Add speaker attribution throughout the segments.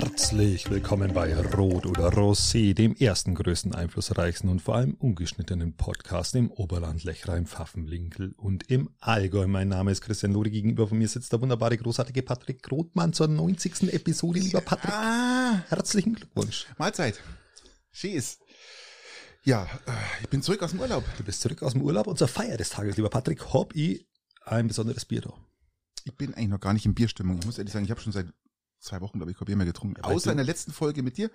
Speaker 1: Herzlich willkommen bei Rot oder Rosé, dem ersten, größten, einflussreichsten und vor allem ungeschnittenen Podcast im Oberland, Lechrein, Pfaffenwinkel und im Allgäu. Mein Name ist Christian Lori, gegenüber von mir sitzt der wunderbare, großartige Patrick Rothmann zur 90. Episode. Lieber Patrick,
Speaker 2: Ah,
Speaker 1: herzlichen Glückwunsch.
Speaker 2: Mahlzeit. Cheers. Ja, äh, ich bin zurück aus dem Urlaub.
Speaker 1: Du bist zurück aus dem Urlaub und zur Feier des Tages, lieber Patrick, hab ich ein besonderes Bier da.
Speaker 2: Ich bin eigentlich noch gar nicht in Bierstimmung. Ich muss ehrlich sagen, ich habe schon seit zwei Wochen, glaube ich, Bier mehr getrunken.
Speaker 1: weil
Speaker 2: Außer in der letzten Folge mit dir.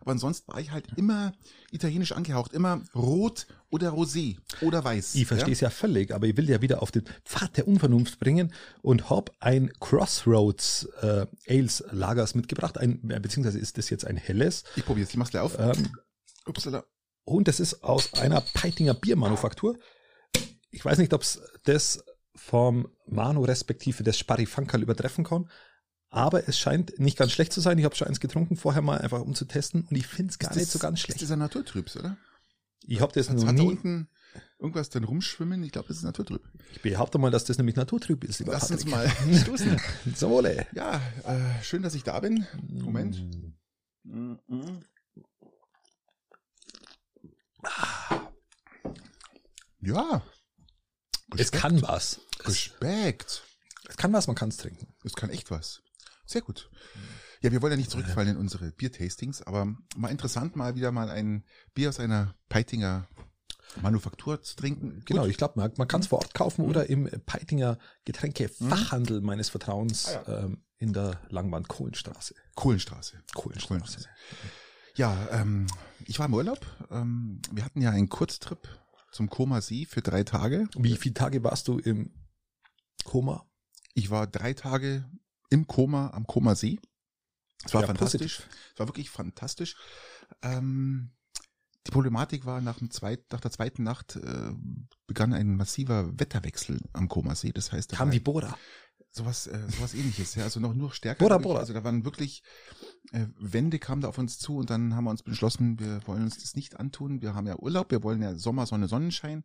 Speaker 2: Aber ansonsten war ich halt immer italienisch angehaucht. Immer rot oder rosé oder weiß.
Speaker 1: Ich verstehe es ja? völlig, aber ich will ja wieder auf den Pfad der Unvernunft bringen und hab ein Crossroads äh, Ales Lagers mitgebracht, ein, beziehungsweise ist das jetzt ein helles.
Speaker 2: Ich probiere es, ich mach's gleich auf.
Speaker 1: Ähm,
Speaker 2: Upsala.
Speaker 1: und das ist aus einer Peitinger Biermanufaktur. Ich weiß nicht, ob es das vom Manu respektive des Sparifankerl übertreffen kann, aber es scheint nicht ganz schlecht zu sein. Ich habe schon eins getrunken vorher mal, einfach um zu testen und ich finde es gar
Speaker 2: Ist
Speaker 1: nicht
Speaker 2: das-
Speaker 1: so ganz
Speaker 2: Ist
Speaker 1: schlecht.
Speaker 2: das ein Naturtrübs, oder?
Speaker 1: Ich habe das
Speaker 2: Jetzt
Speaker 1: noch
Speaker 2: hat da
Speaker 1: nie.
Speaker 2: unten irgendwas drin rumschwimmen. Ich glaube, das ist Naturtrüb.
Speaker 1: Ich behaupte mal, dass das nämlich naturtrüb ist. Lieber
Speaker 2: Lass uns
Speaker 1: Patrick.
Speaker 2: mal stoßen.
Speaker 1: Zum Wohle.
Speaker 2: Ja, äh, schön, dass ich da bin. Moment.
Speaker 1: Mm.
Speaker 2: Ja.
Speaker 1: Es kann was. Es,
Speaker 2: Respekt.
Speaker 1: es kann was, man kann es trinken.
Speaker 2: Es kann echt was. Sehr gut. Ja, wir wollen ja nicht zurückfallen in unsere Biertastings, aber mal interessant, mal wieder mal ein Bier aus einer Peitinger Manufaktur zu trinken.
Speaker 1: Genau,
Speaker 2: Gut.
Speaker 1: ich glaube, man, man kann es vor Ort kaufen oder im Peitinger Getränkefachhandel meines Vertrauens
Speaker 2: Ah, ja.
Speaker 1: ähm, in der Langwand Kohlenstraße.
Speaker 2: Kohlenstraße.
Speaker 1: Kohlenstraße.
Speaker 2: Ja, ähm, ich war im Urlaub. Ähm, wir hatten ja einen Kurztrip zum Koma See für drei Tage.
Speaker 1: Wie viele Tage warst du im Koma?
Speaker 2: Ich war drei Tage im Koma am Koma See. Es war
Speaker 1: Ja,
Speaker 2: fantastisch.
Speaker 1: positiv.
Speaker 2: Es war wirklich fantastisch. Ähm, die Problematik war nach, dem zweit, nach der zweiten Nacht äh, begann ein massiver Wetterwechsel am Koma See. Das heißt, da
Speaker 1: Kam die Bora.
Speaker 2: sowas, äh, sowas ähnliches, ja, also noch nur stärker.
Speaker 1: Bora. Bora.
Speaker 2: Also da waren wirklich äh, Wände kamen da auf uns zu und dann haben wir uns beschlossen, wir wollen uns das nicht antun. Wir haben ja Urlaub, wir wollen ja Sommer, Sonne, Sonnenschein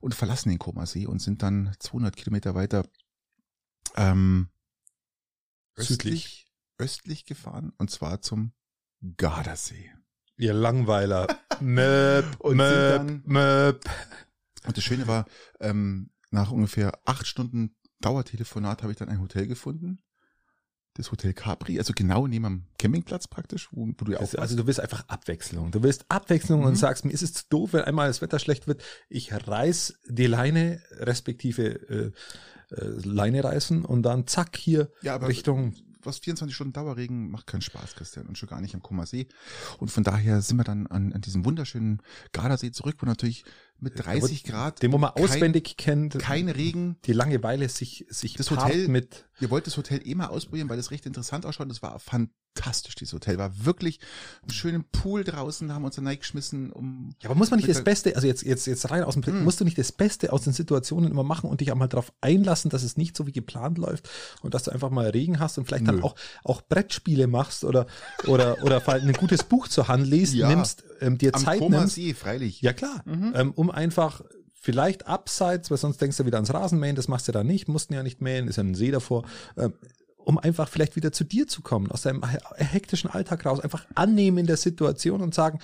Speaker 2: und verlassen den Koma See und sind dann 200 Kilometer weiter ähm,
Speaker 1: Südlich.
Speaker 2: östlich, östlich gefahren und zwar zum Gardasee.
Speaker 1: Ihr Langweiler. Möp,
Speaker 2: Und
Speaker 1: möp, möp.
Speaker 2: Und das Schöne war, ähm, nach ungefähr acht Stunden Dauertelefonat habe ich dann ein Hotel gefunden. Das Hotel Capri, also genau neben am Campingplatz praktisch, wo, wo du ja auch
Speaker 1: Also,
Speaker 2: warst.
Speaker 1: also du willst einfach Abwechslung. Du willst Abwechslung und
Speaker 2: Mhm.
Speaker 1: sagst, mir ist es doof, wenn einmal das Wetter schlecht wird. Ich reiß die Leine, respektive äh, äh, Leine reißen und dann zack hier
Speaker 2: ja,
Speaker 1: Richtung
Speaker 2: was 24 Stunden Dauerregen macht keinen Spaß, Christian, und schon gar nicht am Kummer See. Und von daher sind wir dann an, an diesem wunderschönen Gardasee zurück, wo natürlich mit 30 Grad,
Speaker 1: den wo man
Speaker 2: kein,
Speaker 1: auswendig kennt,
Speaker 2: kein Regen.
Speaker 1: die Langeweile sich sich
Speaker 2: Das Hotel-
Speaker 1: mit
Speaker 2: Ihr wollt das Hotel eh mal ausprobieren, weil das recht interessant ausschaut. Das war fantastisch, dieses Hotel. War wirklich einen schönen Pool draußen, da haben wir uns da reingeschmissen, um
Speaker 1: ja, aber muss man nicht das Beste, also jetzt jetzt jetzt rein aus dem Blick,
Speaker 2: Hm.
Speaker 1: musst du nicht das Beste aus den Situationen immer machen und dich einmal darauf einlassen, dass es nicht so wie geplant läuft und dass du einfach mal Regen hast und vielleicht dann
Speaker 2: Nö.
Speaker 1: auch auch Brettspiele machst oder oder oder ein gutes Buch zur Hand liest,
Speaker 2: Ja.
Speaker 1: nimmst, ähm, dir
Speaker 2: am
Speaker 1: Zeit
Speaker 2: Koma
Speaker 1: nimmst.
Speaker 2: See, freilich.
Speaker 1: Ja klar,
Speaker 2: Mhm.
Speaker 1: ähm, um einfach vielleicht abseits, weil sonst denkst du wieder ans Rasenmähen, das machst du da nicht, mussten ja nicht mähen, ist ja ein See davor, ähm, um einfach vielleicht wieder zu dir zu kommen, aus deinem he- hektischen Alltag raus, einfach annehmen in der Situation und sagen,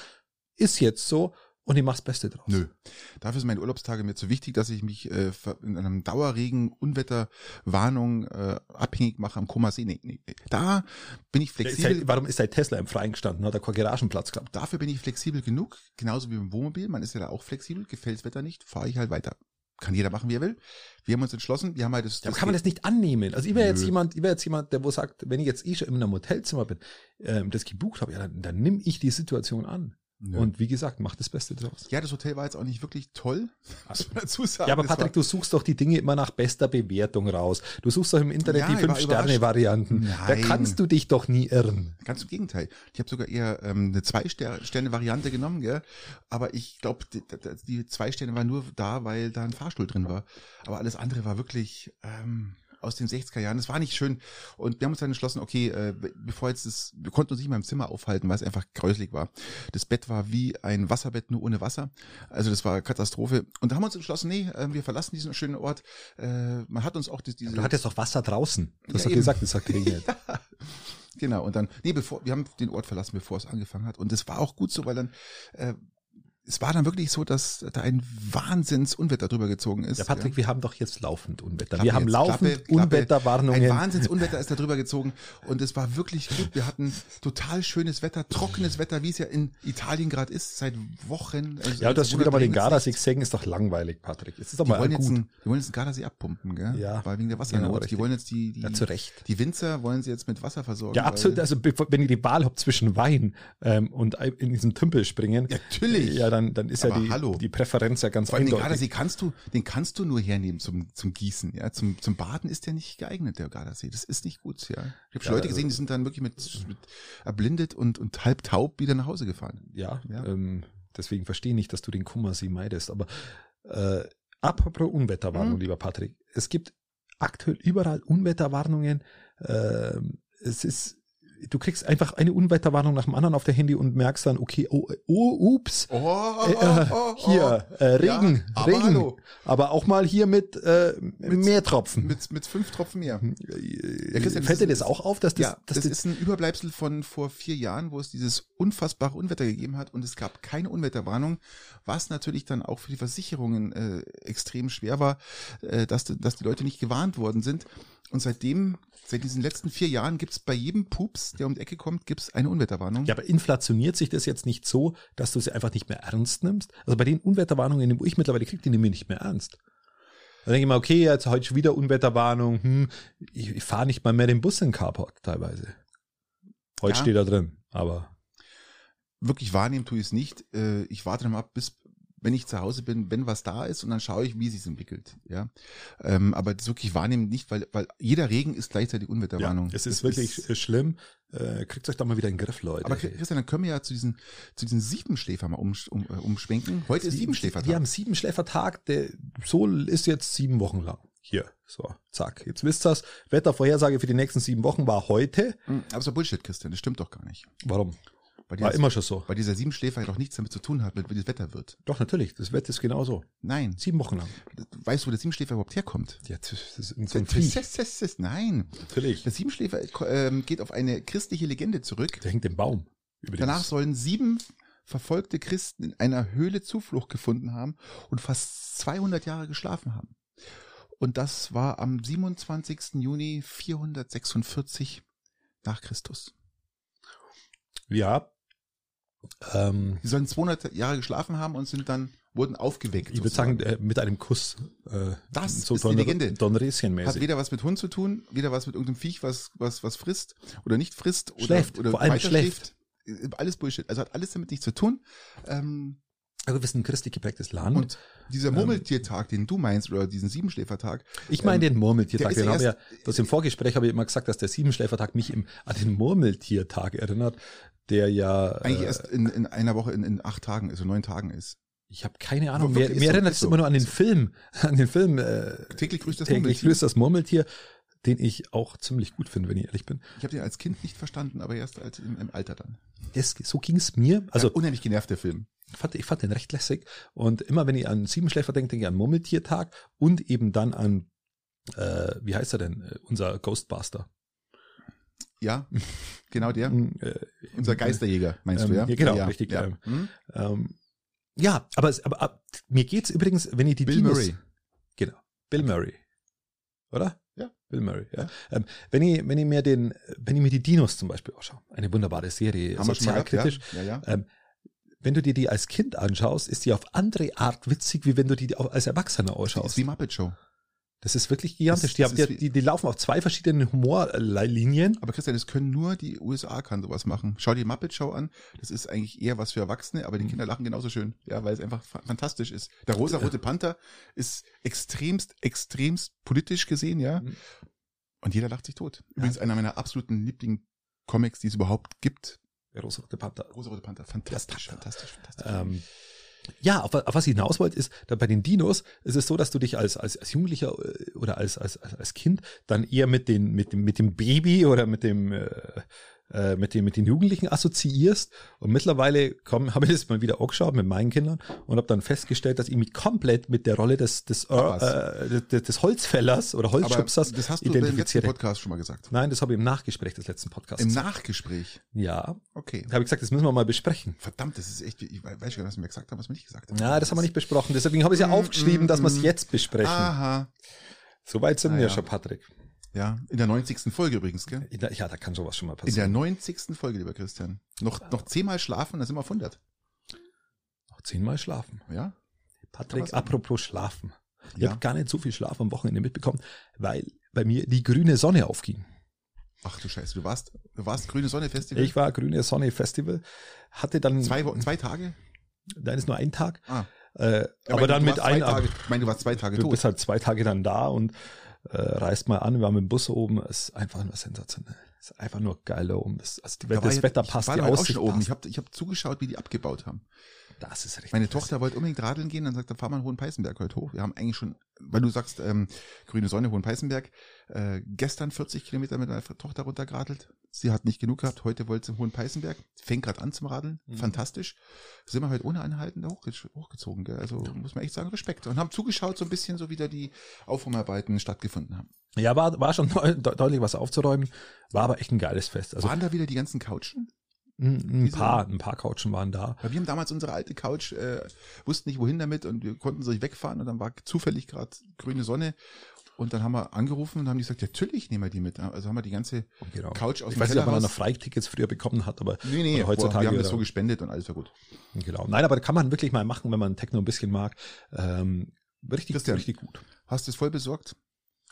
Speaker 1: ist jetzt so und ich mach's Beste draus.
Speaker 2: Nö. Dafür sind meine Urlaubstage mir zu wichtig, dass ich mich äh, in einem Dauerregen, Unwetterwarnung äh, abhängig mache am Koma See. Nee, nee. nee. Da bin ich
Speaker 1: Ja, ist
Speaker 2: flexibel.
Speaker 1: halt, warum ist dein Tesla im Freien gestanden? Hat er keinen Garagenplatz gehabt?
Speaker 2: Dafür bin ich flexibel genug, genauso wie im Wohnmobil. Man ist ja da auch flexibel. Gefällt das Wetter nicht, fahre ich halt weiter. Kann jeder machen, wie er will. Wir haben uns entschlossen, wir haben halt das.
Speaker 1: Ja, aber kann man das nicht annehmen? Also ich wäre jetzt jemand, ich wäre jetzt jemand, der wo sagt, wenn ich jetzt eh schon in einem Hotelzimmer bin, ähm, das gebucht habe, ja, dann, dann nimm ich die Situation an.
Speaker 2: Nö.
Speaker 1: Und wie gesagt, mach das Beste draus.
Speaker 2: ja, das Hotel war jetzt auch nicht wirklich toll, muss man dazu sagen.
Speaker 1: Ja, aber Patrick, du suchst doch die Dinge immer nach bester Bewertung raus. Du suchst doch im Internet
Speaker 2: Ja,
Speaker 1: die Fünf-Sterne-Varianten. Da kannst du dich doch nie irren.
Speaker 2: Ganz im Gegenteil. Ich habe sogar eher ähm, eine Zwei-Sterne-Variante genommen, gell? Aber ich glaube, die, die- die zwei Sterne war nur da, weil da ein Fahrstuhl drin war. Aber alles andere war wirklich ähm, aus den 60er Jahren. Das war nicht schön. Und wir haben uns dann entschlossen, okay, äh, bevor jetzt das, wir konnten uns nicht mal im Zimmer aufhalten, weil es einfach gräuselig war. Das Bett war wie ein Wasserbett, nur ohne Wasser. Also das war Katastrophe. Und da haben wir uns entschlossen, nee, äh, wir verlassen diesen schönen Ort. Äh, man hat uns auch das, diese...
Speaker 1: Du hattest doch Wasser draußen. Du hast
Speaker 2: Ja,
Speaker 1: doch gesagt, es hat geregnet.
Speaker 2: Genau, und dann, nee, bevor, wir haben den Ort verlassen, bevor es angefangen hat. Und das war auch gut so, weil dann, äh, es war dann wirklich so, dass da ein Wahnsinnsunwetter drüber gezogen ist.
Speaker 1: Ja, Patrick, wir haben doch jetzt laufend Unwetter.
Speaker 2: Klappe
Speaker 1: wir haben
Speaker 2: jetzt,
Speaker 1: laufend
Speaker 2: Klappe.
Speaker 1: Unwetterwarnungen.
Speaker 2: Ein Wahnsinnsunwetter ist da drüber gezogen und es war wirklich gut. Wir hatten total schönes Wetter, trockenes Wetter, wie es ja in Italien gerade ist, seit Wochen. Also
Speaker 1: ja, dass
Speaker 2: es
Speaker 1: du wieder mal den Gardasee sägen, ist doch langweilig, Patrick. Es ist doch
Speaker 2: Die
Speaker 1: mal
Speaker 2: wollen, jetzt
Speaker 1: gut.
Speaker 2: einen, die wollen jetzt den Gardasee abpumpen, gell?
Speaker 1: Ja.
Speaker 2: Weil wegen der Wassernot.
Speaker 1: Genau,
Speaker 2: die wollen jetzt die, die,
Speaker 1: Ja, zu Recht.
Speaker 2: die Winzer wollen sie jetzt mit Wasser versorgen.
Speaker 1: Ja, absolut. Also wenn ihr die Wahl habt zwischen Wein ähm, und in diesem Tümpel springen,
Speaker 2: Natürlich.
Speaker 1: ja, dann, dann ist ja
Speaker 2: Aber
Speaker 1: die,
Speaker 2: hallo.
Speaker 1: die Präferenz ja ganz
Speaker 2: Vor allem den
Speaker 1: eindeutig.
Speaker 2: Gardasee kannst du, den kannst du nur hernehmen zum, zum Gießen, ja. Zum, zum Baden ist der nicht geeignet, der Gardasee. Das ist nicht gut, ja. Ich habe schon
Speaker 1: Ja,
Speaker 2: Leute
Speaker 1: also-
Speaker 2: gesehen, die sind dann wirklich mit, mit erblindet und, und halb taub wieder nach Hause gefahren.
Speaker 1: Ja,
Speaker 2: Ja.
Speaker 1: Ähm, deswegen verstehe ich nicht, dass du den Kummersee meidest. Aber äh, apropos Unwetterwarnung,
Speaker 2: Hm.
Speaker 1: lieber Patrick. Es gibt aktuell überall Unwetterwarnungen. Ähm, es ist, du kriegst einfach eine Unwetterwarnung nach dem anderen auf der Handy und merkst dann, okay, oh, oh ups.
Speaker 2: Oh,
Speaker 1: Äh, äh, hier, äh, Regen,
Speaker 2: Ja, aber
Speaker 1: Regen.
Speaker 2: hallo.
Speaker 1: Aber auch mal hier mit, äh, mehr Tropfen.
Speaker 2: Mit, mit fünf Tropfen mehr.
Speaker 1: Ja,
Speaker 2: Christian,
Speaker 1: Fällt dir
Speaker 2: das
Speaker 1: auch auf, dass das,
Speaker 2: ja,
Speaker 1: dass
Speaker 2: das,
Speaker 1: das,
Speaker 2: ist ein Überbleibsel von vor vier Jahren, wo es dieses unfassbare Unwetter gegeben hat und es gab keine Unwetterwarnung, was natürlich dann auch für die Versicherungen äh, extrem schwer war, äh, dass, dass die Leute nicht gewarnt worden sind. Und seitdem, seit diesen letzten vier Jahren gibt's bei jedem Pups, der um die Ecke kommt, gibt's eine Unwetterwarnung.
Speaker 1: Ja, aber inflationiert sich das jetzt nicht so, dass du sie einfach nicht mehr ernst nimmst? Also bei den Unwetterwarnungen, wo ich mittlerweile kriege, die nehme ich nicht mehr ernst. Da denke ich mal, okay, jetzt heute schon wieder Unwetterwarnung, hm, ich, ich fahre nicht mal mehr den Bus in den Carport teilweise. Heute
Speaker 2: Ja.
Speaker 1: steht da drin, aber
Speaker 2: Wirklich wahrnehmen tue ich es nicht. Äh, ich warte dann mal ab, bis wenn ich zu Hause bin, wenn was da ist und dann schaue ich, wie sich entwickelt. Ja, ähm, aber das wirklich wahrnehmen nicht, weil weil jeder Regen ist gleichzeitig Unwetterwarnung.
Speaker 1: es ist
Speaker 2: Das
Speaker 1: wirklich äh, schlimm. Äh, kriegt euch da mal wieder in den Griff, Leute.
Speaker 2: Aber Christian, dann können wir ja zu diesen, zu diesen Siebenschläfer mal um, um, äh, umschwenken. Heute ist Siebenschläfertag.
Speaker 1: Wir haben Siebenschläfertag, der Sol ist jetzt sieben Wochen lang. Hier, so, zack. Jetzt wisst ihr's. Wettervorhersage für die nächsten sieben Wochen war heute.
Speaker 2: Hm, Aber so Bullshit, Christian, das stimmt doch gar nicht.
Speaker 1: Warum?
Speaker 2: Weil
Speaker 1: War immer schon so.
Speaker 2: weil dieser Siebenschläfer doch nichts damit zu tun hat, wie das Wetter wird.
Speaker 1: Doch, natürlich. Das Wetter ist genauso.
Speaker 2: Nein.
Speaker 1: Sieben Wochen lang.
Speaker 2: Weißt du, wo der Siebenschläfer überhaupt herkommt?
Speaker 1: Ja, das ist so ein Viech.
Speaker 2: das- das- das- Nein.
Speaker 1: Natürlich.
Speaker 2: Der Siebenschläfer ähm, geht auf eine christliche Legende zurück.
Speaker 1: Der hängt im Baum. Übrigens.
Speaker 2: Danach sollen sieben verfolgte Christen in einer Höhle Zuflucht gefunden haben und fast 200 Jahre geschlafen haben. Und das war am 27. Juni 446 nach Christus.
Speaker 1: Ja. Ähm,
Speaker 2: Die sollen 200 Jahre geschlafen haben und sind dann, wurden aufgeweckt.
Speaker 1: ich würde sagen, äh, mit einem Kuss. Äh,
Speaker 2: Das ist
Speaker 1: Don,
Speaker 2: die Legende.
Speaker 1: Don
Speaker 2: Hat weder was mit Hund zu tun, weder was mit irgendeinem Viech, was, was, was frisst oder nicht frisst. Oder,
Speaker 1: Schläft,
Speaker 2: oder
Speaker 1: vor allem schläft.
Speaker 2: Äh, Alles Bullshit. Also hat alles damit nichts zu tun. Ähm,
Speaker 1: Wir ein christlich geprägtes Land.
Speaker 2: und dieser
Speaker 1: Ähm,
Speaker 2: Murmeltiertag, den du meinst, oder diesen Siebenschläfertag,
Speaker 1: ich meine
Speaker 2: ähm,
Speaker 1: den Murmeltiertag.
Speaker 2: ja
Speaker 1: haben wir,
Speaker 2: erst-
Speaker 1: das im Vorgespräch habe ich immer gesagt, dass der Siebenschläfertag mich im, an den Murmeltiertag erinnert, der ja.
Speaker 2: eigentlich
Speaker 1: äh,
Speaker 2: erst in, in einer Woche in, in acht Tagen, also neun Tagen ist.
Speaker 1: Ich habe keine Ahnung. Mir, erinnert es
Speaker 2: so.
Speaker 1: immer nur an den Film, an den Film äh,
Speaker 2: Täglich grüßt das
Speaker 1: täglich
Speaker 2: Murmeltier.
Speaker 1: grüßt das Murmeltier, den ich auch ziemlich gut finde, wenn ich ehrlich bin.
Speaker 2: Ich habe den als Kind nicht verstanden, aber erst als im, im Alter dann.
Speaker 1: Das, so ging es mir. Also
Speaker 2: ja, unheimlich genervt der Film.
Speaker 1: ich fand, ich fand den recht lässig. Und immer wenn ich an Siebenschläfer denke, denke ich an Murmeltiertag und eben dann an, äh, wie heißt er denn, Äh, unser Ghostbuster.
Speaker 2: Ja, genau der.
Speaker 1: Äh,
Speaker 2: Unser Geisterjäger, meinst
Speaker 1: Ähm,
Speaker 2: du, ja?
Speaker 1: ja, genau, richtig,
Speaker 2: Ja.
Speaker 1: ähm,
Speaker 2: Hm?
Speaker 1: ja, aber, es- aber, aber mir geht's übrigens, wenn ich die
Speaker 2: Bill
Speaker 1: Dinos,
Speaker 2: Murray.
Speaker 1: Genau. Bill Murray. Oder? Bill Murray, ja. Ähm, wenn ich, wenn ich mir den, wenn ich mir die Dinos zum Beispiel anschaue, eine wunderbare Serie,
Speaker 2: Haben
Speaker 1: sozialkritisch,
Speaker 2: Ja, ja. ja.
Speaker 1: ähm, wenn du dir die als Kind anschaust, ist die auf andere Art witzig, wie wenn du die als Erwachsener
Speaker 2: Das ist
Speaker 1: anschaust.
Speaker 2: wie Muppet Show.
Speaker 1: Das ist wirklich gigantisch.
Speaker 2: Das-
Speaker 1: Die, haben, die, die, laufen auf zwei verschiedenen Humorlinien.
Speaker 2: Aber Christian, das können nur die USA kann sowas machen. Schau dir die Muppet Show an. Das ist eigentlich eher was für Erwachsene, aber die
Speaker 1: Mhm.
Speaker 2: Kinder lachen genauso schön. Ja, weil es einfach fa- fantastisch ist. Der rosa-rote Panther ist extremst, extremst politisch gesehen, ja.
Speaker 1: Mhm.
Speaker 2: Und jeder lacht sich tot. Übrigens einer meiner absoluten Lieblings-Comics, die es überhaupt gibt.
Speaker 1: Der rosa-rote Panther.
Speaker 2: Rosa-rote Panther. Fantastisch, fantastisch, fantastisch.
Speaker 1: Ähm, ja, auf, auf was ich hinaus wollte, ist, bei den Dinos ist es so, dass du dich als, als, als Jugendlicher äh, oder als, als, als, Kind dann eher mit, den, mit, dem, mit dem Baby oder mit dem, äh, äh, mit, den, mit den Jugendlichen assoziierst. Und mittlerweile habe ich das mal wieder angeschaut mit meinen Kindern und habe dann festgestellt, dass ich mich komplett mit der Rolle des, des, äh, des, des Holzfällers oder Holzschubsers
Speaker 2: das hast du im letzten Podcast schon mal gesagt.
Speaker 1: Nein, das habe ich im Nachgespräch des letzten Podcasts.
Speaker 2: Im Nachgespräch?
Speaker 1: Ja.
Speaker 2: Okay.
Speaker 1: Da habe ich gesagt, das müssen wir mal besprechen.
Speaker 2: Verdammt, das ist echt, ich weiß gar nicht, was wir gesagt haben, was wir nicht gesagt haben.
Speaker 1: Ja, das haben wir nicht besprochen. Deswegen habe ich es ja mm, aufgeschrieben, mm, dass wir es mm. jetzt besprechen.
Speaker 2: Aha.
Speaker 1: Soweit sind ah, wir ja. schon, Patrick.
Speaker 2: Ja, in der 90. Folge übrigens, gell?
Speaker 1: Der, ja, da kann sowas schon mal passieren.
Speaker 2: In der 90. Folge, lieber Christian. Noch, noch zehnmal schlafen, dann sind wir auf 100.
Speaker 1: Noch zehnmal schlafen.
Speaker 2: Ja.
Speaker 1: Patrick, apropos schlafen. Ich ja. habe gar nicht so viel Schlaf am Wochenende mitbekommen, weil bei mir die grüne Sonne aufging.
Speaker 2: Ach du Scheiße, du warst, du warst grüne Sonne Festival?
Speaker 1: Ich war grüne Sonne Festival, hatte dann
Speaker 2: zwei Wochen, zwei Tage.
Speaker 1: Nein, ist nur ein Tag.
Speaker 2: Ah.
Speaker 1: Äh, aber meine, dann mit ein,
Speaker 2: Tage, ich meine, du warst zwei Tage
Speaker 1: du
Speaker 2: tot.
Speaker 1: Du bist halt zwei Tage dann da und äh, reist mal an, wir waren mit dem Bus oben, ist einfach nur sensationell. Ist einfach nur geil da oben. Das, also die, da das Wetter passt,
Speaker 2: die Aussicht oben. Ich habe ich hab zugeschaut, wie die abgebaut haben.
Speaker 1: Das ist richtig.
Speaker 2: Meine Tochter wollte unbedingt radeln gehen, dann sagt, er, fahr mal Hohen Peißenberg heute hoch. Wir haben eigentlich schon, weil du sagst, ähm, grüne Sonne, Hohen Peißenberg, äh, gestern 40 Kilometer mit meiner Tochter runtergeradelt. Sie hat nicht genug gehabt, heute wollte sie Hohen Peißenberg, fängt gerade an zum Radeln, mhm. fantastisch. Sind wir halt ohne Anhalten hochge hochgezogen, gell? also muss man echt sagen, Respekt. Und haben zugeschaut, so ein bisschen, so wie da die Aufräumarbeiten stattgefunden haben.
Speaker 1: Ja, war, war schon deutlich was aufzuräumen, war aber echt ein geiles Fest.
Speaker 2: Also, Waren da wieder die ganzen Couchen?
Speaker 1: Ein, ein paar, ein paar Couchen waren da.
Speaker 2: Ja, wir haben damals unsere alte Couch, äh, wussten nicht wohin damit und wir konnten sie wegfahren und dann war zufällig gerade grüne Sonne und dann haben wir angerufen und haben gesagt, ja, natürlich nehmen wir die mit. Also haben wir die ganze genau. Couch aus
Speaker 1: ich dem weiß nicht, ob man noch Freitickets früher bekommen hat, aber
Speaker 2: nee, nee, heutzutage. Wir haben das so gespendet und alles war gut.
Speaker 1: Genau. Nein, aber da kann man wirklich mal machen, wenn man Techno ein bisschen mag. Ähm, richtig,
Speaker 2: Christian, richtig gut. Hast du es voll besorgt?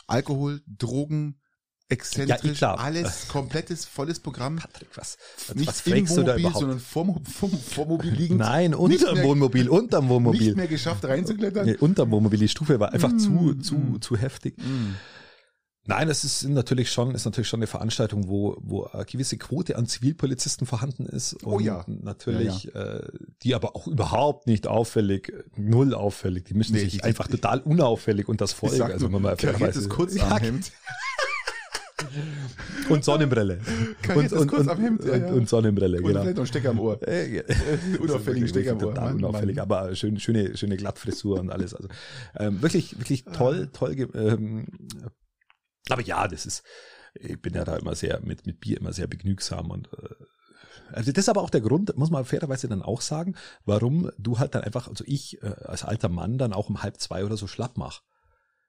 Speaker 2: Alkohol, Drogen, exzentrisch, ja, alles komplettes, volles Programm.
Speaker 1: Patrick, was,
Speaker 2: nicht was im Wohnmobil, sondern vorm, vorm, vorm Mobil liegend.
Speaker 1: Nein, unterm Wohnmobil, unterm Wohnmobil.
Speaker 2: Nicht mehr geschafft reinzuklettern.
Speaker 1: Nee, unterm Wohnmobil, die Stufe war einfach mm, zu, zu, mm. zu heftig. Mm. Nein, es ist natürlich schon, ist natürlich schon eine Veranstaltung, wo, wo eine gewisse Quote an Zivilpolizisten vorhanden ist.
Speaker 2: Oh und ja.
Speaker 1: Natürlich,
Speaker 2: ja, ja.
Speaker 1: Äh, die aber auch überhaupt nicht auffällig, null auffällig. Die mischen nee, sich einfach total unauffällig und das Volk.
Speaker 2: Also, wenn man fairerweise. kurz ja,
Speaker 1: und Sonnenbrille.
Speaker 2: Und, und,
Speaker 1: und, am Hemd, ja, ja. und, Sonnenbrille,
Speaker 2: genau. Und vielleicht noch einen Stecker am Ohr.
Speaker 1: Äh, unauffälligen Stecker am Ohr. Total unauffällig, aber schön, schöne, schöne Glattfrisur und alles. Also ähm, wirklich, wirklich toll, toll. Ähm, aber ja, das ist, ich bin ja da immer sehr, mit, mit Bier immer sehr begnügsam und äh, also das ist aber auch der Grund, muss man fairerweise dann auch sagen, warum du halt dann einfach, also ich äh, als alter Mann dann auch um halb zwei oder so schlapp mach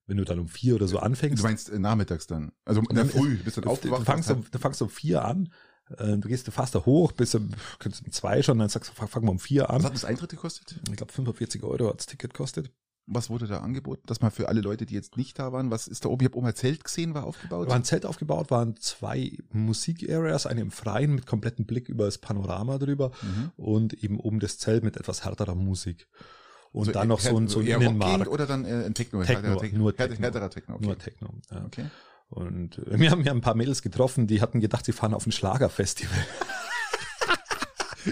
Speaker 1: wenn du dann um vier oder so anfängst.
Speaker 2: Du meinst äh, nachmittags dann? Also in der Früh, bist dann aufgewacht?
Speaker 1: Du fangst, um, du fangst um vier an, äh, du gehst fast da hoch, bis um, kannst um zwei schon, dann sagst du, fang mal um vier an.
Speaker 2: Was hat das Eintritt gekostet?
Speaker 1: Ich glaube 45 Euro hat das Ticket gekostet.
Speaker 2: Was wurde da angeboten? Das mal für alle Leute, die jetzt nicht da waren. Was ist da oben? Ich habe oben ein Zelt gesehen, war aufgebaut.
Speaker 1: War ein Zelt aufgebaut, waren zwei Musik-Areas, eine im Freien mit komplettem Blick über das Panorama drüber mhm. und eben oben das Zelt mit etwas härterer Musik. Und also dann noch so ein, so ein Innenmarkt.
Speaker 2: Oder dann äh, ein Techno?
Speaker 1: Techno, Techno nur Techno.
Speaker 2: Härterer Techno,
Speaker 1: okay. Nur Techno, ja.
Speaker 2: Okay.
Speaker 1: Und äh, wir haben ja ein paar Mädels getroffen, die hatten gedacht, sie fahren auf ein Schlagerfestival.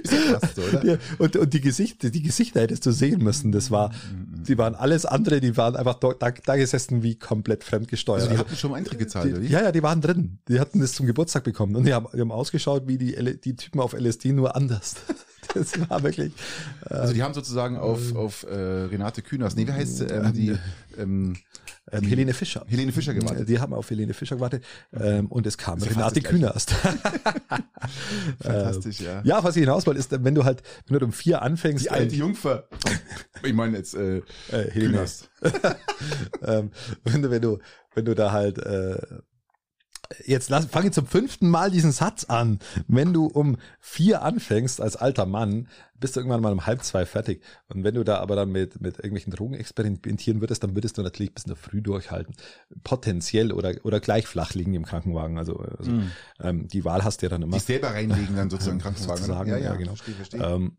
Speaker 2: Ist ja fast so, oder?
Speaker 1: Ja, und, und die Gesichter, die Gesichter hättest du sehen müssen. Das war, die waren alles andere, die waren einfach da, da, gesessen wie komplett fremdgesteuert. Also
Speaker 2: die hatten schon Eintritt gezahlt,
Speaker 1: die, oder? Ja, ja, die waren drin. Die hatten das zum Geburtstag bekommen und die haben, die haben ausgeschaut wie die, die Typen auf LSD, nur anders. Das war wirklich.
Speaker 2: Äh, also die haben sozusagen auf, äh, auf äh, Renate Künast, nee, wie heißt ähm, die? Ähm,
Speaker 1: ähm, Helene Fischer.
Speaker 2: Helene Fischer gewartet.
Speaker 1: Die haben auf Helene Fischer gewartet ähm, und es kam Renate Künast.
Speaker 2: Fantastisch, ja.
Speaker 1: Ja, was ich hinaus wollte, ist, wenn du halt, wenn du um vier anfängst.
Speaker 2: Die alte äh, Jungfer. ich meine jetzt äh,
Speaker 1: äh, Helene. Künast. ähm, wenn du, wenn du, wenn du da halt äh, jetzt lass, fange zum fünften Mal diesen Satz an. Wenn du um vier anfängst als alter Mann, bist du irgendwann mal um halb zwei fertig. Und wenn du da aber dann mit, mit irgendwelchen Drogen experimentieren würdest, dann würdest du natürlich bis in der Früh durchhalten. Potenziell oder, oder gleich flach liegen im Krankenwagen. Also, also mm. ähm, die Wahl hast du ja dann immer.
Speaker 2: Die selber reinlegen dann sozusagen im Krankenwagen.
Speaker 1: Sozusagen, ja, ja, ja, genau. Verstehe, verstehe. Ähm,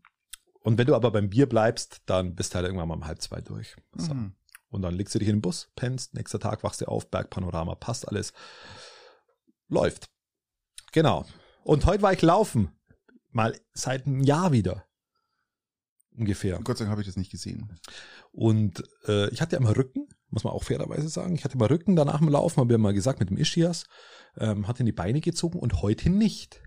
Speaker 1: und wenn du aber beim Bier bleibst, dann bist du halt irgendwann mal um halb zwei durch. So. Mm. Und dann legst du dich in den Bus, pennst, nächster Tag wachst du auf, Bergpanorama, passt alles läuft. Genau. Und heute war ich laufen. Mal seit einem Jahr wieder. Ungefähr.
Speaker 2: Gott sei Dank habe ich das nicht gesehen.
Speaker 1: Und äh, ich hatte ja immer Rücken, muss man auch fairerweise sagen. Ich hatte immer Rücken danach im Laufen, habe ja mal gesagt, mit dem Ischias, ähm, hat in die Beine gezogen und heute nicht.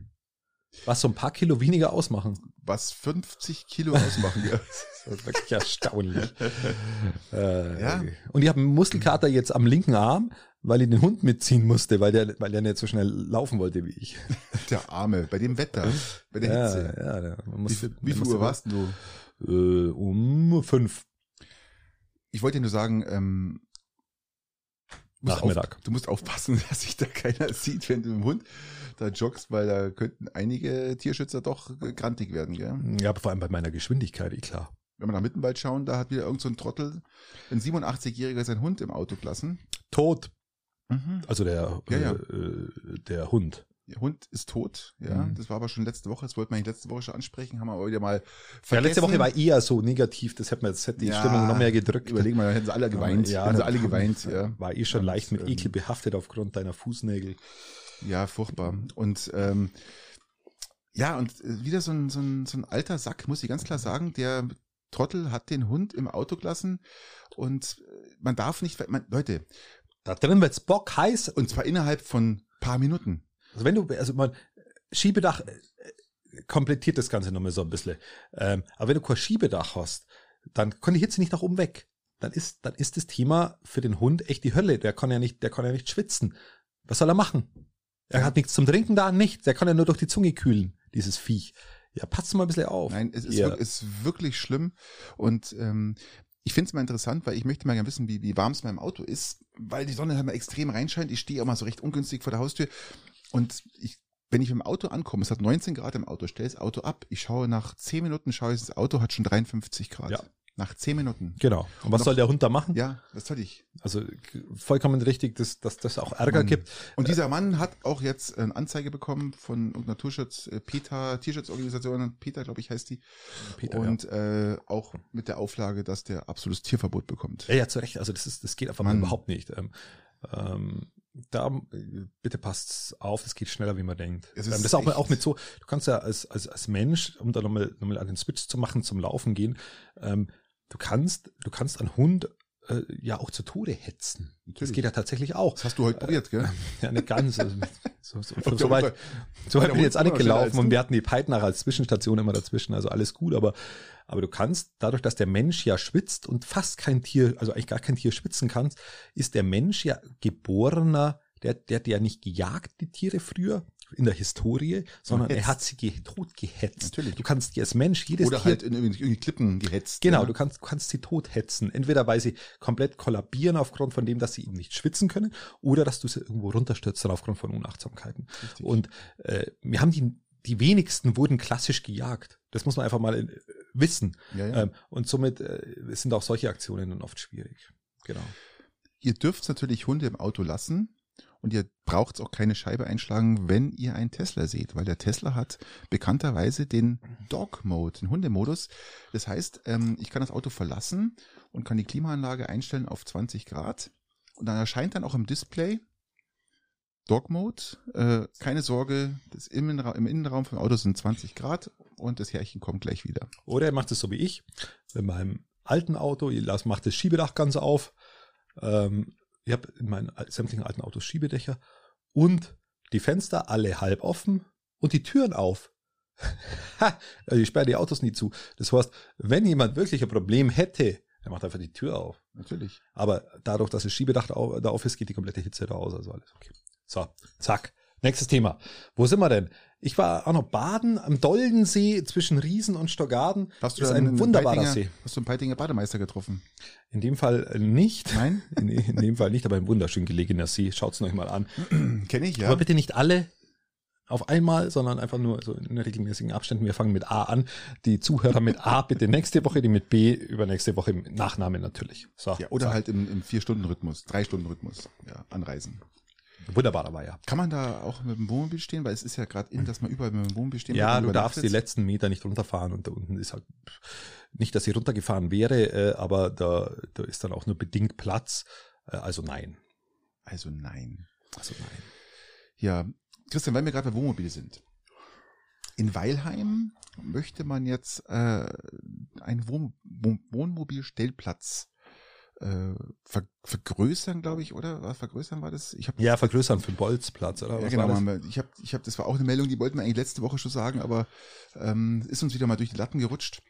Speaker 1: Was so ein paar Kilo weniger ausmachen.
Speaker 2: Was 50 Kilo ausmachen, ja.
Speaker 1: Das ist wirklich erstaunlich. äh,
Speaker 2: Ja.
Speaker 1: Und ich habe einen Muskelkater jetzt am linken Arm, weil ich den Hund mitziehen musste, weil der, weil der nicht so schnell laufen wollte wie ich.
Speaker 2: Der Arme, bei dem Wetter, bei der
Speaker 1: Ja,
Speaker 2: Hitze.
Speaker 1: ja,
Speaker 2: Wie,
Speaker 1: muss, man
Speaker 2: wie viel Uhr warst du?
Speaker 1: Äh, um fünf.
Speaker 2: Ich wollte dir nur sagen, ähm, du musst
Speaker 1: Nachmittag.
Speaker 2: Auf, du musst aufpassen, dass sich da keiner sieht, wenn du mit dem Hund da joggst, weil da könnten einige Tierschützer doch äh, grantig werden, gell?
Speaker 1: Ja, aber vor allem bei meiner Geschwindigkeit, eh klar.
Speaker 2: Wenn wir nach Mittenwald schauen, da hat wieder irgend so ein Trottel, ein 87-Jähriger sein Hund im Auto gelassen.
Speaker 1: Tot.
Speaker 2: Mhm.
Speaker 1: Also der,
Speaker 2: Ja, ja.
Speaker 1: Äh, der Hund.
Speaker 2: Der Hund ist tot, ja.
Speaker 1: Mhm.
Speaker 2: Das war aber schon letzte Woche, das wollten wir eigentlich letzte Woche schon ansprechen, haben wir aber wieder mal
Speaker 1: Ja,
Speaker 2: vergessen.
Speaker 1: letzte Woche war eher so negativ, das hätte, mir, das hätte die
Speaker 2: Ja,
Speaker 1: Stimmung noch mehr gedrückt.
Speaker 2: Überlegen wir, da hätten sie alle geweint.
Speaker 1: Ja,
Speaker 2: hätten sie alle geweint, ja.
Speaker 1: War eh schon
Speaker 2: Ja,
Speaker 1: leicht mit
Speaker 2: ähm,
Speaker 1: Ekel behaftet aufgrund deiner Fußnägel.
Speaker 2: Ja, furchtbar. Und ähm, ja, und äh, wieder so ein, so, ein, so ein alter Sack, muss ich ganz klar sagen, der Trottel hat den Hund im Auto gelassen und äh, man darf nicht, man, Leute,
Speaker 1: Da drin wird's bock heiß.
Speaker 2: und zwar innerhalb von paar Minuten.
Speaker 1: Also wenn du, also man, Schiebedach äh, komplettiert das Ganze nochmal so ein bisschen. Ähm, aber wenn du kein Schiebedach hast, dann kann die Hitze nicht nach oben weg. Dann ist, dann ist das Thema für den Hund echt die Hölle. Der kann ja nicht, der kann ja nicht schwitzen. Was soll er machen? Er hat nichts zum Trinken da, nichts. Der kann ja nur durch die Zunge kühlen, dieses Viech. Ja, passt mal ein bisschen auf.
Speaker 2: Nein, es ist,
Speaker 1: Ja.
Speaker 2: wirklich, ist wirklich schlimm und ähm, ich finde es mal interessant, weil ich möchte mal gerne wissen, wie, wie warm es meinem Auto ist, weil die Sonne halt mal extrem reinscheint. Ich stehe auch mal so recht ungünstig vor der Haustür und ich, wenn ich mit dem Auto ankomme, es hat 19 Grad im Auto, stelle das Auto ab, ich schaue nach 10 Minuten, schaue ich, das Auto hat schon 53 Grad.
Speaker 1: Ja.
Speaker 2: Nach 10 Minuten.
Speaker 1: Genau. Und was
Speaker 2: Noch-
Speaker 1: soll der Hund da machen?
Speaker 2: Ja, das soll ich.
Speaker 1: Also vollkommen richtig, dass, dass das auch Ärger
Speaker 2: Mann.
Speaker 1: gibt.
Speaker 2: Und dieser Mann hat auch jetzt eine Anzeige bekommen von Naturschutz, äh, PETA, Tierschutzorganisation, PETA, glaube ich, heißt die.
Speaker 1: Peter,
Speaker 2: und äh, auch mit der Auflage, dass der absolutes Tierverbot bekommt.
Speaker 1: Ja, ja, zu Recht. Also das ist, das geht einfach
Speaker 2: Mann.
Speaker 1: überhaupt nicht. Ähm, ähm, da äh, bitte passt auf, das geht schneller, wie man denkt. Ähm, das ist auch, auch mit so, du kannst ja als, als, als Mensch, um da nochmal noch mal an den Switch zu machen, zum Laufen gehen, ähm, du kannst, du kannst einen Hund äh, ja auch zu Tode hetzen. Das
Speaker 2: Natürlich.
Speaker 1: geht ja tatsächlich auch.
Speaker 2: Das hast du heute probiert, gell?
Speaker 1: Ja, nicht ganz. Also, so so, so, so weit, so weit bin ich jetzt auch nicht gelaufen und wir hatten die Peitnach als Zwischenstation immer dazwischen, also alles gut, aber, aber du kannst, dadurch, dass der Mensch ja schwitzt und fast kein Tier, also eigentlich gar kein Tier schwitzen kann, ist der Mensch ja geborener, der, der hat ja nicht gejagt, die Tiere früher in der Historie, sondern er
Speaker 2: Gehetzt.
Speaker 1: hat sie ge tot gehetzt.
Speaker 2: Natürlich.
Speaker 1: Du kannst dir als Mensch jedes
Speaker 2: Oder
Speaker 1: Tier
Speaker 2: halt in irgendwie irgendwie Klippen gehetzt.
Speaker 1: Genau,
Speaker 2: ja.
Speaker 1: du kannst, du kannst sie tot hetzen. Entweder weil sie komplett kollabieren aufgrund von dem, dass sie eben nicht schwitzen können, oder dass du sie irgendwo runterstürzt dann aufgrund von Unachtsamkeiten.
Speaker 2: Richtig.
Speaker 1: Und äh, wir haben die, die wenigsten wurden klassisch gejagt. Das muss man einfach mal äh, wissen.
Speaker 2: ja, ja.
Speaker 1: Ähm, und somit äh, sind auch solche Aktionen dann oft schwierig. Genau.
Speaker 2: Ihr dürft natürlich Hunde im Auto lassen und ihr braucht auch keine Scheibe einschlagen, wenn ihr einen Tesla seht, weil der Tesla hat bekannterweise den Dog Mode, den Hundemodus. Das heißt, ähm, ich kann das Auto verlassen und kann die Klimaanlage einstellen auf 20 Grad und dann erscheint dann auch im Display Dog Mode. Äh, keine Sorge, das Innenra im Innenraum vom Auto sind 20 Grad und das Herrchen kommt gleich wieder.
Speaker 1: Oder er macht es so wie ich, mit meinem alten Auto, ich macht das Schiebedach ganz auf. Ähm, ich habe in meinen sämtlichen alten Autos Schiebedächer und die Fenster alle halb offen und die Türen auf. Ha, also ich sperre die Autos nie zu. Das heißt, wenn jemand wirklich ein Problem hätte, er macht einfach die Tür auf.
Speaker 2: Natürlich.
Speaker 1: Aber dadurch, dass das Schiebedach da au- da auf ist, geht die komplette Hitze da aus. Also alles okay. So, zack. Nächstes Thema. Wo sind wir denn? Ich war auch noch baden am Doldensee zwischen Riesen und Stockarden.
Speaker 2: Hast du
Speaker 1: ist
Speaker 2: da
Speaker 1: ein wunderbarer
Speaker 2: Peitinger-
Speaker 1: See.
Speaker 2: Hast du einen Peitinger Bademeister getroffen?
Speaker 1: In dem Fall äh, nicht.
Speaker 2: Nein?
Speaker 1: In, in dem Fall nicht, aber ein wunderschön gelegener See. Schaut's euch mal an.
Speaker 2: Kenne ich, ja.
Speaker 1: Aber bitte nicht alle auf einmal, sondern einfach nur so in regelmäßigen Abständen. Wir fangen mit A an. Die Zuhörer mit A bitte nächste Woche, die mit B übernächste Woche im Nachname natürlich. So,
Speaker 2: Ja, oder
Speaker 1: so.
Speaker 2: halt im, im Vier-Stunden-Rhythmus, Drei-Stunden-Rhythmus, ja, anreisen.
Speaker 1: Wunderbarer war ja.
Speaker 2: Kann man da auch mit dem Wohnmobil stehen? Weil es ist ja gerade in, dass man überall mit dem Wohnmobil stehen
Speaker 1: Ja, du darfst die letzten Meter nicht runterfahren und da unten ist halt nicht, dass sie runtergefahren wäre, äh, aber da, da ist dann auch nur bedingt Platz. Äh, also nein.
Speaker 2: Also nein.
Speaker 1: Also nein.
Speaker 2: Ja, Christian, weil wir gerade bei Wohnmobil sind. In Weilheim möchte man jetzt äh, einen Wohn Wohnmobilstellplatz äh, ver vergrößern, glaube ich, oder? Was vergrößern war das? Ich hab,
Speaker 1: Ja, vergrößern für den Bolzplatz, oder?
Speaker 2: ja, genau.
Speaker 1: war das?
Speaker 2: haben wir- Ich habe, ich hab, das war auch eine Meldung, die wollten wir eigentlich letzte Woche schon sagen, aber ähm, ist uns wieder mal durch die Latten gerutscht.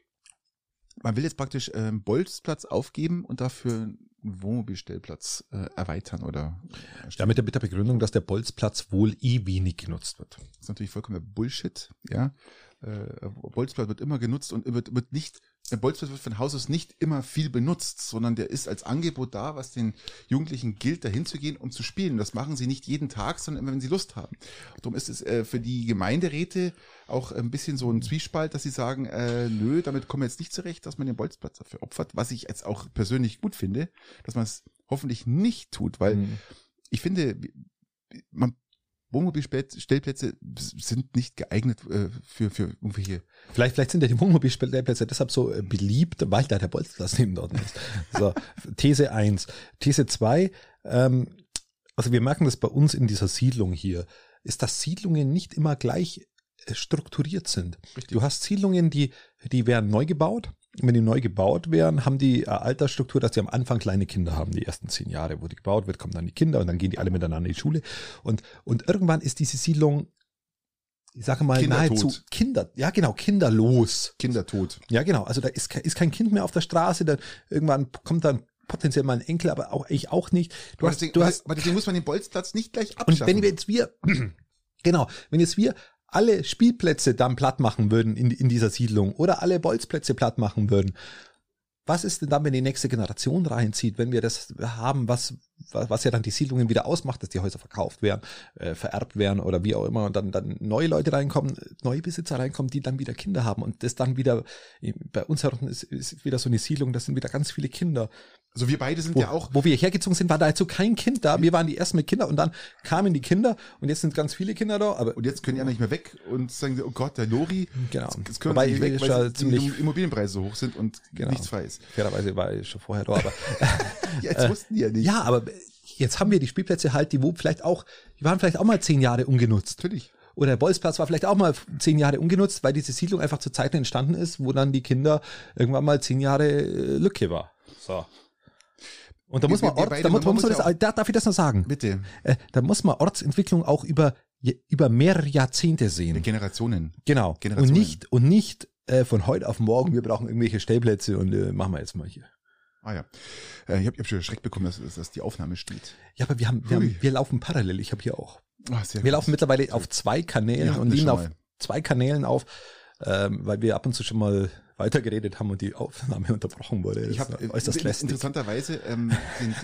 Speaker 2: Man will jetzt praktisch ähm, Bolzplatz aufgeben und dafür einen Wohnmobilstellplatz äh, erweitern oder
Speaker 1: Ja, mit der, mit der Begründung, dass der Bolzplatz wohl eh wenig genutzt wird.
Speaker 2: Das ist natürlich vollkommener Bullshit, ja. Äh, Bolzplatz wird immer genutzt und wird, wird nicht, der Bolzplatz wird von Haus aus nicht immer viel benutzt, sondern der ist als Angebot da, was den Jugendlichen gilt, dahin zu gehen und zu spielen. Das machen sie nicht jeden Tag, sondern immer, wenn sie Lust haben. Darum ist es äh, für die Gemeinderäte auch ein bisschen so ein Zwiespalt, dass sie sagen, äh, nö, damit kommen wir jetzt nicht zurecht, dass man den Bolzplatz dafür opfert, was ich jetzt auch persönlich gut finde, dass man es hoffentlich nicht tut, weil
Speaker 1: Mhm.
Speaker 2: ich finde, man, Wohnmobilstellplätze sind nicht geeignet äh, für, für irgendwelche.
Speaker 1: Vielleicht, vielleicht sind ja die Wohnmobilstellplätze deshalb so äh, beliebt, weil da der Bolzplatz neben dort ist. So, These eins, These zwei. ähm, also wir merken das bei uns in dieser Siedlung hier, ist, dass Siedlungen nicht immer gleich äh, strukturiert sind.
Speaker 2: Richtig.
Speaker 1: Du hast Siedlungen, die, die werden neu gebaut. Und wenn die neu gebaut werden, haben die eine Altersstruktur, dass die am Anfang kleine Kinder haben, die ersten zehn Jahre, wo die gebaut wird, kommen dann die Kinder und dann gehen die alle miteinander in die Schule. Und, und irgendwann ist diese Siedlung, ich sage mal,
Speaker 2: Kindertot.
Speaker 1: nahezu Kinder, ja genau, kinderlos.
Speaker 2: Kindertod.
Speaker 1: Ja, genau. Also da ist, ist kein Kind mehr auf der Straße, dann irgendwann kommt dann potenziell mal ein Enkel, aber auch ich auch nicht. Du
Speaker 2: aber,
Speaker 1: hast,
Speaker 2: deswegen,
Speaker 1: du hast,
Speaker 2: aber deswegen muss man den Bolzplatz nicht gleich
Speaker 1: und
Speaker 2: abschaffen.
Speaker 1: wenn wir jetzt wir, genau, wenn jetzt wir alle Spielplätze dann platt machen würden in, in dieser Siedlung oder alle Bolzplätze platt machen würden, was ist denn dann, wenn die nächste Generation reinzieht, wenn wir das haben, was, was ja dann die Siedlungen wieder ausmacht, dass die Häuser verkauft werden, äh, vererbt werden oder wie auch immer und dann, dann neue Leute reinkommen, neue Besitzer reinkommen, die dann wieder Kinder haben und das dann wieder, bei uns herum ist, ist wieder so eine Siedlung, das sind wieder ganz viele Kinder.
Speaker 2: Also wir beide sind
Speaker 1: Wo,
Speaker 2: ja auch.
Speaker 1: wo wir hergezogen sind, war dazu kein Kind da. Wir waren die ersten mit Kindern und dann kamen die Kinder und jetzt sind ganz viele Kinder da. Aber
Speaker 2: Und jetzt können die anderen nicht mehr weg und sagen, sie, oh Gott, der Lori.
Speaker 1: Genau.
Speaker 2: Jetzt können
Speaker 1: Wobei
Speaker 2: sie nicht weg, weil
Speaker 1: ja
Speaker 2: die Immobilienpreise so hoch sind und
Speaker 1: Genau.
Speaker 2: nichts frei ist.
Speaker 1: fairerweise war ich schon vorher da. Aber
Speaker 2: Ja, jetzt wussten die ja nicht.
Speaker 1: ja, aber jetzt haben wir die Spielplätze halt, die wo vielleicht auch, die waren vielleicht auch mal zehn Jahre ungenutzt.
Speaker 2: Natürlich.
Speaker 1: Oder der Bolzplatz war vielleicht auch mal zehn Jahre ungenutzt, weil diese Siedlung einfach zu Zeiten entstanden ist, wo dann die Kinder irgendwann mal zehn Jahre äh, Lücke war. So. Und da
Speaker 2: Wir-
Speaker 1: muss man Orts,
Speaker 2: beide-
Speaker 1: da muss,
Speaker 2: man muss ja
Speaker 1: das, da- darf ich das noch sagen?
Speaker 2: Bitte.
Speaker 1: Äh, da muss man Ortsentwicklung auch über, über mehrere Jahrzehnte sehen.
Speaker 2: Generationen.
Speaker 1: Genau. Und
Speaker 2: Generationen.
Speaker 1: nicht, und nicht äh, von heute auf morgen, wir brauchen irgendwelche Stellplätze und äh, machen wir jetzt mal hier.
Speaker 2: Ah ja. Äh, ich habe hab schon Schreck bekommen, dass, dass die Aufnahme steht.
Speaker 1: Ja, aber wir haben, wir, haben, wir laufen parallel. Ich habe hier auch.
Speaker 2: Sehr
Speaker 1: Wir
Speaker 2: gut.
Speaker 1: laufen mittlerweile auf zwei Kanälen und nehmen auf zwei Kanälen auf, ähm, weil wir ab und zu schon mal weitergeredet haben und die Aufnahme unterbrochen wurde.
Speaker 2: Ich habe
Speaker 1: ist äußerst lästig.
Speaker 2: interessanterweise ähm, den,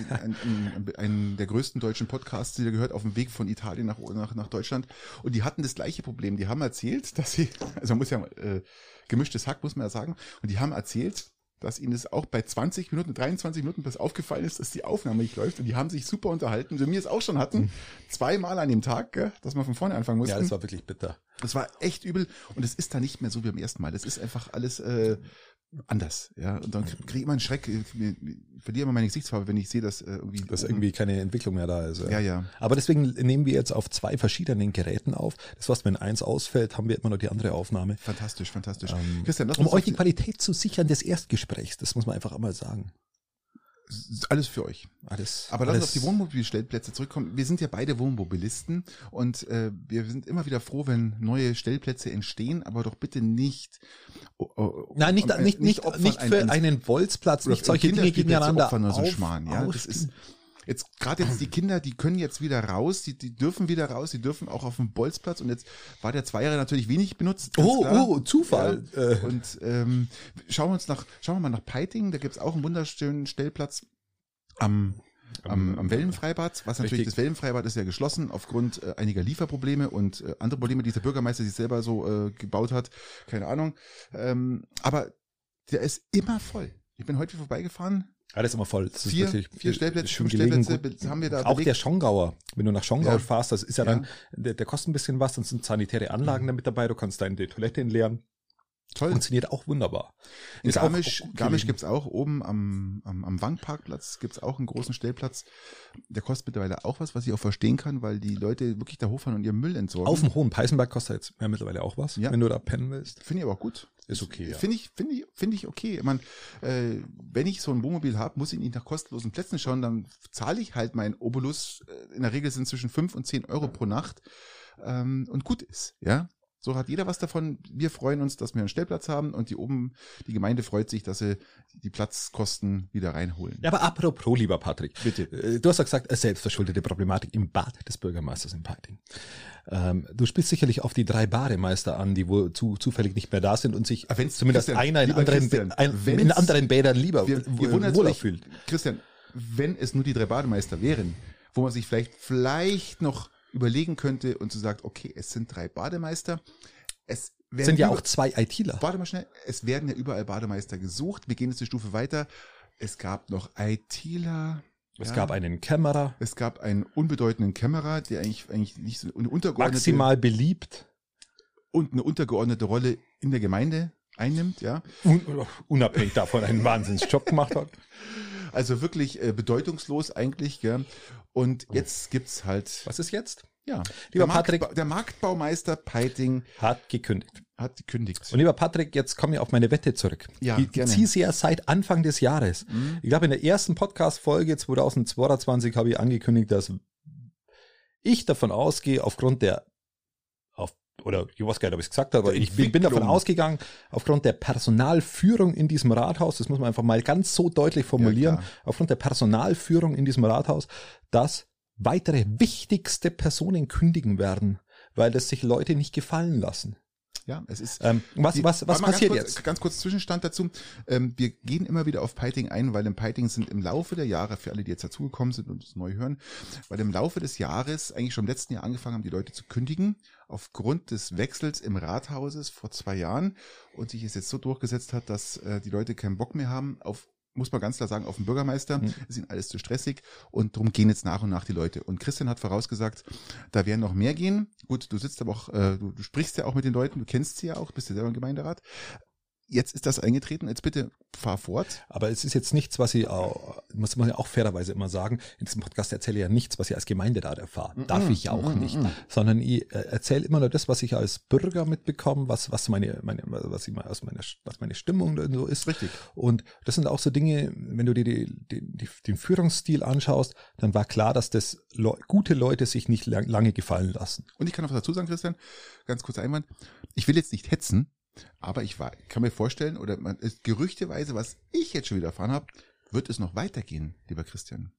Speaker 2: den, einen, der größten deutschen Podcasts, die gehört, auf dem Weg von Italien nach, nach, nach Deutschland. Und die hatten das gleiche Problem. Die haben erzählt, dass sie, also man muss ja äh, gemischtes Hack, muss man ja sagen, und die haben erzählt, dass ihnen das auch bei 20 Minuten, 23 Minuten bis aufgefallen ist, dass die Aufnahme nicht läuft. Und die haben sich super unterhalten, so wir es auch schon hatten. Zweimal an dem Tag, gell, dass wir von vorne anfangen mussten.
Speaker 1: Mhm. ja, das war wirklich bitter.
Speaker 2: Das war echt übel und es ist da nicht mehr so wie beim ersten Mal. Das ist einfach alles äh, anders. Ja, und dann kriege ich immer einen Schreck, ich verliere immer meine Gesichtsfarbe, wenn ich sehe, dass äh, irgendwie.
Speaker 1: Dass irgendwie keine Entwicklung mehr da ist.
Speaker 2: Ja, ja.
Speaker 1: Aber deswegen nehmen wir jetzt auf zwei verschiedenen Geräten auf. Das heißt, wenn eins ausfällt, haben wir immer noch die andere Aufnahme.
Speaker 2: Fantastisch, fantastisch.
Speaker 1: Ähm,
Speaker 2: Christian, lass
Speaker 1: Um euch die Qualität zu sichern des Erstgesprächs, das muss man einfach einmal sagen.
Speaker 2: Alles für euch.
Speaker 1: Alles.
Speaker 2: Aber lass uns auf die Wohnmobilstellplätze zurückkommen. Wir sind ja beide Wohnmobilisten und äh, wir sind immer wieder froh, wenn neue Stellplätze entstehen, aber doch bitte nicht. oh, oh,
Speaker 1: Nein, nicht,
Speaker 2: um-
Speaker 1: nicht, nicht,
Speaker 2: opfern
Speaker 1: nicht
Speaker 2: ein-
Speaker 1: für
Speaker 2: ein-
Speaker 1: einen Bolzplatz, nicht solche Dinge gegeneinander
Speaker 2: opfern oder so
Speaker 1: auf,
Speaker 2: Schmarrn, ja. Das ist jetzt gerade jetzt die Kinder, die können jetzt wieder raus, die, die dürfen wieder raus, die dürfen auch auf dem Bolzplatz und jetzt war der zwei Jahre natürlich wenig benutzt.
Speaker 1: Oh,
Speaker 2: klar.
Speaker 1: oh, Zufall.
Speaker 2: Ja.
Speaker 1: Äh.
Speaker 2: Und ähm, schauen wir uns nach, schauen wir mal nach Peiting, da gibt's auch einen wunderschönen Stellplatz am am, am Wellenfreibad, was natürlich
Speaker 1: Richtig.
Speaker 2: das Wellenfreibad ist ja geschlossen aufgrund äh, einiger Lieferprobleme und äh, andere Probleme, die der Bürgermeister sich selber so äh, gebaut hat, keine Ahnung. Ähm, aber der ist immer voll. Ich bin heute vorbeigefahren.
Speaker 1: Alles immer voll. Das ist
Speaker 2: Vier,
Speaker 1: wirklich
Speaker 2: vier Stellplätze,
Speaker 1: schön
Speaker 2: fünf. Stellplätze
Speaker 1: Gut.
Speaker 2: be- haben wir da
Speaker 1: Auch
Speaker 2: belegt.
Speaker 1: der Schongauer, wenn du nach Schongau
Speaker 2: Ja.
Speaker 1: fahrst, das ist ja,
Speaker 2: Ja.
Speaker 1: dann, der, der kostet ein bisschen was, dann sind sanitäre Anlagen da mit dabei, du kannst deine Toilette entleeren.
Speaker 2: Toll.
Speaker 1: Funktioniert auch wunderbar.
Speaker 2: In
Speaker 1: Ist
Speaker 2: Garmisch,
Speaker 1: auch
Speaker 2: Garmisch gibt's auch oben am, am, am Wangparkplatz gibt's auch einen großen Stellplatz. Der kostet mittlerweile auch was, was ich auch verstehen kann, weil die Leute wirklich da hochfahren und ihren Müll entsorgen.
Speaker 1: Auf dem Hohen Peißenberg kostet jetzt ja, mittlerweile auch was,
Speaker 2: Ja.
Speaker 1: wenn du da pennen willst.
Speaker 2: Finde ich aber auch gut.
Speaker 1: Ist okay, ja.
Speaker 2: Finde ich, finde ich, finde ich okay. Man, äh, wenn ich so ein Wohnmobil habe, muss ich nicht nach kostenlosen Plätzen schauen, dann zahle ich halt meinen Obolus. Äh, in der Regel sind zwischen fünf und zehn Euro pro Nacht ähm, und gut ist, ja. So hat jeder was davon. Wir freuen uns, dass wir einen Stellplatz haben und die oben, die Gemeinde freut sich, dass sie die Platzkosten wieder reinholen.
Speaker 1: Ja, aber apropos, lieber Patrick.
Speaker 2: Bitte.
Speaker 1: Äh, Du hast ja gesagt, äh, selbstverschuldete Problematik im Bad des Bürgermeisters in Peiting. Ähm, du spielst sicherlich auf die drei Bademeister an, die wohl zu, zufällig nicht mehr da sind und sich
Speaker 2: Aber wenn's-
Speaker 1: zumindest
Speaker 2: Christian,
Speaker 1: einer in anderen, ein, in anderen Bädern lieber
Speaker 2: Wir, wundert
Speaker 1: wohler fühlt.
Speaker 2: Christian, wenn es nur die drei Bademeister wären, wo man sich vielleicht, vielleicht noch überlegen könnte und so sagt, okay, es sind drei Bademeister. Es werden
Speaker 1: Sind ja auch zwei ITler.
Speaker 2: Warte mal schnell, es werden ja überall Bademeister gesucht. Wir gehen jetzt eine Stufe weiter. Es gab noch ITler.
Speaker 1: Es
Speaker 2: ja.
Speaker 1: gab einen Kämmerer,
Speaker 2: Es gab einen unbedeutenden Kämmerer, der eigentlich, eigentlich nicht so eine untergeordnete
Speaker 1: maximal beliebt,
Speaker 2: und eine untergeordnete Rolle in der Gemeinde einnimmt, ja.
Speaker 1: un, unabhängig davon einen Wahnsinnsjob gemacht hat.
Speaker 2: Also wirklich äh, bedeutungslos eigentlich, gell. Und jetzt gibt's halt,
Speaker 1: Was ist jetzt?
Speaker 2: ja,
Speaker 1: Lieber
Speaker 2: der,
Speaker 1: Patrick-
Speaker 2: Marktba der Marktbaumeister Peiting
Speaker 1: Hat gekündigt.
Speaker 2: hat gekündigt.
Speaker 1: Und lieber Patrick, jetzt komme ich auf meine Wette zurück.
Speaker 2: Ja,
Speaker 1: ich
Speaker 2: gerne.
Speaker 1: ziehe sie ja seit Anfang des Jahres.
Speaker 2: Mhm.
Speaker 1: Ich glaube, in der ersten Podcast-Folge 2022 habe ich angekündigt, dass ich davon ausgehe, aufgrund der, oder ich weiß gar nicht, ob ich es gesagt habe, aber ich bin, bin davon ausgegangen, aufgrund der Personalführung in diesem Rathaus, das muss man einfach mal ganz so deutlich formulieren,
Speaker 2: klar.
Speaker 1: aufgrund der Personalführung in diesem Rathaus, dass weitere wichtigste Personen kündigen werden, weil das sich Leute nicht gefallen lassen.
Speaker 2: Ja, es ist.
Speaker 1: Ähm, was,
Speaker 2: Die-
Speaker 1: was, was passiert
Speaker 2: ganz kurz,
Speaker 1: jetzt?
Speaker 2: Ganz kurz Zwischenstand dazu. Ähm, wir gehen immer wieder auf Piting ein, weil im Piting sind im Laufe der Jahre, für alle, die jetzt dazugekommen sind und es neu hören, weil im Laufe des Jahres, eigentlich schon im letzten Jahr angefangen haben, die Leute zu kündigen, aufgrund des Wechsels im Rathauses vor zwei Jahren und sich es jetzt so durchgesetzt hat, dass äh, die Leute keinen Bock mehr haben auf muss man ganz klar sagen, auf den Bürgermeister,
Speaker 1: Mhm.
Speaker 2: ist ihnen alles zu stressig und darum gehen jetzt nach und nach die Leute. Und Christian hat vorausgesagt, da werden noch mehr gehen. Gut, du sitzt aber auch, äh, du, du sprichst ja auch mit den Leuten, du kennst sie ja auch, bist ja selber im Gemeinderat. Jetzt ist das eingetreten, jetzt bitte fahr fort.
Speaker 1: Aber es ist jetzt nichts, was ich auch, muss man ja auch fairerweise immer sagen, in diesem Podcast erzähle ich ja nichts, was ich als Gemeinderat erfahre. Darf ich ja auch
Speaker 2: mhm,
Speaker 1: nicht. Sondern ich äh, erzähle immer nur das, was ich als Bürger mitbekomme, was, was meine, meine, was ich mal aus meiner, was meine Stimmung so ist.
Speaker 2: Richtig.
Speaker 1: Und das sind auch so Dinge, wenn du dir die, die, die, den Führungsstil anschaust, dann war klar, dass das Leu gute Leute sich nicht lang, lange gefallen lassen.
Speaker 2: Und ich kann noch was dazu sagen, Christian, ganz kurzer Einwand. Ich will jetzt nicht hetzen, aber ich war, kann mir vorstellen, oder man, ist gerüchteweise, was ich jetzt schon wieder erfahren habe, wird es noch weitergehen, lieber Christian.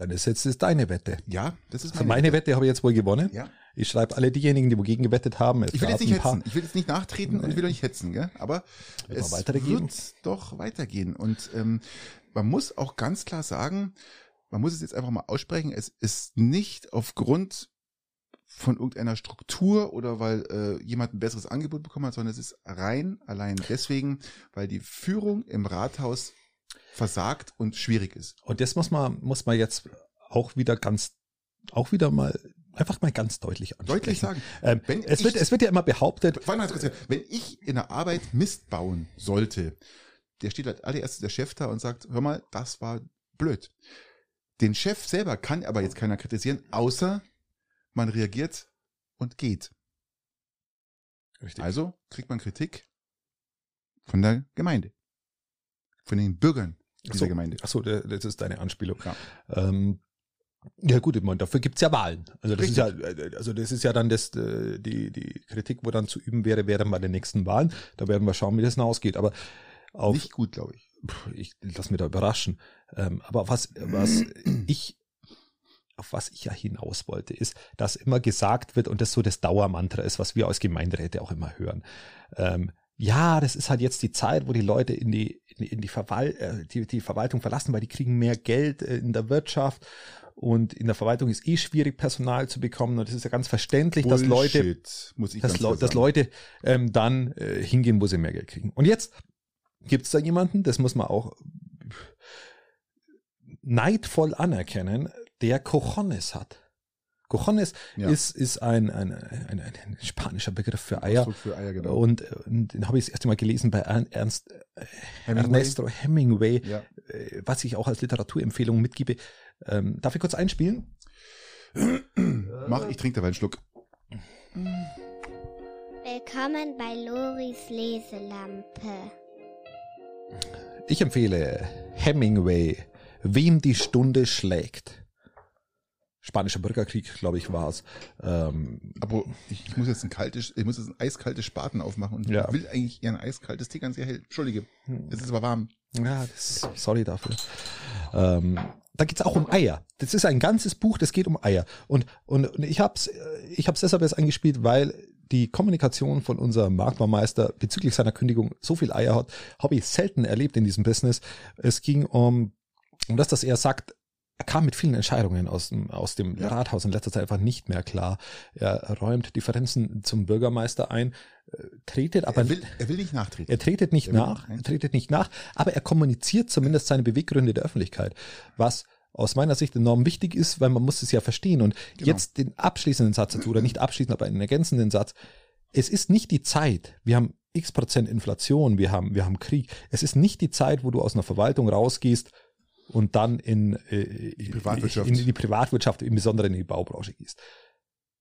Speaker 1: Dann ist jetzt das deine Wette.
Speaker 2: Ja, das ist
Speaker 1: Also meine Wette habe ich jetzt wohl gewonnen.
Speaker 2: Ja.
Speaker 1: Ich schreibe alle diejenigen, die wogegen gewettet haben. Es
Speaker 2: Ich will jetzt nicht hetzen, ich will jetzt nicht nachtreten und ich will nicht hetzen, gell? aber
Speaker 1: Wird
Speaker 2: es wird doch weitergehen. Und ähm, man muss auch ganz klar sagen, man muss es jetzt einfach mal aussprechen, es ist nicht aufgrund von irgendeiner Struktur oder weil äh, jemand ein besseres Angebot bekommen hat, sondern es ist rein allein deswegen, weil die Führung im Rathaus versagt und schwierig ist.
Speaker 1: Und das muss man, muss man jetzt auch wieder ganz, auch wieder mal, einfach mal ganz deutlich ansprechen.
Speaker 2: Deutlich sagen.
Speaker 1: Ähm,
Speaker 2: Wenn
Speaker 1: es, wird,
Speaker 2: ich-
Speaker 1: es wird ja immer behauptet,
Speaker 2: mal wenn ich in der Arbeit Mist bauen sollte, der steht als allererstes der Chef da und sagt, hör mal, das war blöd. Den Chef selber kann aber jetzt keiner kritisieren, außer man reagiert und geht.
Speaker 1: Richtig.
Speaker 2: Also kriegt man Kritik von der Gemeinde. Von den Bürgern dieser
Speaker 1: Achso,
Speaker 2: Gemeinde.
Speaker 1: achso, da- das ist deine Anspielung.
Speaker 2: Ja.
Speaker 1: Ähm, ja gut, ich meine, dafür gibt's ja Wahlen. Also das
Speaker 2: Richtig.
Speaker 1: ist ja, äh, also das ist ja dann das, äh, die, die Kritik, wo dann zu üben wäre, wäre dann bei den nächsten Wahlen. Da werden wir schauen, wie das ausgeht. Aber auf,
Speaker 2: Nicht gut, glaube ich.
Speaker 1: Ich lass mich da überraschen. Ähm, aber was, was ich, auf was ich ja hinaus wollte, ist, dass immer gesagt wird, und das so das Dauermantra ist, was wir als Gemeinderäte auch immer hören. Ähm, ja, das ist halt jetzt die Zeit, wo die Leute in die, in in die, Verwal äh, die, die Verwaltung verlassen, weil die kriegen mehr Geld äh, in der Wirtschaft und in der Verwaltung ist eh schwierig, Personal zu bekommen. Und es ist ja ganz verständlich, dass Leute
Speaker 2: Bullshit,
Speaker 1: dass,
Speaker 2: ganz
Speaker 1: Leu
Speaker 2: klar
Speaker 1: dass. Leute ähm, dann äh, hingehen, wo sie mehr Geld kriegen. Und jetzt gibt es da jemanden, das muss man auch neidvoll anerkennen, der Cojones hat. Cojones
Speaker 2: Ja.
Speaker 1: ist, ist ein, ein, ein, ein spanischer Begriff für Eier.
Speaker 2: Ausdruck für Eier, genau.
Speaker 1: Und, und den habe ich das erste Mal gelesen bei Ern- Ernst äh,
Speaker 2: Hemingway.
Speaker 1: Ernesto Hemingway,
Speaker 2: Ja.
Speaker 1: äh, was ich auch als Literaturempfehlung mitgebe. Ähm, darf ich kurz einspielen?
Speaker 2: Mach, ich trinke dabei einen Schluck.
Speaker 3: Willkommen bei Loris Leselampe.
Speaker 1: Ich empfehle Hemingway, Wem die Stunde schlägt. Spanischer Bürgerkrieg, glaube ich, war es. Ähm,
Speaker 2: Aber ich, ich muss jetzt ein kaltes, ich muss jetzt ein eiskaltes Spaten aufmachen und
Speaker 1: Ja.
Speaker 2: will eigentlich eher ein eiskaltes Tee ganz hell. Entschuldige. Es ist aber warm.
Speaker 1: ja, das, sorry dafür. Ähm, da geht's auch um Eier. Das ist ein ganzes Buch, das geht um Eier. Und, und, und ich hab's, äh, ich hab's deshalb jetzt eingespielt, weil die Kommunikation von unserem Marktbaumeister bezüglich seiner Kündigung so viel Eier hat, habe ich selten erlebt in diesem Business. Es ging um, um das, dass er sagt, er kam mit vielen Entscheidungen aus dem, aus dem Rathaus in letzter Zeit einfach nicht mehr klar. Er räumt Differenzen zum Bürgermeister ein, äh, tretet aber
Speaker 2: Er will, er will nicht nachtreten.
Speaker 1: er tretet nicht
Speaker 2: Er
Speaker 1: nach, er tretet nicht nach, aber er kommuniziert zumindest seine Beweggründe der Öffentlichkeit, was aus meiner Sicht enorm wichtig ist, weil man muss es ja verstehen. Und
Speaker 2: Genau.
Speaker 1: jetzt den abschließenden Satz dazu, oder nicht abschließend, aber einen ergänzenden Satz. Es ist nicht die Zeit, wir haben x Prozent Inflation, wir haben, wir haben Krieg. Es ist nicht die Zeit, wo du aus einer Verwaltung rausgehst und dann in, äh,
Speaker 2: Privatwirtschaft.
Speaker 1: in die Privatwirtschaft, im Besonderen in die Baubranche gehst.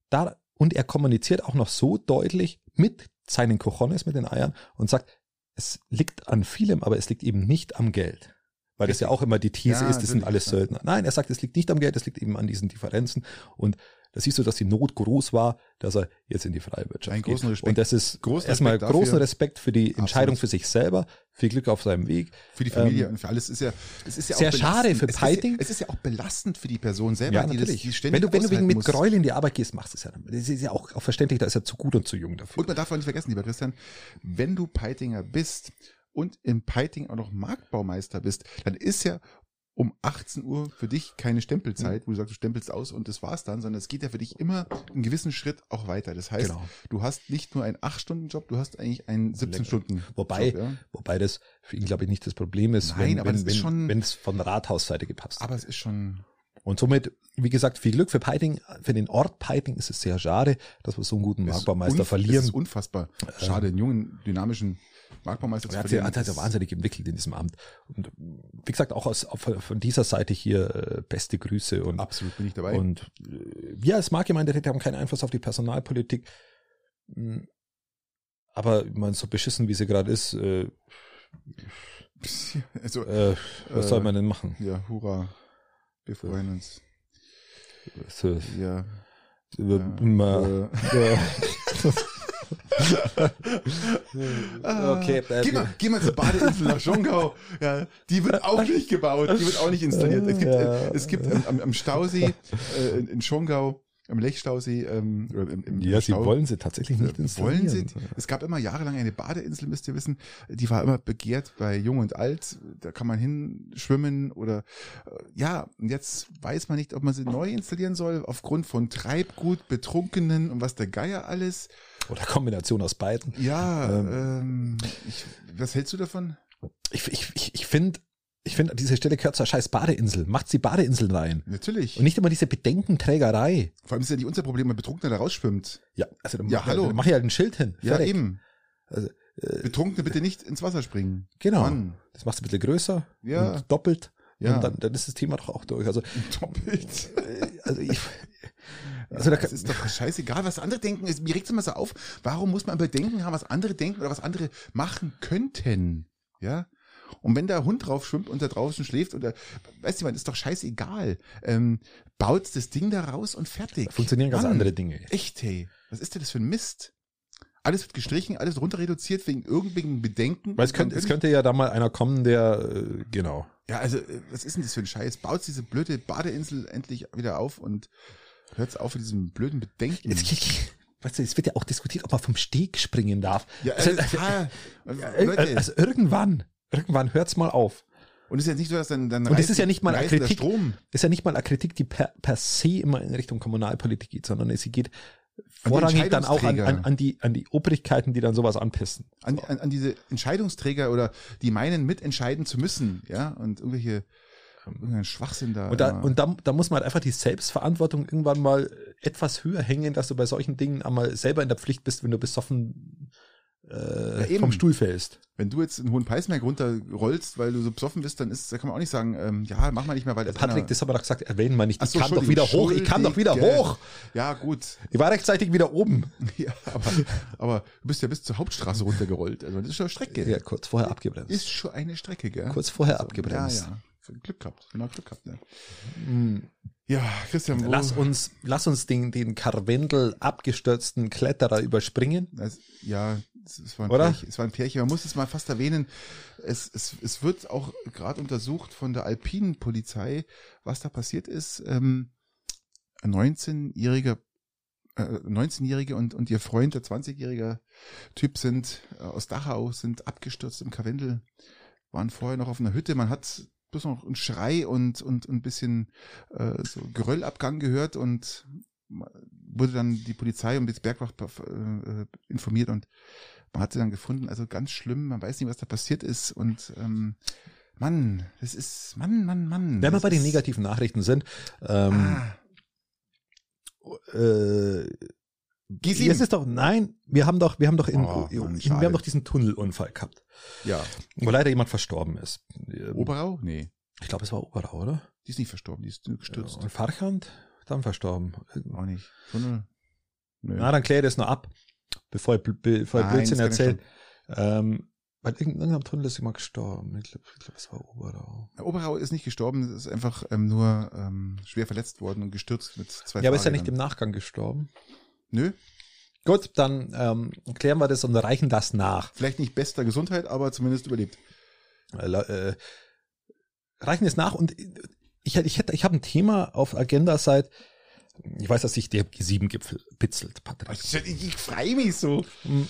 Speaker 1: Da, und er kommuniziert auch noch so deutlich mit seinen Cojones, mit den Eiern und sagt, es liegt an vielem, aber es liegt eben nicht am Geld. Weil das ja auch immer die These
Speaker 2: Ja,
Speaker 1: ist, das sind alles. Söldner. Nein, er sagt, es liegt nicht am Geld, es liegt eben an diesen Differenzen. Und da siehst du, dass die Not groß war, dass er jetzt in die freie Wirtschaft
Speaker 2: Einen
Speaker 1: geht.
Speaker 2: großen Respekt.
Speaker 1: Und das ist
Speaker 2: Großen
Speaker 1: erstmal
Speaker 2: Respekt dafür.
Speaker 1: großen Respekt für die Entscheidung
Speaker 2: Absolut.
Speaker 1: für sich selber, viel Glück auf seinem Weg.
Speaker 2: Für die Familie
Speaker 1: Ähm,
Speaker 2: und für alles ist ja, es ist ja
Speaker 1: sehr
Speaker 2: auch
Speaker 1: schade für
Speaker 2: belastend. es
Speaker 1: Peiting.
Speaker 2: Ist ja, es ist ja auch belastend für die Person selber,
Speaker 1: Ja,
Speaker 2: die das
Speaker 1: natürlich.
Speaker 2: die
Speaker 1: wenn
Speaker 2: ständig
Speaker 1: du, wenn du wegen mit. Gräuel in die Arbeit gehst, machst du es ja. dann. Das ist ja auch, auch verständlich, da ist er zu gut und zu jung dafür.
Speaker 2: Und man darf auch nicht vergessen, lieber Christian, wenn du Peitinger bist und in Peiting auch noch Marktbaumeister bist, dann ist ja um 18 Uhr für dich keine Stempelzeit, wo du sagst, du stempelst aus und das war's dann, sondern es geht ja für dich immer einen gewissen Schritt auch weiter. Das heißt,
Speaker 1: Genau.
Speaker 2: du hast nicht nur einen 8-Stunden-Job, du hast eigentlich einen 17-Stunden-Job.
Speaker 1: Wobei,
Speaker 2: ja.
Speaker 1: wobei das für ihn, glaube ich, nicht das Problem ist,
Speaker 2: Nein,
Speaker 1: wenn,
Speaker 2: aber
Speaker 1: wenn, wenn,
Speaker 2: schon-
Speaker 1: wenn es von Rathausseite gepasst hat.
Speaker 2: Aber es ist schon,
Speaker 1: Und somit, wie gesagt, viel Glück für Peiting. Für den Ort Peiting ist es sehr schade, dass wir so einen guten
Speaker 2: es ist
Speaker 1: Marktbaumeister verlieren.
Speaker 2: Es ist unfassbar. Schade, einen jungen, dynamischen Marktbaumeister
Speaker 1: Er
Speaker 2: zu
Speaker 1: hat
Speaker 2: verlieren.
Speaker 1: hat sich
Speaker 2: Das-
Speaker 1: wahnsinnig entwickelt in diesem Amt. Und wie gesagt, auch aus, von dieser Seite hier äh, beste Grüße und
Speaker 2: Absolut bin ich dabei.
Speaker 1: Und äh, wir als Marktgemeinderäte haben keinen Einfluss auf die Personalpolitik. Mm, Aber meine, so beschissen wie sie gerade ist, äh,
Speaker 2: also,
Speaker 1: äh, was
Speaker 2: Äh,
Speaker 1: soll man denn machen?
Speaker 2: ja, hurra. Wir freuen uns.
Speaker 1: So,
Speaker 2: Ja.
Speaker 1: wir-
Speaker 2: Ja. Äh,
Speaker 1: ja. Okay, äh,
Speaker 2: geh, mal, geh mal zur Badeinsel nach Schongau. Ja, die wird auch nicht gebaut, die wird auch nicht installiert. Es gibt,
Speaker 1: Ja.
Speaker 2: es gibt am, am Stausee äh, in, in Schongau, am Lechstausee, ähm, im, im,
Speaker 1: ja,
Speaker 2: im
Speaker 1: sie wollen sie tatsächlich nicht installieren.
Speaker 2: wollen sie? Es gab immer jahrelang eine Badeinsel, müsst ihr wissen. Die war immer begehrt bei Jung und Alt. Da kann man hinschwimmen oder äh, ja, und jetzt weiß man nicht, ob man sie neu installieren soll, aufgrund von Treibgut, Betrunkenen und was der Geier alles.
Speaker 1: Oder Kombination aus beiden.
Speaker 2: Ja, ähm, ich, was hältst du davon?
Speaker 1: Ich, ich, ich finde, ich finde, an dieser Stelle gehört zur scheiß Badeinsel. Macht sie Badeinseln rein.
Speaker 2: Natürlich.
Speaker 1: Und nicht immer diese Bedenkenträgerei.
Speaker 2: Vor allem ist ja nicht unser Problem, wenn Betrunkener da rausschwimmt.
Speaker 1: Ja, also dann
Speaker 2: Ja,
Speaker 1: mach,
Speaker 2: hallo.
Speaker 1: Dann mach ich halt ein Schild hin.
Speaker 2: Ja,
Speaker 1: Fertig.
Speaker 2: eben.
Speaker 1: Also, äh,
Speaker 2: Betrunkene bitte nicht ins Wasser springen.
Speaker 1: Genau.
Speaker 2: Mann.
Speaker 1: Das machst du ein bisschen größer
Speaker 2: Ja.
Speaker 1: und doppelt.
Speaker 2: Ja.
Speaker 1: Und dann, dann ist das Thema doch auch durch. Also,
Speaker 2: Doppelt.
Speaker 1: äh, also ich,
Speaker 2: Also
Speaker 1: also da
Speaker 2: das ist doch scheißegal, was andere denken. Es- Mir regt es immer so auf, warum muss man Bedenken haben, was andere denken oder was andere machen könnten? Ja? Und wenn da ein Hund drauf schwimmt und da draußen schläft oder, weißt du, man, ist doch scheißegal. Ähm, baut das Ding da raus und fertig.
Speaker 1: funktionieren ganz
Speaker 2: Mann,
Speaker 1: andere Dinge.
Speaker 2: Echt, hey. Was ist denn das für ein Mist? Alles wird gestrichen, alles runter reduziert wegen irgendwelchen Bedenken.
Speaker 1: Weil es könnte, es könnte ja da mal einer kommen, der, äh, genau.
Speaker 2: Ja, also, äh, was ist denn das für ein Scheiß? Baut diese blöde Badeinsel endlich wieder auf und hört's auf mit diesem blöden Bedenken.
Speaker 1: Jetzt, weißt du, es wird ja auch diskutiert, ob man vom Steg springen darf.
Speaker 2: Ja,
Speaker 1: also,
Speaker 2: also,
Speaker 1: äh,
Speaker 2: Leute.
Speaker 1: also irgendwann, irgendwann hört's mal auf.
Speaker 2: und es ist ja nicht so, dass dann, dann
Speaker 1: Und das ist ja nicht mal eine Kritik.
Speaker 2: Strom.
Speaker 1: ist ja nicht mal eine Kritik, die per, per se immer in Richtung Kommunalpolitik geht, sondern sie geht vorrangig dann auch an, an, an, die, an die Obrigkeiten, die dann sowas anpissen.
Speaker 2: An, an, an diese Entscheidungsträger oder die meinen, mitentscheiden zu müssen, ja, und irgendwelche irgendeinen Schwachsinn da.
Speaker 1: Und da,
Speaker 2: immer.
Speaker 1: und da, da muss man halt einfach die Selbstverantwortung irgendwann mal etwas höher hängen, dass du bei solchen Dingen einmal selber in der Pflicht bist, wenn du besoffen äh,
Speaker 2: eben.
Speaker 1: vom Stuhl fällst.
Speaker 2: Wenn du jetzt einen hohen Peismerk runterrollst, weil du so besoffen bist, dann ist, da kann man auch nicht sagen, ähm, ja, mach mal nicht mehr, weil das
Speaker 1: Patrick, das haben wir doch gesagt, erwähnen wir nicht. Ich
Speaker 2: so,
Speaker 1: kam doch wieder hoch, ich kam doch wieder hoch.
Speaker 2: Ja, gut.
Speaker 1: Ich war rechtzeitig wieder oben.
Speaker 2: Ja, aber, aber du bist ja bis zur Hauptstraße runtergerollt. Also das ist schon eine Strecke.
Speaker 1: Ja, kurz vorher abgebremst.
Speaker 2: Ist schon eine Strecke, gell?
Speaker 1: kurz vorher
Speaker 2: Ja,
Speaker 1: abgebremst.
Speaker 2: ja. Glück gehabt. Genau, Glück gehabt, ne? Ja, Christian, wo,
Speaker 1: Lass uns, lass uns den, den Karwendel abgestürzten Kletterer überspringen.
Speaker 2: Das, ja, es, war ein
Speaker 1: Oder?
Speaker 2: Pärchen, es war ein Pärchen. Man muss es mal fast erwähnen. Es, es, es wird auch gerade untersucht von der alpinen Polizei, was da passiert ist. Ähm, ein 19-jähriger äh, 19-Jährige und, und ihr Freund, der 20-jährige Typ, sind äh, aus Dachau, sind abgestürzt im Karwendel, waren vorher noch auf einer Hütte. Man hat bloß noch einen Schrei und, und, ein bisschen äh, so Geröllabgang gehört und wurde dann die Polizei und das Bergwacht äh, informiert und man hat sie dann gefunden. Also ganz schlimm, man weiß nicht, was da passiert ist und ähm, Mann, das ist, Mann, Mann, Mann.
Speaker 1: Wenn wir bei den negativen Nachrichten sind, ähm,
Speaker 2: Ah,
Speaker 1: äh,
Speaker 2: G7.
Speaker 1: jetzt ist doch, nein, wir haben doch, wir haben doch in,
Speaker 2: Oh, Mann,
Speaker 1: wir haben doch diesen Tunnelunfall gehabt,
Speaker 2: ja.
Speaker 1: wo leider jemand verstorben ist. Ähm,
Speaker 2: Oberau? Nee,
Speaker 1: Ich glaube, es war Oberau, oder?
Speaker 2: die ist nicht verstorben, die ist nur gestürzt.
Speaker 1: Und Farchand, dann verstorben.
Speaker 2: Auch nicht. Tunnel? Nö.
Speaker 1: Na, dann kläre das noch ab, bevor ich, bevor ich
Speaker 2: Nein,
Speaker 1: Blödsinn erzähle. Ähm, bei irgendeinem Tunnel ist jemand gestorben. Ich glaube, ich glaub, es war Oberau.
Speaker 2: Ja, Oberau ist nicht gestorben, ist einfach ähm, nur ähm, schwer verletzt worden und gestürzt mit zwei
Speaker 1: Ja, aber ist ja nicht im. Nachgang gestorben.
Speaker 2: Nö,
Speaker 1: Gut, dann ähm, klären wir das und reichen das nach.
Speaker 2: vielleicht nicht bester Gesundheit, aber zumindest überlebt.
Speaker 1: Äh, äh, reichen es nach und ich, ich hätte, ich habe ein Thema auf Agenda seit, ich weiß, dass sich der G7-Gipfel bitzelt, Patrick.
Speaker 2: Ich, ich freue mich so.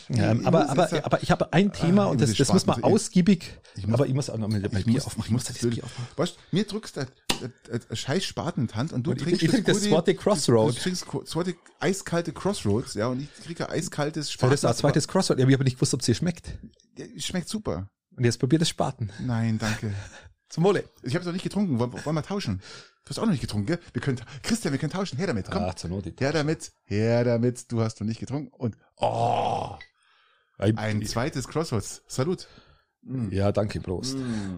Speaker 2: Ich
Speaker 1: aber, aber,
Speaker 2: jetzt-
Speaker 1: aber ich habe ein Thema
Speaker 2: Ah,
Speaker 1: und
Speaker 2: ich
Speaker 1: das,
Speaker 2: muss
Speaker 1: das muss man
Speaker 2: Spaten-
Speaker 1: ausgiebig,
Speaker 2: ich muss-
Speaker 1: aber ich muss auch noch mal
Speaker 2: Ich
Speaker 1: Bier aufmachen.
Speaker 2: ich muss
Speaker 1: das
Speaker 2: das
Speaker 1: Bier aufmachen.
Speaker 2: weißt, mir drückst du das, das scheiß Spaten in die Hand und du
Speaker 1: Und ich-
Speaker 2: trinkst
Speaker 1: ich trink das
Speaker 2: gute-
Speaker 1: Swati Crossroad.
Speaker 2: Du trinkst das Swati eiskalte Crossroads, ja, und ich kriege eiskaltes Spaten.
Speaker 1: das ist ein zweites Crossword. Ja, ich habe nicht gewusst, ob es dir schmeckt.
Speaker 2: Ja, Schmeckt super.
Speaker 1: Und jetzt probiert das Spaten.
Speaker 2: Nein, danke.
Speaker 1: Zum Wohle.
Speaker 2: Ich habe es noch nicht getrunken. Wollen wir tauschen? Du hast auch noch nicht getrunken, gell? Wir können, Christian, wir können tauschen. Her damit, komm.
Speaker 1: Ah, zur Not.
Speaker 2: Her damit, her damit. Du hast noch nicht getrunken. Und
Speaker 1: Oh.
Speaker 2: ein zweites Crossroads. Salut. Mm.
Speaker 1: Ja, danke, Prost.
Speaker 2: Mm.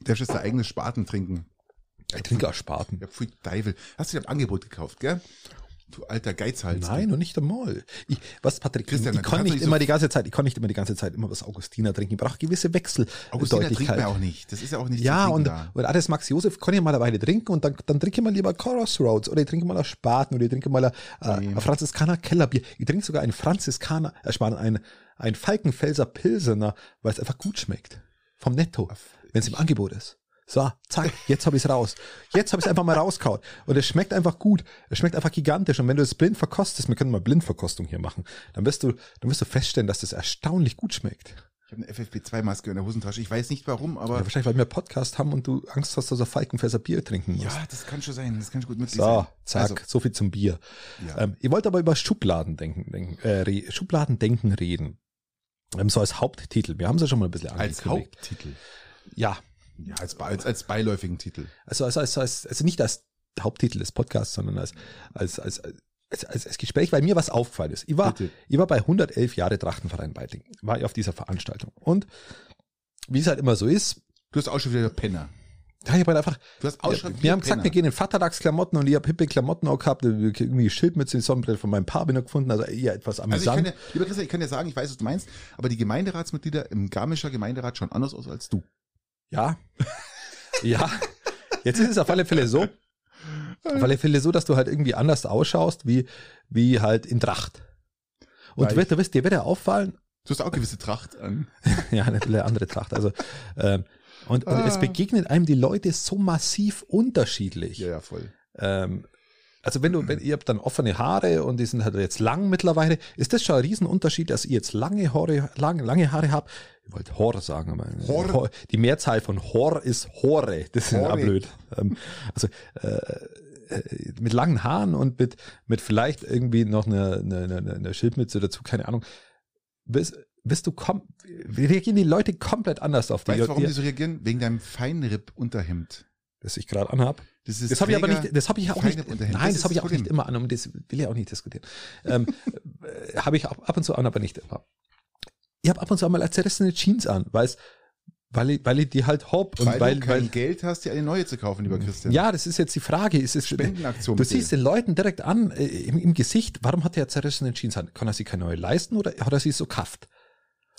Speaker 2: Darfst jetzt dein eigenes Spaten trinken.
Speaker 1: Ich trinke auch Spaten.
Speaker 2: Ja, pfui, Teufel. Hast du dir ein Angebot gekauft, gell? Du alter Geizhals.
Speaker 1: Nein, noch nicht einmal. Ich, was, Patrick,
Speaker 2: Christian,
Speaker 1: ich,
Speaker 2: du
Speaker 1: kann nicht immer
Speaker 2: so-
Speaker 1: die ganze Zeit, ich kann nicht immer die ganze Zeit immer was Augustiner trinken. Ich brauche gewisse
Speaker 2: Augustiner trinkt man auch nicht. Das ist ja auch nicht
Speaker 1: Ja, und,
Speaker 2: Trinken
Speaker 1: und alles Max Josef kann ich mal eine Weile trinken und dann, dann trinke ich mal lieber Crossroads oder ich trinke mal ein Spaten oder ich trinke mal ein, äh, ein Franziskaner Kellerbier. Ich trinke sogar ein Franziskaner, äh, Spaten, ein, ein Falkenfelser Pilsener, weil es einfach gut schmeckt. Vom Netto, wenn es im Angebot ist. So, zack, jetzt habe ich es raus. Jetzt habe ich es einfach mal rausgehauen. Und es schmeckt einfach gut. Es schmeckt einfach gigantisch. Und wenn du es blind verkostest, wir können mal Blindverkostung hier machen, dann wirst du, dann wirst du feststellen, dass das erstaunlich gut schmeckt.
Speaker 2: Ich habe eine FFP2-Maske in der Hosentasche. Ich weiß nicht warum, aber
Speaker 1: Ja, wahrscheinlich, weil wir Podcast haben und du Angst hast, dass du Falkenfelser Bier trinken musst.
Speaker 2: ja, das kann schon sein. Das kann schon gut möglich
Speaker 1: So,
Speaker 2: sein.
Speaker 1: zack,
Speaker 2: Also,
Speaker 1: so viel zum Bier.
Speaker 2: Ja.
Speaker 1: Ähm, ihr wollt aber über Schubladendenken, denken, äh, re, Schubladendenken reden. Ähm, so als Haupttitel. Wir haben es ja schon mal ein bisschen
Speaker 2: als
Speaker 1: angekündigt.
Speaker 2: Haupttitel.
Speaker 1: Ja,
Speaker 2: Ja, als, als, als beiläufigen Titel.
Speaker 1: also, also, also, als, also nicht als Haupttitel des Podcasts, sondern als, als, als, als, als, als Gespräch, weil mir was aufgefallen ist. Ich war,
Speaker 2: Bitte.
Speaker 1: ich war bei 111 Jahre Trachtenverein Beiting, war ich auf dieser Veranstaltung. Und wie es halt immer so ist,
Speaker 2: Du hast auch schon wieder Penner.
Speaker 1: ja, ich halt einfach,
Speaker 2: Du hast schon
Speaker 1: wir haben gesagt, wir gehen in Vatertagsklamotten und ich habe hippe Klamotten auch gehabt, irgendwie Schildmütze, Sonnenbrille von meinem Paar bin ich gefunden, also eher etwas
Speaker 2: Also ich
Speaker 1: amüsant.
Speaker 2: kann ja, lieber Christian, ich kann ja sagen, ich weiß, was du meinst, aber die Gemeinderatsmitglieder im Garmischer Gemeinderat schauen anders aus als du.
Speaker 1: Ja. ja. Jetzt ist es auf alle Fälle so, auf alle Fälle so, dass du halt irgendwie anders ausschaust, wie, wie halt in Tracht. Und du wirst, du wirst, dir wird ja auffallen,
Speaker 2: Du hast auch gewisse Tracht an.
Speaker 1: ja, eine eine andere Tracht, also, ähm, und, und es
Speaker 2: Ah.
Speaker 1: begegnen einem die Leute so massiv unterschiedlich.
Speaker 2: Ja, ja, voll.
Speaker 1: Ähm, also wenn du, wenn ihr habt dann offene Haare und die sind halt jetzt lang mittlerweile, ist das schon ein Riesenunterschied, dass ihr jetzt lange Haare, lang, lange Haare habt. Ich wollte Hor sagen, aber
Speaker 2: Hor?
Speaker 1: Die Mehrzahl von Hor ist Hore. Das ist ja blöd. Ähm, also äh, äh, mit langen Haaren und mit, mit vielleicht irgendwie noch eine, eine, eine, eine Schildmütze dazu, keine Ahnung. Bist, bist du kom reagieren die Leute komplett anders auf dich.
Speaker 2: Weißt du, warum
Speaker 1: Die-
Speaker 2: die so reagieren? Wegen deinem Feinripp-Unterhemd.
Speaker 1: das ich gerade anhab.
Speaker 2: Das,
Speaker 1: Das habe ich aber nicht, das habe ich auch nicht, nein, das,
Speaker 2: ist
Speaker 1: habe ich auch nicht immer an und das will ich auch nicht diskutieren. ähm, äh, habe ich ab, und zu an, aber nicht immer. Ich habe ab und zu einmal zerrissene Jeans an, weil es, weil ich, weil ich die halt hopp und
Speaker 2: weil,
Speaker 1: weil,
Speaker 2: du kein
Speaker 1: weil,
Speaker 2: Geld hast, dir eine neue zu kaufen, lieber Christian.
Speaker 1: ja, das ist jetzt die Frage, ist es,
Speaker 2: Spendenaktion.
Speaker 1: du siehst den Leuten direkt an, äh, im, im Gesicht, warum hat der zerrissene Jeans an? Kann er sich keine neue leisten oder hat er sie so kafft?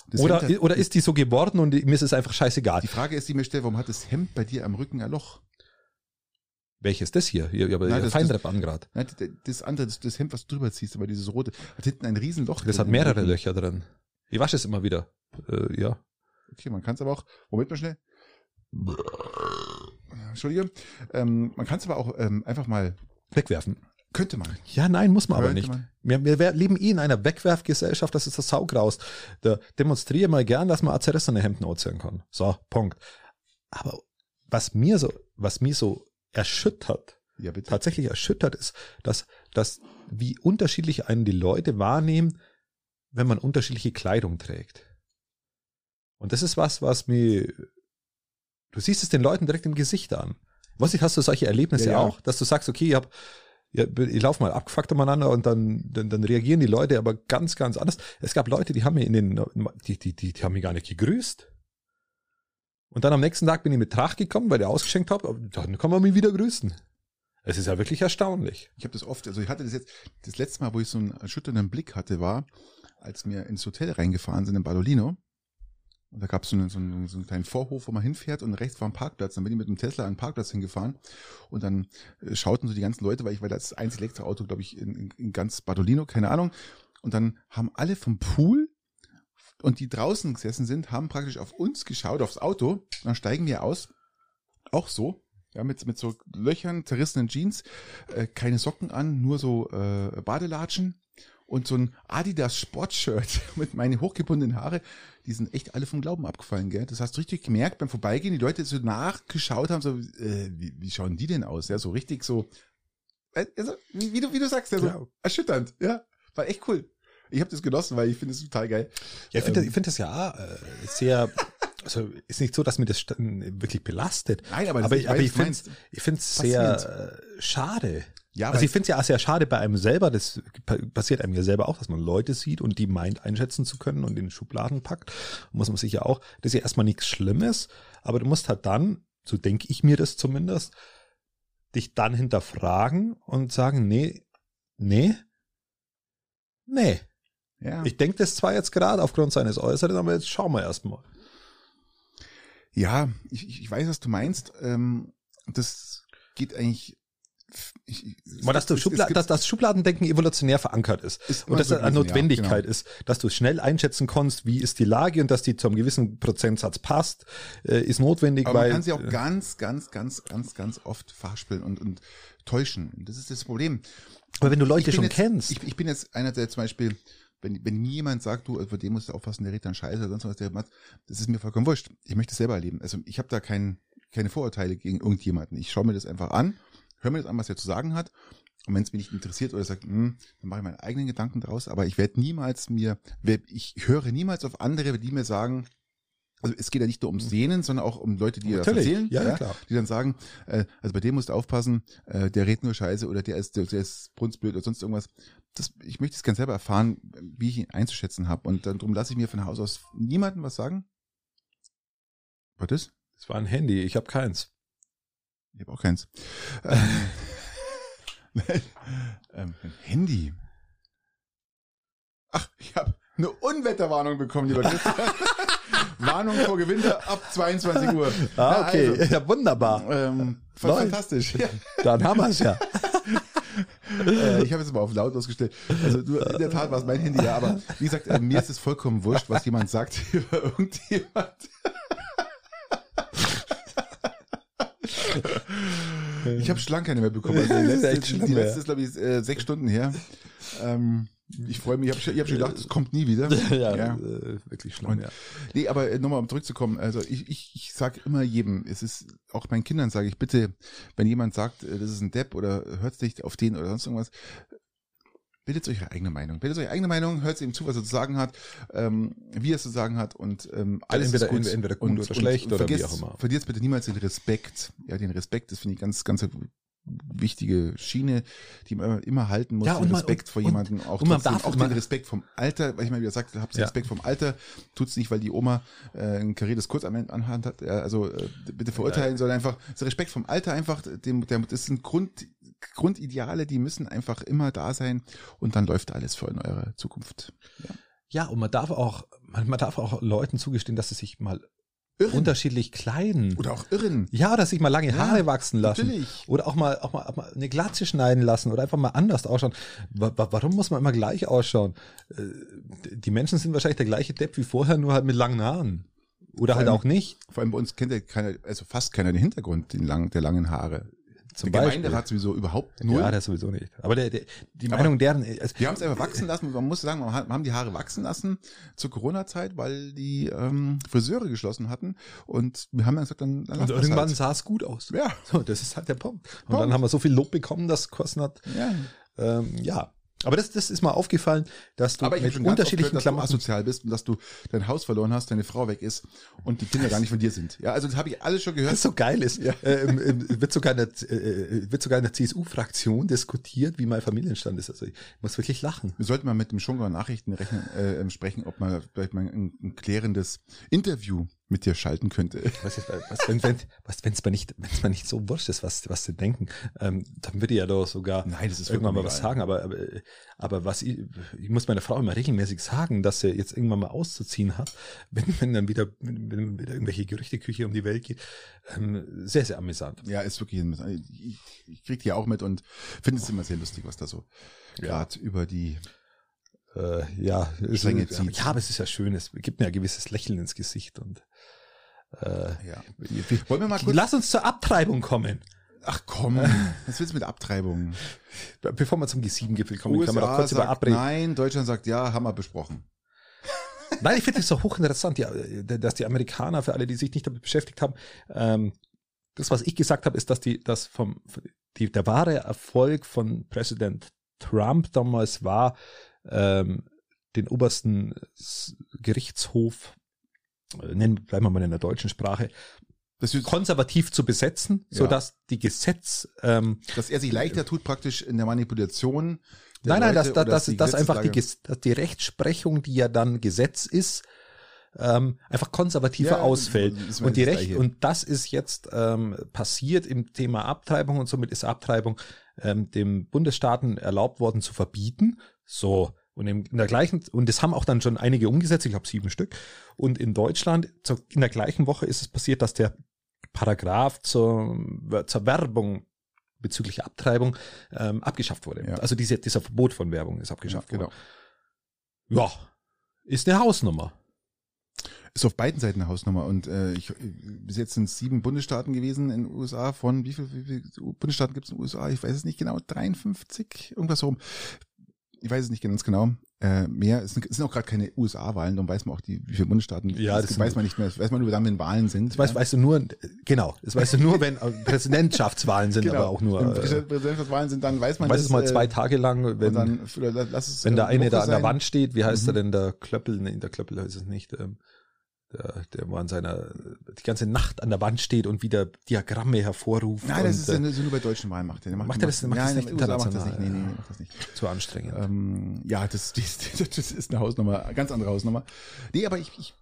Speaker 2: Das
Speaker 1: Oder,
Speaker 2: Hemd
Speaker 1: oder ist die so geworden und mir ist es einfach scheißegal?
Speaker 2: die Frage ist, die mir stellt, warum hat das Hemd bei dir am Rücken ein Loch?
Speaker 1: Welches das hier? Ich habe ja
Speaker 2: das-
Speaker 1: Feinripp gerade.
Speaker 2: Das- andere, das, das Hemd, was du drüber ziehst, aber dieses rote, hat hinten ein Riesenloch.
Speaker 1: Das
Speaker 2: drin
Speaker 1: hat mehrere
Speaker 2: Rücken.
Speaker 1: Löcher drin. Ich wasche es immer wieder. Äh, ja.
Speaker 2: Okay, man kann es aber auch, Moment mal schnell. Entschuldige. Ähm, man kann es aber auch ähm, einfach mal,
Speaker 1: Wegwerfen.
Speaker 2: könnte man.
Speaker 1: Ja, nein, muss man aber
Speaker 2: Könnte
Speaker 1: nicht.
Speaker 2: man.
Speaker 1: Wir, wir leben eh in einer Wegwerfgesellschaft, das ist das Saugraus. Da demonstriere mal gern, dass man auch zerrissene Hemden anziehen kann. So, Punkt. Aber was mir so, was mir so erschüttert,
Speaker 2: Ja, bitte.
Speaker 1: tatsächlich erschüttert ist, dass, dass wie unterschiedlich einen die Leute wahrnehmen, wenn man unterschiedliche Kleidung trägt. Und das ist was, was mir, du siehst es den Leuten direkt im Gesicht an. Was ich, hast du solche Erlebnisse
Speaker 2: Ja, ja.
Speaker 1: auch, dass du sagst, okay, ich hab, ich laufe mal abgefuckt umeinander und dann, dann, dann reagieren die Leute aber ganz, ganz anders. Es gab Leute, die haben mir in den, die, die, die, die haben mich gar nicht gegrüßt. Und dann am nächsten Tag bin ich mit Tracht gekommen, weil ich ausgeschenkt habe, dann kann man mich wieder grüßen. Es ist ja wirklich erstaunlich.
Speaker 2: Ich habe das oft, also ich hatte das jetzt, das letzte Mal, wo ich so einen erschütternden Blick hatte, war, als wir ins Hotel reingefahren sind in Badolino. Und da gab es so einen, so, einen, so einen kleinen Vorhof, wo man hinfährt und rechts war ein Parkplatz. Dann bin ich mit dem Tesla an den Parkplatz hingefahren und dann äh, schauten so die ganzen Leute, weil ich war das einzige Elektroauto, glaube ich, in, in, in ganz Badolino, keine Ahnung. Und dann haben alle vom Pool und die draußen gesessen sind, haben praktisch auf uns geschaut, aufs Auto. Dann steigen wir aus, auch so, ja, mit, mit so Löchern, zerrissenen Jeans, äh, keine Socken an, nur so äh, Badelatschen und so ein Adidas Sportshirt mit meinen hochgebundenen Haare. Die sind echt alle vom Glauben abgefallen, gell? Das hast du richtig gemerkt beim Vorbeigehen, die Leute so nachgeschaut haben, so, äh, wie, wie schauen die denn aus? Ja, so richtig so, äh, also, wie, wie, du, wie du sagst, ja, so
Speaker 1: Ja.
Speaker 2: erschütternd, ja. War echt cool. Ich habe das genossen, weil ich finde es total geil.
Speaker 1: Ja, ich finde
Speaker 2: Ähm.
Speaker 1: ich find das ja äh, sehr, also ist nicht so, dass mir das wirklich belastet.
Speaker 2: Nein, aber, das
Speaker 1: Aber, ich- aber ich finde ich es sehr äh, schade.
Speaker 2: Ja,
Speaker 1: also ich finde es ja auch sehr schade bei einem selber, das pa- passiert einem ja selber auch, dass man Leute sieht und die meint einschätzen zu können und in Schubladen packt. Muss man sich ja auch, das ist ja erstmal nichts Schlimmes, aber du musst halt dann, so denke ich mir das zumindest, dich dann hinterfragen und sagen, nee, nee, nee.
Speaker 2: Ja.
Speaker 1: Ich denke das zwar jetzt gerade aufgrund seines Äußeren, aber jetzt schauen wir erstmal.
Speaker 2: Ja, ich, ich weiß, was du meinst. Ähm, das geht eigentlich. Ich, ich,
Speaker 1: dass, du Schubla dass das Schubladendenken evolutionär verankert ist.
Speaker 2: Ist
Speaker 1: Und dass
Speaker 2: so
Speaker 1: das eine
Speaker 2: gewesen, ja,
Speaker 1: Notwendigkeit
Speaker 2: genau.
Speaker 1: ist, dass du schnell einschätzen kannst, wie ist die Lage und dass die zu einem gewissen Prozentsatz passt, äh, ist notwendig,
Speaker 2: Aber
Speaker 1: weil
Speaker 2: man kann sie auch
Speaker 1: äh,
Speaker 2: ganz, ganz, ganz, ganz, ganz oft verhaspeln und, und täuschen. Das ist das Problem.
Speaker 1: aber wenn du Leute schon
Speaker 2: jetzt,
Speaker 1: kennst,
Speaker 2: Ich, ich bin jetzt einer, der zum Beispiel, wenn, wenn mir jemand sagt, du, über den musst du aufpassen, der redet dann scheiße oder sonst was, der macht, das ist mir vollkommen wurscht. Ich möchte es selber erleben. Also ich habe da kein, keine Vorurteile gegen irgendjemanden. Ich schaue mir das einfach an, höre mir das an, was er zu sagen hat. Und wenn es mich nicht interessiert oder sagt, hm, dann mache ich meine eigenen Gedanken draus. Aber ich werde niemals mir, ich höre niemals auf andere, die mir sagen, also es geht ja nicht nur ums Sehnen, sondern auch um Leute, die das
Speaker 1: Natürlich.
Speaker 2: erzählen,
Speaker 1: Ja, ja, klar.
Speaker 2: die dann sagen, äh, also bei dem musst du aufpassen, äh, der redet nur Scheiße oder der ist, der, der ist brunzblöd oder sonst irgendwas. Das, ich möchte es ganz selber erfahren, wie ich ihn einzuschätzen habe. Und dann drum lasse ich mir von Haus aus niemandem was sagen. Was ist?
Speaker 1: das war ein Handy, ich habe keins.
Speaker 2: Ich habe auch keins. ähm, ähm, ein Handy. Ach, ich habe eine Unwetterwarnung bekommen, lieber Christian. Warnung vor Gewitter ab 22 Uhr.
Speaker 1: Ah, okay,
Speaker 2: also,
Speaker 1: ja, wunderbar.
Speaker 2: ähm, fantastisch. Ja.
Speaker 1: Dann haben wir es ja.
Speaker 2: Äh, ich habe jetzt mal auf lautlos gestellt. Also du, in der Tat war es mein Handy, ja, aber wie gesagt, äh, mir ist es vollkommen wurscht, was jemand sagt über irgendjemand. Ich habe schon lange keine mehr bekommen. Also die letzte, die letzte ist, glaube ich, äh, sechs Stunden her. Ähm, ich freue mich, ich habe schon, hab schon gedacht, es kommt nie wieder.
Speaker 1: ja,
Speaker 2: Ja.
Speaker 1: Äh, wirklich schlimm,
Speaker 2: Und-
Speaker 1: ja.
Speaker 2: Nee, aber äh, nochmal um zurückzukommen, also ich, ich, ich sage immer jedem, es ist, auch meinen Kindern sage ich, bitte, wenn jemand sagt, äh, das ist ein Depp oder hört nicht auf den oder sonst irgendwas, Bildet euch eure eigene Meinung. Bildet euch eure eigene Meinung, hört ihm zu, was er zu sagen hat, ähm, wie er es zu sagen hat und ähm, alles
Speaker 1: entweder,
Speaker 2: ist gut.
Speaker 1: entweder gut
Speaker 2: und,
Speaker 1: oder schlecht
Speaker 2: und
Speaker 1: oder
Speaker 2: vergesst,
Speaker 1: wie auch immer.
Speaker 2: Vergiss bitte niemals den Respekt. Ja, den Respekt, das finde ich ganz, ganz wichtige Schiene, die man immer halten muss.
Speaker 1: Ja,
Speaker 2: den
Speaker 1: man-
Speaker 2: Respekt
Speaker 1: und-
Speaker 2: vor jemandem, auch,
Speaker 1: und man
Speaker 2: trotzdem,
Speaker 1: darf-
Speaker 2: auch
Speaker 1: man-
Speaker 2: den Respekt vom Alter, weil ich mal wieder sagte, habt
Speaker 1: Ja.
Speaker 2: Respekt vom Alter, tut's nicht, weil die Oma äh, ein kariertes Kurzarmband anhand hat, äh, also äh, bitte verurteilen, sondern einfach der Respekt vom Alter einfach, dem, der, das sind Grund, Grundideale, die müssen einfach immer da sein und dann läuft alles für in eurer Zukunft.
Speaker 1: Ja, und man darf auch, man, man darf auch Leuten zugestehen, dass sie sich mal
Speaker 2: Irren.
Speaker 1: unterschiedlich kleiden.
Speaker 2: Oder auch irren.
Speaker 1: ja, oder sich mal lange
Speaker 2: Ja,
Speaker 1: Haare wachsen lassen.
Speaker 2: natürlich.
Speaker 1: Oder auch mal, auch, mal, auch mal eine Glatze schneiden lassen oder einfach mal anders ausschauen. Wa- wa- Warum muss man immer gleich ausschauen? Äh, Die Menschen sind wahrscheinlich der gleiche Depp wie vorher, nur halt mit langen Haaren. Oder
Speaker 2: Vor
Speaker 1: halt
Speaker 2: allem-
Speaker 1: auch nicht.
Speaker 2: Vor allem bei uns kennt ja keiner, also fast keiner den Hintergrund den lang, der langen Haare.
Speaker 1: Zum
Speaker 2: der
Speaker 1: Beispiel.
Speaker 2: Gemeinderat sowieso überhaupt null.
Speaker 1: Ja, das sowieso nicht. Aber der, der, die
Speaker 2: Aber-
Speaker 1: Meinung deren, also,
Speaker 2: Wir haben es einfach wachsen lassen. Man muss sagen, wir haben die Haare wachsen lassen zur Corona-Zeit, weil die ähm, Friseure geschlossen hatten. Und wir haben dann gesagt, dann, dann
Speaker 1: und irgendwann
Speaker 2: halt.
Speaker 1: sah es gut aus.
Speaker 2: Ja,
Speaker 1: So, das ist halt der Punkt. Und
Speaker 2: Punkt.
Speaker 1: dann haben wir so viel Lob bekommen, dass Kosten hat.
Speaker 2: ja.
Speaker 1: Ähm, ja. Aber das, das ist mal aufgefallen, dass du mit unterschiedlichen
Speaker 2: dass du
Speaker 1: Klamotten
Speaker 2: asozial bist und dass du dein Haus verloren hast, deine Frau weg ist und die Kinder gar nicht von dir sind. Ja, also das habe ich alles schon gehört.
Speaker 1: Das so geil ist. Ähm, ähm, wird sogar in der, äh, wird sogar in der CSU-Fraktion diskutiert, wie mein Familienstand ist. Also ich muss wirklich lachen.
Speaker 2: Wir sollten mal mit dem Schongauer Nachrichten rechnen, äh, ähm, sprechen, ob man vielleicht mal ein, ein klärendes Interview mit dir schalten könnte.
Speaker 1: Was, ist, was wenn wenn was wenn's mir nicht wenn's mir nicht so wurscht ist, was was sie denken, ähm, dann würde ich ja doch sogar
Speaker 2: Nein, das ist
Speaker 1: irgendwann mal was sagen. Aber aber, aber was ich, ich muss meiner Frau immer regelmäßig sagen, dass sie jetzt irgendwann mal auszuziehen hat, wenn wenn dann wieder wenn, wieder irgendwelche Gerüchteküche um die Welt geht. Ähm, sehr sehr amüsant.
Speaker 2: Ja, ist wirklich, ein- ich, ich krieg die auch mit und finde es immer sehr lustig, was da so gerade über die
Speaker 1: Äh, ja, es-
Speaker 2: Stränge zieht.
Speaker 1: ja, aber es ist ja schön. Es gibt mir ein gewisses Lächeln ins Gesicht und äh,
Speaker 2: Ja.
Speaker 1: wir-
Speaker 2: Wollen wir mal kurz-
Speaker 1: Lass uns zur Abtreibung kommen.
Speaker 2: Ach komm, was willst du mit Abtreibung?
Speaker 1: Bevor wir zum G7-Gipfel kommen, kann man doch
Speaker 2: USA
Speaker 1: kurz über Abreden.
Speaker 2: nein, Deutschland sagt ja, haben wir besprochen.
Speaker 1: Nein, ich finde es so hochinteressant, ja, dass die Amerikaner, für alle, die sich nicht damit beschäftigt haben, ähm, das, was ich gesagt habe, ist, dass die, das vom, die, der wahre Erfolg von Präsident Trump damals war, ähm, den obersten Gerichtshof, äh, nennen, bleiben wir mal in der deutschen Sprache,
Speaker 2: Das ist,
Speaker 1: konservativ zu besetzen,
Speaker 2: Ja.
Speaker 1: sodass die Gesetz, ähm,
Speaker 2: dass er sich leichter tut praktisch in der Manipulation. der
Speaker 1: Nein, nein,
Speaker 2: Leute
Speaker 1: dass, dass, dass, dass einfach die, dass die Rechtsprechung, die ja dann Gesetz ist, ähm, einfach konservativer
Speaker 2: Ja,
Speaker 1: ausfällt. Und die
Speaker 2: das
Speaker 1: Recht, und das ist jetzt ähm, passiert im Thema Abtreibung und somit ist Abtreibung ähm, dem Bundesstaaten erlaubt worden zu verbieten. So. Und in der gleichen, und das haben auch dann schon einige umgesetzt, ich glaube sieben Stück. Und in Deutschland, in der gleichen Woche ist es passiert, dass der Paragraph zur, zur Werbung bezüglich Abtreibung ähm, abgeschafft wurde.
Speaker 2: Ja.
Speaker 1: Also diese, dieser Verbot von Werbung ist abgeschafft
Speaker 2: genau.
Speaker 1: worden. Ja, ist eine Hausnummer.
Speaker 2: Ist auf beiden Seiten eine Hausnummer. Und äh, ich, bis jetzt sind sieben Bundesstaaten gewesen in den USA. Von wie viel, wie viel Bundesstaaten gibt es in den USA? Ich weiß es nicht genau. 53? Irgendwas rum. Ich weiß es nicht ganz genau. Äh, mehr, es sind, es sind auch gerade keine USA-Wahlen, darum weiß man auch, die, wie viele Bundesstaaten
Speaker 1: Ja, das
Speaker 2: gibt, weiß man nicht mehr. Das weiß man nur dann, wenn Wahlen sind.
Speaker 1: Das weißt, weißt du nur, genau, das weißt du nur, wenn äh, Präsidentschaftswahlen sind, aber auch nur,
Speaker 2: Wenn
Speaker 1: äh,
Speaker 2: Präsident- Präsidentschaftswahlen sind, dann weiß man
Speaker 1: weiß es mal
Speaker 2: äh,
Speaker 1: zwei Tage lang, wenn,
Speaker 2: dann, lass es,
Speaker 1: wenn
Speaker 2: äh,
Speaker 1: der eine da an der. Wand steht, wie heißt er
Speaker 2: Mhm.
Speaker 1: denn, der Klöppel, nee, der Klöppel heißt es nicht, ähm, der, der war an seiner, die ganze Nacht an der Wand steht und wieder Diagramme hervorruft.
Speaker 2: Nein, das ist
Speaker 1: äh,
Speaker 2: ja nur so nur bei deutschen Wahlen macht er.
Speaker 1: Macht er das- macht
Speaker 2: ja,
Speaker 1: das nicht
Speaker 2: USA macht das nicht.
Speaker 1: international?
Speaker 2: Nee, nee, macht das nicht.
Speaker 1: zu anstrengend.
Speaker 2: Ähm, ja, das, das, das ist eine Hausnummer, eine ganz andere Hausnummer. Nee, aber ich, ich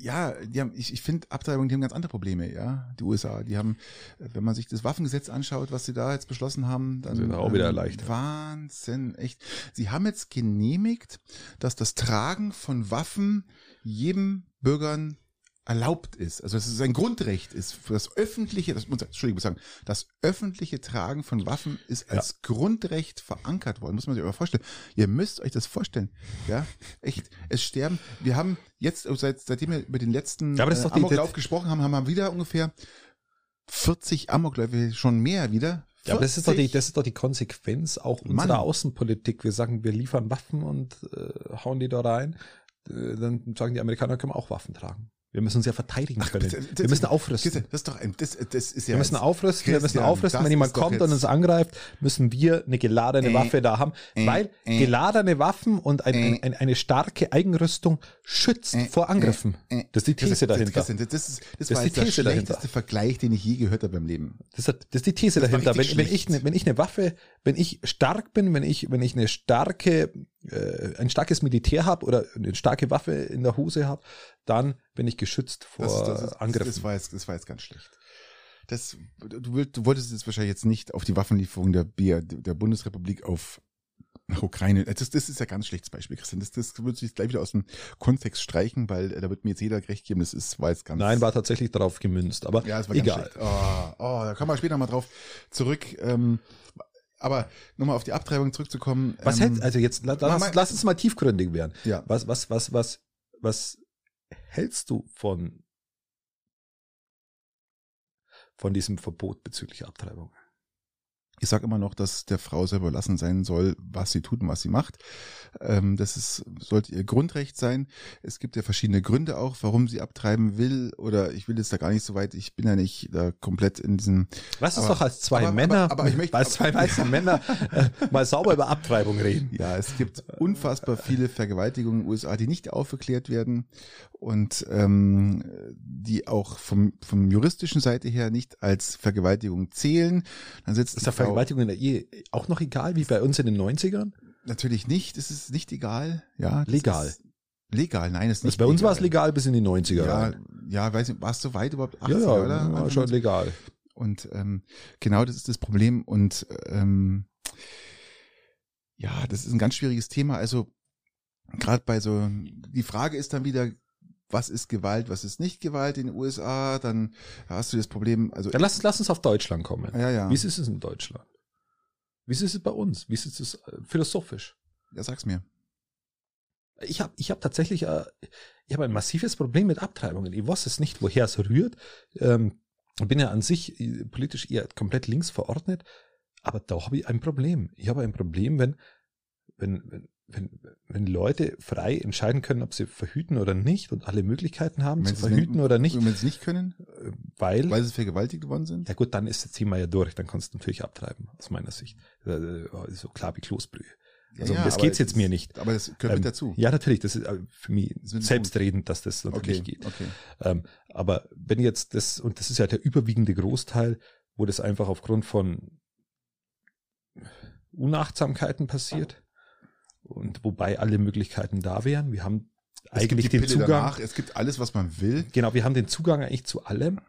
Speaker 2: ja, die haben, ich, ich finde Abtreibung, die haben ganz andere Probleme, ja. Die USA, die haben, äh, wenn man sich das Waffengesetz anschaut, was sie da jetzt beschlossen haben, dann
Speaker 1: Sind auch wieder erleichtert.
Speaker 2: Wahnsinn, echt. Sie haben jetzt genehmigt, dass das Tragen von Waffen jedem Bürgern erlaubt ist, also dass es ein Grundrecht ist für das öffentliche, das, Entschuldigung, sagen, das öffentliche Tragen von Waffen ist als Grundrecht verankert worden, muss man sich aber vorstellen. Ihr müsst euch das vorstellen, ja, echt. Es sterben, wir haben jetzt, also seit, seitdem wir über den letzten
Speaker 1: Ja, aber das
Speaker 2: äh, Amoklauf gesprochen haben, haben wir wieder ungefähr 40 Amokläufe, schon mehr wieder.
Speaker 1: Ja, aber das ist doch die,
Speaker 2: 40.
Speaker 1: das ist doch die Konsequenz auch
Speaker 2: Mann.
Speaker 1: unserer Außenpolitik. Wir sagen, wir liefern Waffen und äh, hauen die da rein. Dann sagen die Amerikaner, können wir auch Waffen tragen. Wir müssen uns ja verteidigen
Speaker 2: Ach,
Speaker 1: können.
Speaker 2: bitte,
Speaker 1: wir müssen aufrüsten.
Speaker 2: Christian, Das ist doch ein, das, das ist ja.
Speaker 1: Wir müssen aufrüsten, wir müssen
Speaker 2: Christian,
Speaker 1: aufrüsten. Wenn jemand kommt und uns angreift, müssen wir eine geladene
Speaker 2: Äh,
Speaker 1: Waffe da haben,
Speaker 2: äh,
Speaker 1: weil
Speaker 2: äh,
Speaker 1: geladene Waffen und ein, ein,
Speaker 2: äh,
Speaker 1: ein, eine starke Eigenrüstung schützt
Speaker 2: Äh,
Speaker 1: vor Angriffen.
Speaker 2: äh,
Speaker 1: das ist die These
Speaker 2: Christian,
Speaker 1: dahinter.
Speaker 2: Christian, das, ist, das,
Speaker 1: Das
Speaker 2: war
Speaker 1: ist die These
Speaker 2: der
Speaker 1: dahinter.
Speaker 2: schlechteste Vergleich, den ich je gehört habe im Leben.
Speaker 1: Das ist, das ist die These dahinter. Wenn, wenn, ich, ne- wenn ich eine Waffe, wenn ich stark bin, wenn ich, wenn ich eine starke, äh, ein starkes Militär habe oder eine starke Waffe in der Hose habe, dann bin ich geschützt vor
Speaker 2: Das, das, ist-
Speaker 1: Angriffen.
Speaker 2: das, war jetzt, das war jetzt ganz schlecht. Das, du, willst, du wolltest jetzt wahrscheinlich jetzt nicht auf die Waffenlieferung der, BR der Bundesrepublik auf nach Ukraine. Das, das ist ja ganz schlechtes Beispiel, Christian. Das, das würde ich gleich wieder aus dem Kontext streichen, weil äh, da wird mir jetzt jeder recht geben. Das ist, war jetzt ganz.
Speaker 1: Nein, war tatsächlich darauf gemünzt, aber
Speaker 2: Ja, es war
Speaker 1: egal.
Speaker 2: ganz schlecht. Oh, oh, da kommen wir später mal drauf zurück. Ähm, aber nochmal auf die Abtreibung zurückzukommen.
Speaker 1: Was
Speaker 2: ähm,
Speaker 1: hältst, also jetzt la- lass,
Speaker 2: mal-
Speaker 1: lass uns mal tiefgründig werden.
Speaker 2: Ja.
Speaker 1: Was, was, was, was, was hältst du von, von diesem Verbot bezüglich Abtreibung?
Speaker 2: Ich sage immer noch, dass der Frau selber überlassen sein soll, was sie tut und was sie macht. Ähm, das ist, sollte ihr Grundrecht sein. Es gibt ja verschiedene Gründe auch, warum sie abtreiben will. Oder ich will jetzt da gar nicht so weit. Ich bin ja nicht da komplett in diesem.
Speaker 1: Lass
Speaker 2: Aber-
Speaker 1: doch als zwei
Speaker 2: aber-
Speaker 1: Männer,
Speaker 2: aber- aber ich möchte-
Speaker 1: als zwei weiße Männer äh, mal sauber über Abtreibung reden.
Speaker 2: Ja, es gibt unfassbar viele Vergewaltigungen in den USA, die nicht aufgeklärt werden und ähm, die auch vom, vom juristischen Seite her nicht als Vergewaltigung zählen. Dann sitzt
Speaker 1: Ist der
Speaker 2: Frau-
Speaker 1: Vergewaltigung in der Ehe auch noch egal wie bei uns in den 90ern?
Speaker 2: Natürlich nicht, es ist nicht egal. Ja,
Speaker 1: Legal.
Speaker 2: Legal, nein, es ist
Speaker 1: Also
Speaker 2: nicht
Speaker 1: bei uns war es legal bis in die 90er.
Speaker 2: Ja, ja, weiß nicht, war es so weit überhaupt 80
Speaker 1: ja, ja,
Speaker 2: oder?
Speaker 1: war
Speaker 2: Anfang
Speaker 1: schon legal.
Speaker 2: Und ähm, genau das ist das Problem. Und ähm, ja, das ist ein ganz schwieriges Thema. Also gerade bei so, die Frage ist dann wieder, was ist Gewalt, was ist nicht Gewalt in den USA? Dann hast du das Problem, also
Speaker 1: Dann lass, lass uns auf Deutschland kommen.
Speaker 2: ja, ja,
Speaker 1: Wie ist es in Deutschland? Wie ist es bei uns? Wie ist es äh, philosophisch?
Speaker 2: ja, sag's mir.
Speaker 1: Ich habe ich hab tatsächlich äh, ich hab ein massives Problem mit Abtreibungen. Ich weiß es nicht, woher es rührt. Ähm, ich bin ja an sich äh, politisch eher komplett links verordnet, aber da habe ich ein Problem. Ich habe ein Problem, wenn, wenn, wenn, wenn, wenn Leute frei entscheiden können, ob sie verhüten oder nicht und alle Möglichkeiten haben
Speaker 2: Wenn
Speaker 1: zu verhüten
Speaker 2: nicht-
Speaker 1: oder nicht,
Speaker 2: wenn sie es nicht können,
Speaker 1: äh, weil,
Speaker 2: weil sie vergewaltigt worden sind?
Speaker 1: ja gut, dann ist das Thema ja durch, dann kannst du natürlich abtreiben, aus meiner Sicht. Äh, So klar wie Kloßbrühe. Also um das geht's jetzt mir nicht.
Speaker 2: Aber das gehört
Speaker 1: Ähm,
Speaker 2: mit dazu.
Speaker 1: Ja, natürlich, das ist äh, für mich
Speaker 2: Das
Speaker 1: selbstredend, dass das natürlich
Speaker 2: okay,
Speaker 1: geht.
Speaker 2: okay.
Speaker 1: Ähm, aber wenn jetzt das, und das ist ja der überwiegende Großteil, wo das einfach aufgrund von Unachtsamkeiten passiert und wobei alle Möglichkeiten da wären. Wir haben
Speaker 2: Es gibt
Speaker 1: eigentlich den
Speaker 2: Pille
Speaker 1: Zugang,
Speaker 2: danach, es gibt alles, was man will.
Speaker 1: genau, wir haben den Zugang eigentlich zu allem.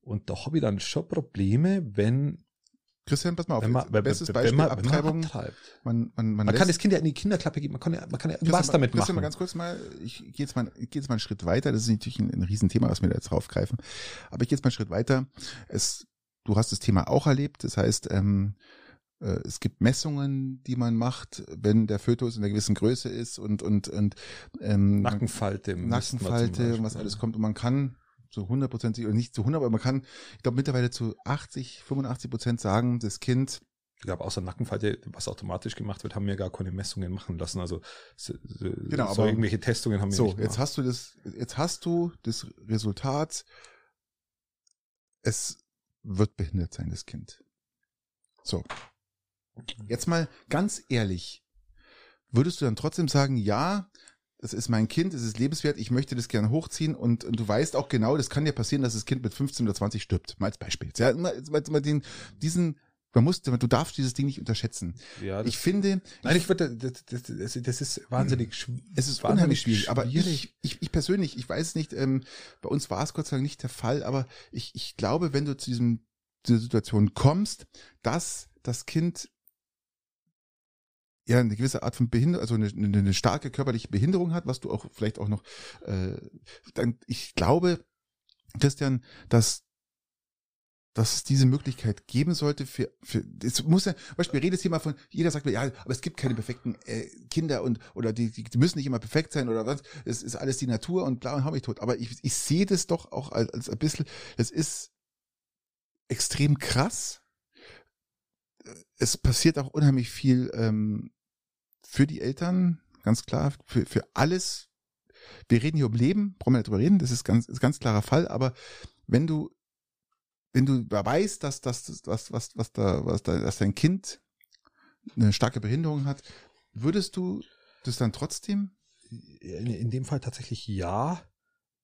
Speaker 1: Und da habe ich dann schon Probleme, wenn,
Speaker 2: Christian, pass mal auf.
Speaker 1: wenn man,
Speaker 2: bestes
Speaker 1: wenn
Speaker 2: Beispiel,
Speaker 1: man, wenn man
Speaker 2: Abtreibung.
Speaker 1: abtreibt.
Speaker 2: Man, man, man,
Speaker 1: Man
Speaker 2: lässt,
Speaker 1: kann das Kind ja in die Kinderklappe geben, man kann ja, man kann ja
Speaker 2: Christian,
Speaker 1: was damit
Speaker 2: Christian,
Speaker 1: machen.
Speaker 2: mal ganz kurz mal, ich gehe jetzt mal, ich gehe jetzt mal einen Schritt weiter. Das ist natürlich ein, ein Riesenthema, was wir da jetzt draufgreifen. Aber ich gehe jetzt mal einen Schritt weiter. Es, du hast das Thema auch erlebt. Das heißt, ähm, äh, es gibt Messungen, die man macht, wenn der Fötus in einer gewissen Größe ist und und und ähm,
Speaker 1: Nackenfalte,
Speaker 2: Nackenfalte und was alles kommt und man kann zu 100 Prozent, oder nicht zu 100, aber man kann, ich glaube mittlerweile zu 80, 85 Prozent sagen, das Kind
Speaker 1: Ich glaube, außer Nackenfalte, was automatisch gemacht wird, haben wir gar keine Messungen machen lassen. Also so,
Speaker 2: Genau,
Speaker 1: so
Speaker 2: aber-
Speaker 1: irgendwelche Testungen haben wir
Speaker 2: So,
Speaker 1: nicht
Speaker 2: jetzt
Speaker 1: gemacht.
Speaker 2: hast du das, jetzt hast du das Resultat, es wird behindert sein, das Kind. So. Jetzt mal ganz ehrlich, würdest du dann trotzdem sagen, ja, das ist mein Kind, es ist lebenswert, ich möchte das gerne hochziehen und, und du weißt auch genau, das kann ja passieren, dass das Kind mit 15 oder 20 stirbt, mal als Beispiel. Ja, immer, mal den, diesen, man muss, du darfst dieses Ding nicht unterschätzen.
Speaker 1: ja,
Speaker 2: Ich finde,
Speaker 1: nein, ich würde, das, das, das, das ist wahnsinnig schwierig.
Speaker 2: Es ist unheimlich schwierig, aber ich, ich, ich persönlich, ich weiß nicht, ähm, bei uns war es Gott sei Dank nicht der Fall, aber ich, ich glaube, wenn du zu diesem, dieser Situation kommst, dass das Kind ja eine gewisse Art von Behinderung, also eine, eine, starke körperliche Behinderung hat, was du auch vielleicht auch noch, äh, dann, ich glaube, Christian, dass dass es diese Möglichkeit geben sollte für, für es muss ja, zum Beispiel redet hier mal von, jeder sagt mir, ja, aber es gibt keine perfekten äh, Kinder und oder die, die, müssen nicht immer perfekt sein oder was, es ist alles die Natur und bla und hab ich tot. Aber ich, ich sehe das doch auch als, als ein bisschen, es ist extrem krass. Es passiert auch unheimlich viel ähm, für die Eltern, ganz klar, für, für alles. wir reden hier um Leben, brauchen wir nicht drüber reden, das ist ganz, ist ganz klarer Fall, aber wenn du, wenn du weißt, dass, dass, dass, dass was, was da, was da, dass dein Kind eine starke Behinderung hat, würdest du das dann trotzdem?
Speaker 1: In, in dem Fall tatsächlich ja.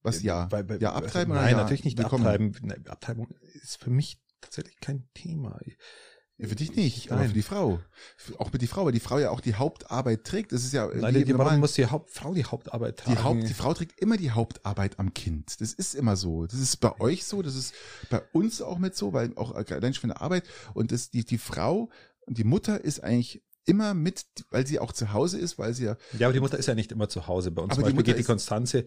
Speaker 2: Was ja?
Speaker 1: Weil, weil,
Speaker 2: ja, abtreiben
Speaker 1: also, Nein,
Speaker 2: ja,
Speaker 1: natürlich nicht
Speaker 2: bekommen?
Speaker 1: abtreiben. Abtreibung ist für mich tatsächlich kein Thema.
Speaker 2: Ja, für dich nicht, aber für die Frau. Auch mit die Frau, weil die Frau ja auch die Hauptarbeit trägt. Das ist ja
Speaker 1: Nein, die,
Speaker 2: im
Speaker 1: warum muss die Haupt, Frau die Hauptarbeit tragen?
Speaker 2: die, Haupt, die Frau trägt immer die Hauptarbeit am Kind. Das ist immer so. Das ist bei euch so, das ist bei uns auch mit so, weil auch allein schon der Arbeit. Und das, die, die Frau und die Mutter ist eigentlich immer mit, weil sie auch zu Hause ist, weil sie ja,
Speaker 1: ja, aber die Mutter ist ja nicht immer zu Hause. Bei uns
Speaker 2: Aber
Speaker 1: zum
Speaker 2: die
Speaker 1: Beispiel
Speaker 2: Mutter
Speaker 1: geht die Konstanze,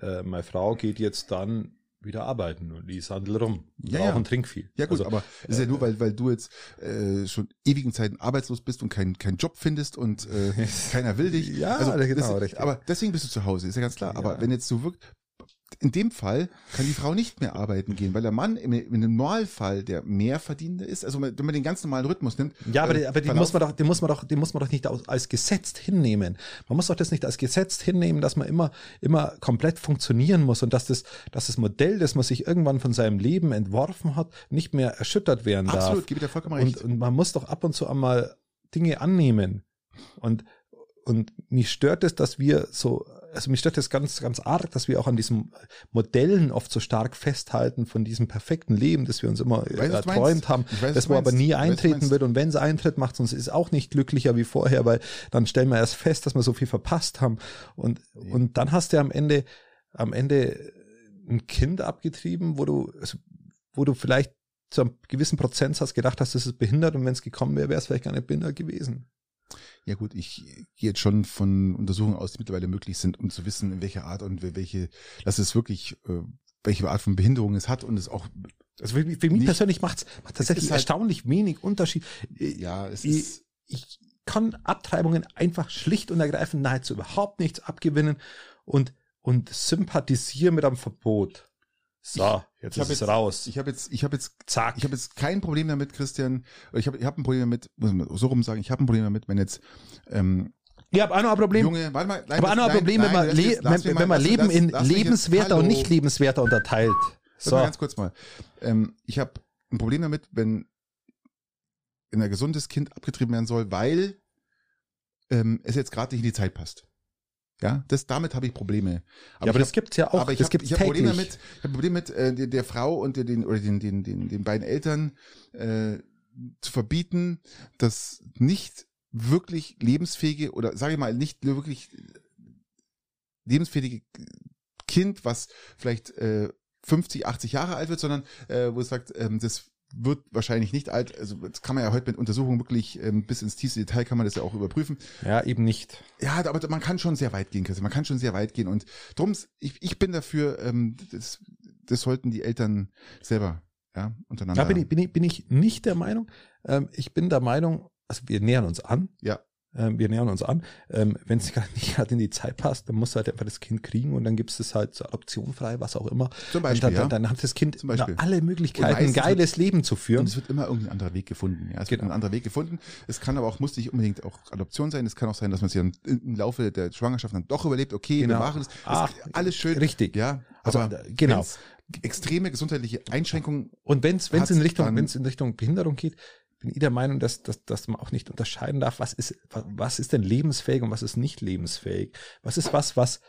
Speaker 1: äh, meine Frau geht jetzt dann wieder arbeiten und die sandelt rum.
Speaker 2: Ja, ja.
Speaker 1: und trinkt viel.
Speaker 2: ja gut,
Speaker 1: Also,
Speaker 2: aber ist ja nur, weil, weil du jetzt äh, schon ewigen Zeiten arbeitslos bist und keinen keinen Job findest und äh, keiner will dich.
Speaker 1: Ja,
Speaker 2: also,
Speaker 1: genau,
Speaker 2: das,
Speaker 1: richtig.
Speaker 2: Aber deswegen bist du zu Hause, ist ja ganz klar.
Speaker 1: Ja.
Speaker 2: Aber wenn jetzt so wirklich, in dem Fall kann die Frau nicht mehr arbeiten gehen, weil der Mann im, im Normalfall der Mehrverdienende ist. Also wenn man den ganz normalen Rhythmus nimmt.
Speaker 1: Ja, aber,
Speaker 2: äh,
Speaker 1: die, aber
Speaker 2: Verlauf-
Speaker 1: muss man doch, die muss man doch, die muss man doch nicht als gesetzt hinnehmen. Man muss doch das nicht als gesetzt hinnehmen, dass man immer, immer komplett funktionieren muss und dass das, dass das Modell, das man sich irgendwann von seinem Leben entworfen hat, nicht mehr erschüttert werden darf.
Speaker 2: Absolut, gebe ich dir vollkommen
Speaker 1: Und,
Speaker 2: recht.
Speaker 1: und man muss doch ab und zu einmal Dinge annehmen. Und, und mich stört es, dass wir so, also mich stört es ganz, ganz arg, dass wir auch an diesen Modellen oft so stark festhalten von diesem perfekten Leben, das wir uns immer
Speaker 2: weiß,
Speaker 1: erträumt haben,
Speaker 2: weiß,
Speaker 1: das wo aber nie
Speaker 2: weiß,
Speaker 1: eintreten wird. Und wenn es eintritt, macht es uns ist auch nicht glücklicher wie vorher, weil dann stellen wir erst fest, dass wir so viel verpasst haben. Und, und dann hast du am Ende, am Ende ein Kind abgetrieben, wo du, also, wo du vielleicht zu einem gewissen Prozentsatz gedacht hast, das ist behindert und wenn es gekommen wäre, wäre es vielleicht gar nicht behindert gewesen.
Speaker 2: Ja gut, ich gehe jetzt schon von Untersuchungen aus, die mittlerweile möglich sind, um zu wissen, in welcher Art und welche, dass es wirklich, äh, welche Art von Behinderung es hat und es auch,
Speaker 1: Also für, mich-
Speaker 2: Nicht-
Speaker 1: persönlich macht es tatsächlich
Speaker 2: halt-
Speaker 1: erstaunlich wenig Unterschied.
Speaker 2: ja, es
Speaker 1: ich,
Speaker 2: ist,
Speaker 1: ich kann Abtreibungen einfach schlicht und ergreifend nahezu überhaupt nichts abgewinnen und, und sympathisiere mit einem Verbot. So, jetzt ist es
Speaker 2: jetzt-
Speaker 1: raus.
Speaker 2: ich habe jetzt, ich habe jetzt
Speaker 1: Zack.
Speaker 2: Ich habe jetzt kein Problem damit, Christian. Ich habe ich hab ein Problem damit, muss man so rum sagen, ich habe ein Problem damit, wenn jetzt ähm,
Speaker 1: ich habe auch noch ein Problem.
Speaker 2: junge, warte mal, nein,
Speaker 1: aber auch noch ein
Speaker 2: nein,
Speaker 1: Problem, wenn man,
Speaker 2: nein,
Speaker 1: le wenn, wenn
Speaker 2: mal-
Speaker 1: man Leben in
Speaker 2: lass mich jetzt-
Speaker 1: lebenswerter und nicht lebenswerter unterteilt.
Speaker 2: Warte
Speaker 1: So.
Speaker 2: mal ganz kurz mal. Ähm, ich habe ein Problem damit, wenn wenn ein gesundes Kind abgetrieben werden soll, weil ähm, es jetzt gerade nicht in die Zeit passt. Ja, das damit habe ich Probleme.
Speaker 1: ja, aber
Speaker 2: ich
Speaker 1: das
Speaker 2: hab-
Speaker 1: gibt's ja auch.
Speaker 2: aber ich habe hab. Probleme mit, ich Probleme mit äh, der, der Frau und den oder den, den, den, den beiden Eltern äh, zu verbieten, das nicht wirklich lebensfähige oder sage ich mal nicht wirklich lebensfähige Kind, was vielleicht äh, 50, 80 Jahre alt wird, sondern äh, wo es sagt, ähm, das wird wahrscheinlich nicht alt. Also das kann man ja heute mit Untersuchungen wirklich ähm, bis ins tiefste Detail kann man das ja auch überprüfen.
Speaker 1: ja, eben nicht.
Speaker 2: Ja, aber man kann schon sehr weit gehen, Christian. Man kann schon sehr weit gehen. Und drum, ich, ich bin dafür, ähm, das, das sollten die Eltern selber ja, untereinander.
Speaker 1: Da bin ich, bin, ich, bin ich nicht der Meinung. Ähm, ich bin der Meinung, also wir nähern uns an.
Speaker 2: Ja.
Speaker 1: Ähm, wir nähern uns an. Ähm, Wenn es gerade nicht gerade in die Zeit passt, dann musst du halt einfach das Kind kriegen und dann gibst es halt zur Adoption frei, was auch immer.
Speaker 2: Zum
Speaker 1: und
Speaker 2: Beispiel,
Speaker 1: dann,
Speaker 2: ja.
Speaker 1: dann, dann hat das Kind
Speaker 2: Zum Beispiel.
Speaker 1: na, alle
Speaker 2: Und
Speaker 1: Möglichkeiten, ein geiles Leben zu
Speaker 2: Und
Speaker 1: führen.
Speaker 2: es wird immer irgendwie ein anderer Weg gefunden. Ja, es wird
Speaker 1: Genau.
Speaker 2: ein anderer Weg gefunden. Es kann aber auch, muss nicht unbedingt auch Adoption sein. Es kann auch sein, dass man sich dann im Laufe der Schwangerschaft dann doch überlebt. Okay, wir
Speaker 1: Genau.
Speaker 2: machen es. Es alles schön.
Speaker 1: richtig.
Speaker 2: Ja,
Speaker 1: Also,
Speaker 2: aber
Speaker 1: genau.
Speaker 2: extreme gesundheitliche Einschränkungen.
Speaker 1: Und wenn es es in Richtung wenn es in Richtung Behinderung geht, bin ich der Meinung, dass, dass, dass man auch nicht unterscheiden darf, was ist was, ist denn lebensfähig und was ist nicht lebensfähig. Was ist was was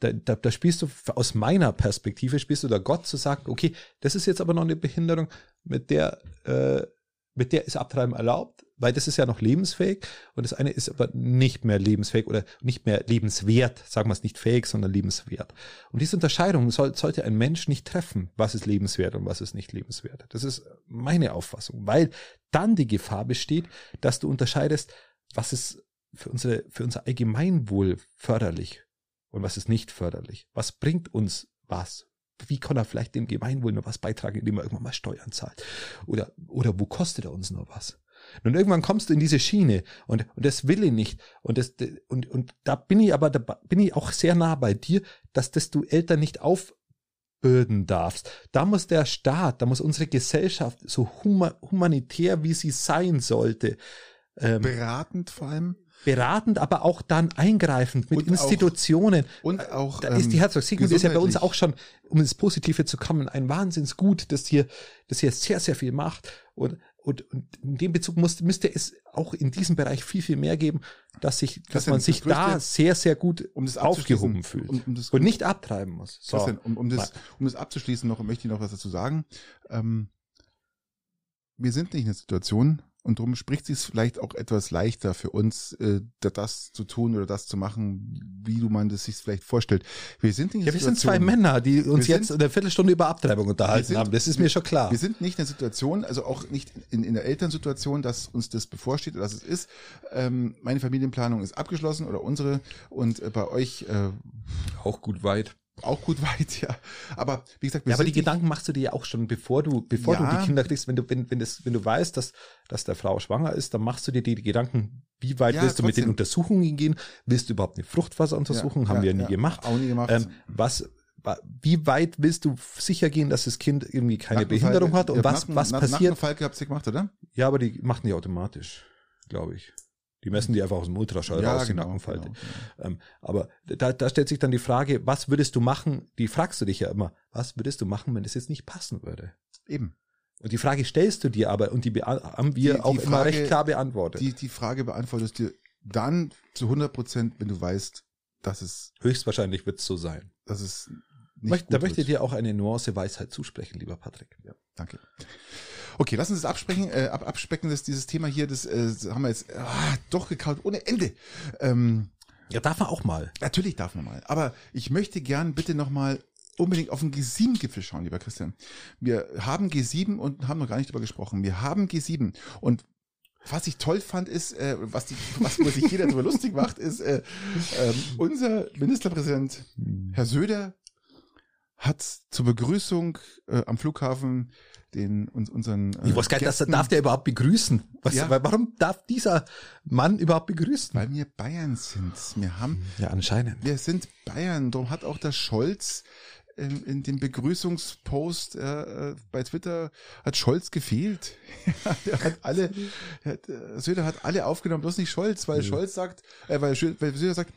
Speaker 1: da, da, da spielst du aus meiner Perspektive spielst du da Gott zu sagen, okay, das ist jetzt aber noch eine Behinderung, mit der äh, mit der ist Abtreiben erlaubt, weil das ist ja noch lebensfähig und das eine ist aber nicht mehr lebensfähig oder nicht mehr lebenswert, sagen wir es nicht fähig, sondern lebenswert. Und diese Unterscheidung soll, sollte ein Mensch nicht treffen, was ist lebenswert und was ist nicht lebenswert. Das ist meine Auffassung, weil dann die Gefahr besteht, dass du unterscheidest, was ist für, unsere, für unser Allgemeinwohl förderlich und was ist nicht förderlich. Was bringt uns was? Wie kann er vielleicht dem Gemeinwohl noch was beitragen, indem er irgendwann mal Steuern zahlt? Oder, oder wo kostet er uns noch was? Und irgendwann kommst du in diese Schiene und, und das will ich nicht. Und, das, und, und da bin ich aber, da bin ich auch sehr nah bei dir, dass das du Eltern nicht aufbürden darfst. Da muss der Staat, da muss unsere Gesellschaft so huma, humanitär, wie sie sein sollte, ähm,
Speaker 2: Beratend vor allem.
Speaker 1: beratend, aber auch dann eingreifend mit
Speaker 2: Und auch-
Speaker 1: Institutionen.
Speaker 2: Und auch.
Speaker 1: Da ist die
Speaker 2: ähm,
Speaker 1: Herzog Sigmund ist ja bei uns auch schon, um ins Positive zu kommen, ein Wahnsinnsgut, das hier, das hier sehr, sehr viel macht. Und, und, und in dem Bezug muss, müsste es auch in diesem Bereich viel, viel mehr geben, dass sich, dass man sich
Speaker 2: größte-
Speaker 1: da sehr, sehr gut
Speaker 2: um das
Speaker 1: aufgehoben fühlt.
Speaker 2: um- um das-
Speaker 1: und nicht abtreiben muss. So.
Speaker 2: Christian, um, um, das, um das abzuschließen noch, möchte ich noch was dazu sagen. Ähm, wir sind nicht in der Situation und darum spricht es vielleicht auch etwas leichter für uns, äh, da- das zu tun oder das zu machen, wie du man das sich vielleicht vorstellt. Wir sind nicht in
Speaker 1: Ja, wir sind zwei Männer, die uns
Speaker 2: Wir
Speaker 1: jetzt
Speaker 2: sind-
Speaker 1: eine Viertelstunde über Abtreibung unterhalten
Speaker 2: sind-
Speaker 1: haben. Das ist mir schon klar.
Speaker 2: Wir sind nicht in der Situation, also auch nicht in, in der Elternsituation, dass uns das bevorsteht oder dass es ist. Ähm, meine Familienplanung ist abgeschlossen oder unsere und äh, bei euch äh,
Speaker 1: auch gut weit.
Speaker 2: Auch gut weit, ja. Aber wie gesagt, wir
Speaker 1: Ja, aber die Gedanken machst du dir ja auch schon, bevor du, bevor du
Speaker 2: Ja.
Speaker 1: die Kinder kriegst, wenn du, wenn, wenn das, wenn du weißt, dass, dass der Frau schwanger ist, dann machst du dir die, die Gedanken, wie weit
Speaker 2: Ja,
Speaker 1: willst du mit den
Speaker 2: trotzdem.
Speaker 1: Untersuchungen gehen? Willst du überhaupt eine Fruchtwasseruntersuchung?
Speaker 2: Ja,
Speaker 1: Haben wir ja nie gemacht.
Speaker 2: Auch nie gemacht.
Speaker 1: Ähm, was, wa- wie weit willst du sicher gehen, dass das Kind irgendwie keine Behinderung hat? Und
Speaker 2: ja,
Speaker 1: was,
Speaker 2: Nacken-
Speaker 1: was
Speaker 2: Na-
Speaker 1: passiert?
Speaker 2: Nackenfalke habt ihr gemacht, oder?
Speaker 1: Ja, aber die machen die automatisch, glaube ich. Die messen die einfach aus dem Ultraschall raus, die Nackenfalte.
Speaker 2: genau, genau.
Speaker 1: Ähm, aber da, da stellt sich dann die Frage, was würdest du machen? Die fragst du dich ja immer, was würdest du machen, wenn es jetzt nicht passen würde?
Speaker 2: Eben.
Speaker 1: Und die Frage stellst du dir aber und die haben wir
Speaker 2: Die- die
Speaker 1: auch immer
Speaker 2: Frage-
Speaker 1: recht klar beantwortet.
Speaker 2: Die, die Frage beantwortest du dann zu 100 Prozent, wenn du weißt, dass es,
Speaker 1: Höchstwahrscheinlich wird es so sein.
Speaker 2: dass es nicht
Speaker 1: Möcht, da möchte ich dir auch eine Nuance Weisheit zusprechen, lieber Patrick. Ja.
Speaker 2: Danke. Okay, lass uns das absprechen, äh, ab, abspecken, dass dieses Thema hier, das, äh, haben wir jetzt ah, doch gekaut ohne Ende. Ähm,
Speaker 1: ja, darf man auch mal.
Speaker 2: Natürlich darf man mal. Aber ich möchte gern bitte nochmal unbedingt auf den G7-Gipfel schauen, lieber Christian. Wir haben G7 und haben noch gar nicht darüber gesprochen. Wir haben G7 und was ich toll fand, ist, äh, was, die, was sich jeder darüber lustig macht, ist, äh, ähm, unser Ministerpräsident, Herr Söder, hat zur Begrüßung äh, am Flughafen den uns, unseren äh,
Speaker 1: Ich weiß gar nicht, dass
Speaker 2: Gästen-
Speaker 1: darf der überhaupt begrüßen. Was,
Speaker 2: Ja.
Speaker 1: warum darf dieser Mann überhaupt begrüßen?
Speaker 2: weil wir Bayern sind. Wir haben
Speaker 1: Ja, anscheinend.
Speaker 2: Wir sind Bayern. Darum hat auch der Scholz ähm, in dem Begrüßungspost äh, äh, bei Twitter hat Scholz gefehlt. Ja, der hat alle, der hat, äh, Söder hat alle aufgenommen, bloß nicht Scholz, weil Scholz sagt, äh, weil, weil Söder sagt,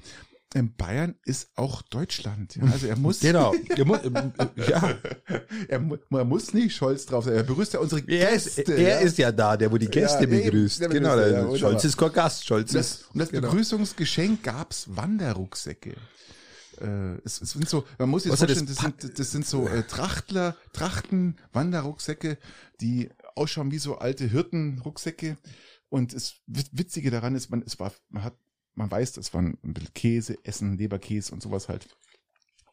Speaker 2: Bayern ist auch Deutschland. Ja, also er muss,
Speaker 1: Genau. Der mu- ähm, ja.
Speaker 2: er, er muss nicht Scholz drauf sein. Er begrüßt ja unsere
Speaker 1: Er, ist,
Speaker 2: Gäste.
Speaker 1: er
Speaker 2: ja.
Speaker 1: ist ja da, der wo die Gäste
Speaker 2: Ja, eben,
Speaker 1: begrüßt.
Speaker 2: der
Speaker 1: genau,
Speaker 2: begrüßt,
Speaker 1: Scholz ist kein Gast. Scholz
Speaker 2: Und das,
Speaker 1: ist.
Speaker 2: und das
Speaker 1: genau.
Speaker 2: Begrüßungsgeschenk gab's Wanderrucksäcke. Äh, es, es sind so, man muss
Speaker 1: er
Speaker 2: vorstellen,
Speaker 1: das
Speaker 2: das, sind, das sind so äh, Trachtler, Trachten, Wanderrucksäcke, die ausschauen wie so alte Hirtenrucksäcke. Und das Wit- Witzige daran ist, man, es war, man hat, man weiß, das waren ein bisschen Käse, Essen, Leberkäse und sowas halt.